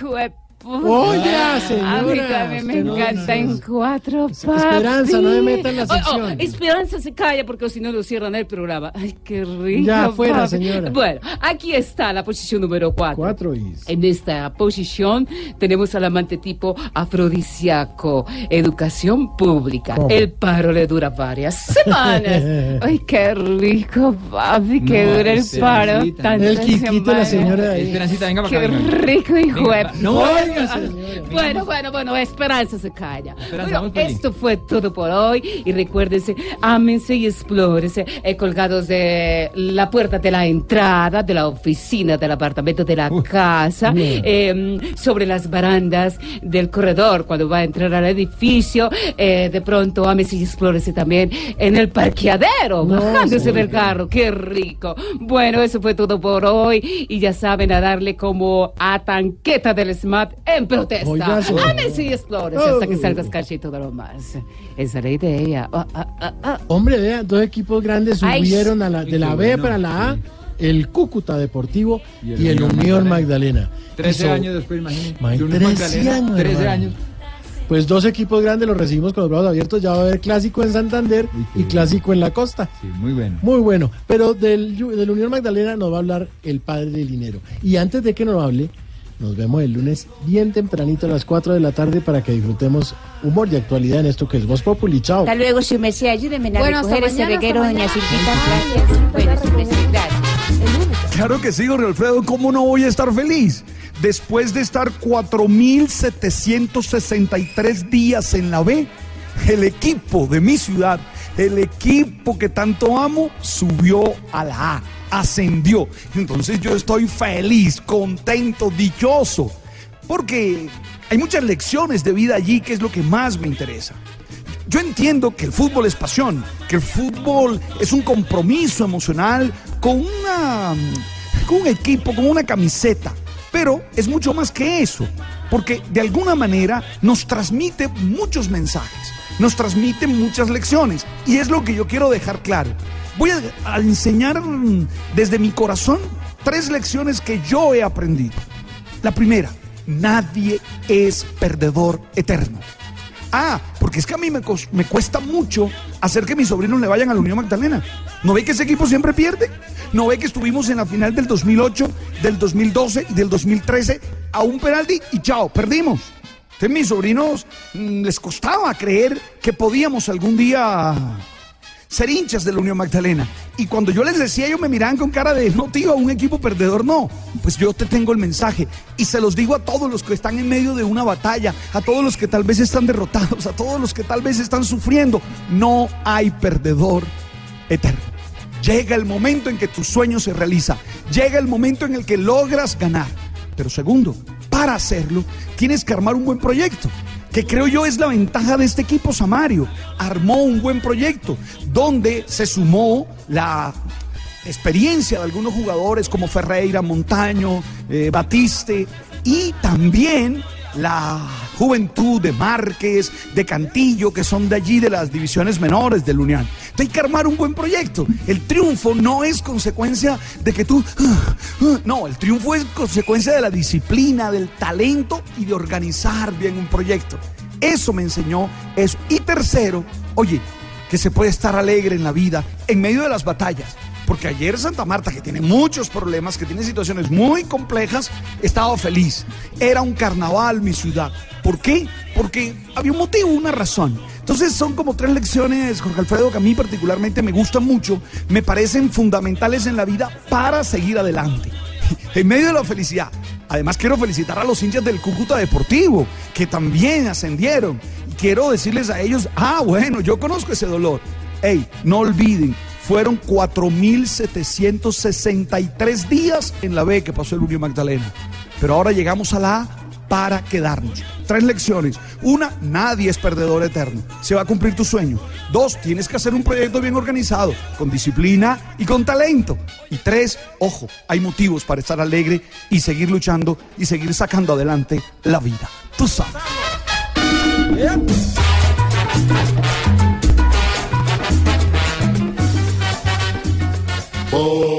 jue- Oiga, A mí señora, también me encanta no, no. en cuatro, papi. Esperanza, no me meta en la Oh, oh, sección. Esperanza se calla porque si no lo cierran el programa. Ay, qué rico. Ya, fuera, papi. señora. Bueno, aquí está la posición número cuatro. Cuatro y... En esta posición tenemos al amante tipo afrodisíaco, educación pública. ¿Cómo? El paro le dura varias semanas. (laughs) Ay, qué rico, papi, que No, dure el paro. Tantas El quitito de la señora ahí. Esperancita, venga para Qué acá. rico, hijo Venga, de no, señora. Bueno, bueno, bueno, Esperanza se calla. Esperanza, Bueno, esto fue todo por hoy. Y recuérdense, ámense y explórense eh, colgados de la puerta de la entrada, de la oficina, del apartamento, de la casa, eh, sobre las barandas del corredor, cuando va a entrar al edificio. eh, de pronto, ámense y explórense también en el parqueadero, bajándose del carro. ¡Qué rico! Bueno, eso fue todo por hoy. Y ya saben, a darle como a tanqueta del SMAT en protesta. Oiga, señora. Ámense y explórense hasta que salgas cachito de lo más. Esa era la idea. Ah, ah, ah, ah. Hombre, vea, dos equipos grandes subieron a la, de la B para la A, el Cúcuta Deportivo Y y el Unión Magdalena. Magdalena. 13 Hizo- años después, imagínate. Ma- De Unión 13 Magdalena, años, 13 hermano. años. Pues dos equipos grandes los recibimos con los brazos abiertos. Ya va a haber clásico en Santander y clásico en la costa. Sí, muy bueno. Muy bueno. Pero del, del Unión Magdalena nos va a hablar el padre del dinero. Y antes de que nos hable, nos vemos el lunes bien tempranito a las 4 de la tarde para que disfrutemos humor y actualidad en esto que es Voz Populi. Chao. Hasta luego, su merced, ayúdeme a Bueno, recoger ese reguero, doña. Silvita. Gracias. pues, Bueno, su gracias. Claro que sí, Jorge Alfredo, ¿cómo no voy a estar feliz? Después de estar 4.763 días en la B, el equipo de mi ciudad, el equipo que tanto amo, subió a la A, ascendió. Entonces yo estoy feliz, contento, dichoso, porque hay muchas lecciones de vida allí que es lo que más me interesa. Yo entiendo que el fútbol es pasión, que el fútbol es un compromiso emocional con una con un equipo, con una camiseta, pero es mucho más que eso, porque de alguna manera nos transmite muchos mensajes, nos transmite muchas lecciones y es lo que yo quiero dejar claro. Voy a, enseñar mm, desde mi corazón tres lecciones que yo he aprendido. La primera, nadie es perdedor eterno. Ah, porque es que a mí me, me cuesta mucho hacer que mis sobrinos le vayan a la Unión Magdalena. ¿No ve que ese equipo siempre pierde? ¿No ve que estuvimos en la final del 2008, del 2012 y del 2013 a un penalti y chao, perdimos? Entonces mis sobrinos mm, les costaba creer que podíamos algún día ser hinchas de la Unión Magdalena. Y cuando yo les decía, ellos me miraban con cara de, no, tío, un equipo perdedor, no. Pues yo te tengo el mensaje. Y se los digo a todos los que están en medio de una batalla, a todos los que tal vez están derrotados, a todos los que tal vez están sufriendo. No hay perdedor eterno. Llega el momento en que tu sueño se realiza. Llega el momento en el que logras ganar. Pero segundo, para hacerlo, tienes que armar un buen proyecto. Que creo yo es la ventaja de este equipo Samario. Armó un buen proyecto donde se sumó la experiencia de algunos jugadores como Ferreira, Montaño, eh, Batiste y también la juventud de Márquez, de Cantillo, que son de allí de las divisiones menores del Unión. Entonces hay que armar un buen proyecto. El triunfo no es consecuencia de que tú... ah, ah, No, el triunfo es consecuencia de la disciplina, del talento y de organizar bien un proyecto. Eso me enseñó eso. Y tercero, oye, que se puede estar alegre en la vida en medio de las batallas. Porque ayer Santa Marta, que tiene muchos problemas, que tiene situaciones muy complejas, estaba feliz. Era un carnaval mi ciudad. ¿Por qué? Porque había un motivo, una razón. Entonces son como tres lecciones, Jorge Alfredo, que a mí particularmente me gustan mucho, me parecen fundamentales en la vida para seguir adelante. (laughs) En medio de la felicidad. Además quiero felicitar a los hinchas del Cúcuta Deportivo, que también ascendieron. Y quiero decirles a ellos, ah, bueno, yo conozco ese dolor. Ey, no olviden, fueron 4.763 días en la B que pasó el Unión Magdalena. Pero ahora llegamos a la A para quedarnos. Tres lecciones. Una, nadie es perdedor eterno. Se va a cumplir tu sueño. Dos, tienes que hacer un proyecto bien organizado, con disciplina y con talento. Y tres, ojo, hay motivos para estar alegre y seguir luchando y seguir sacando adelante la vida. Tú sabes. Boom.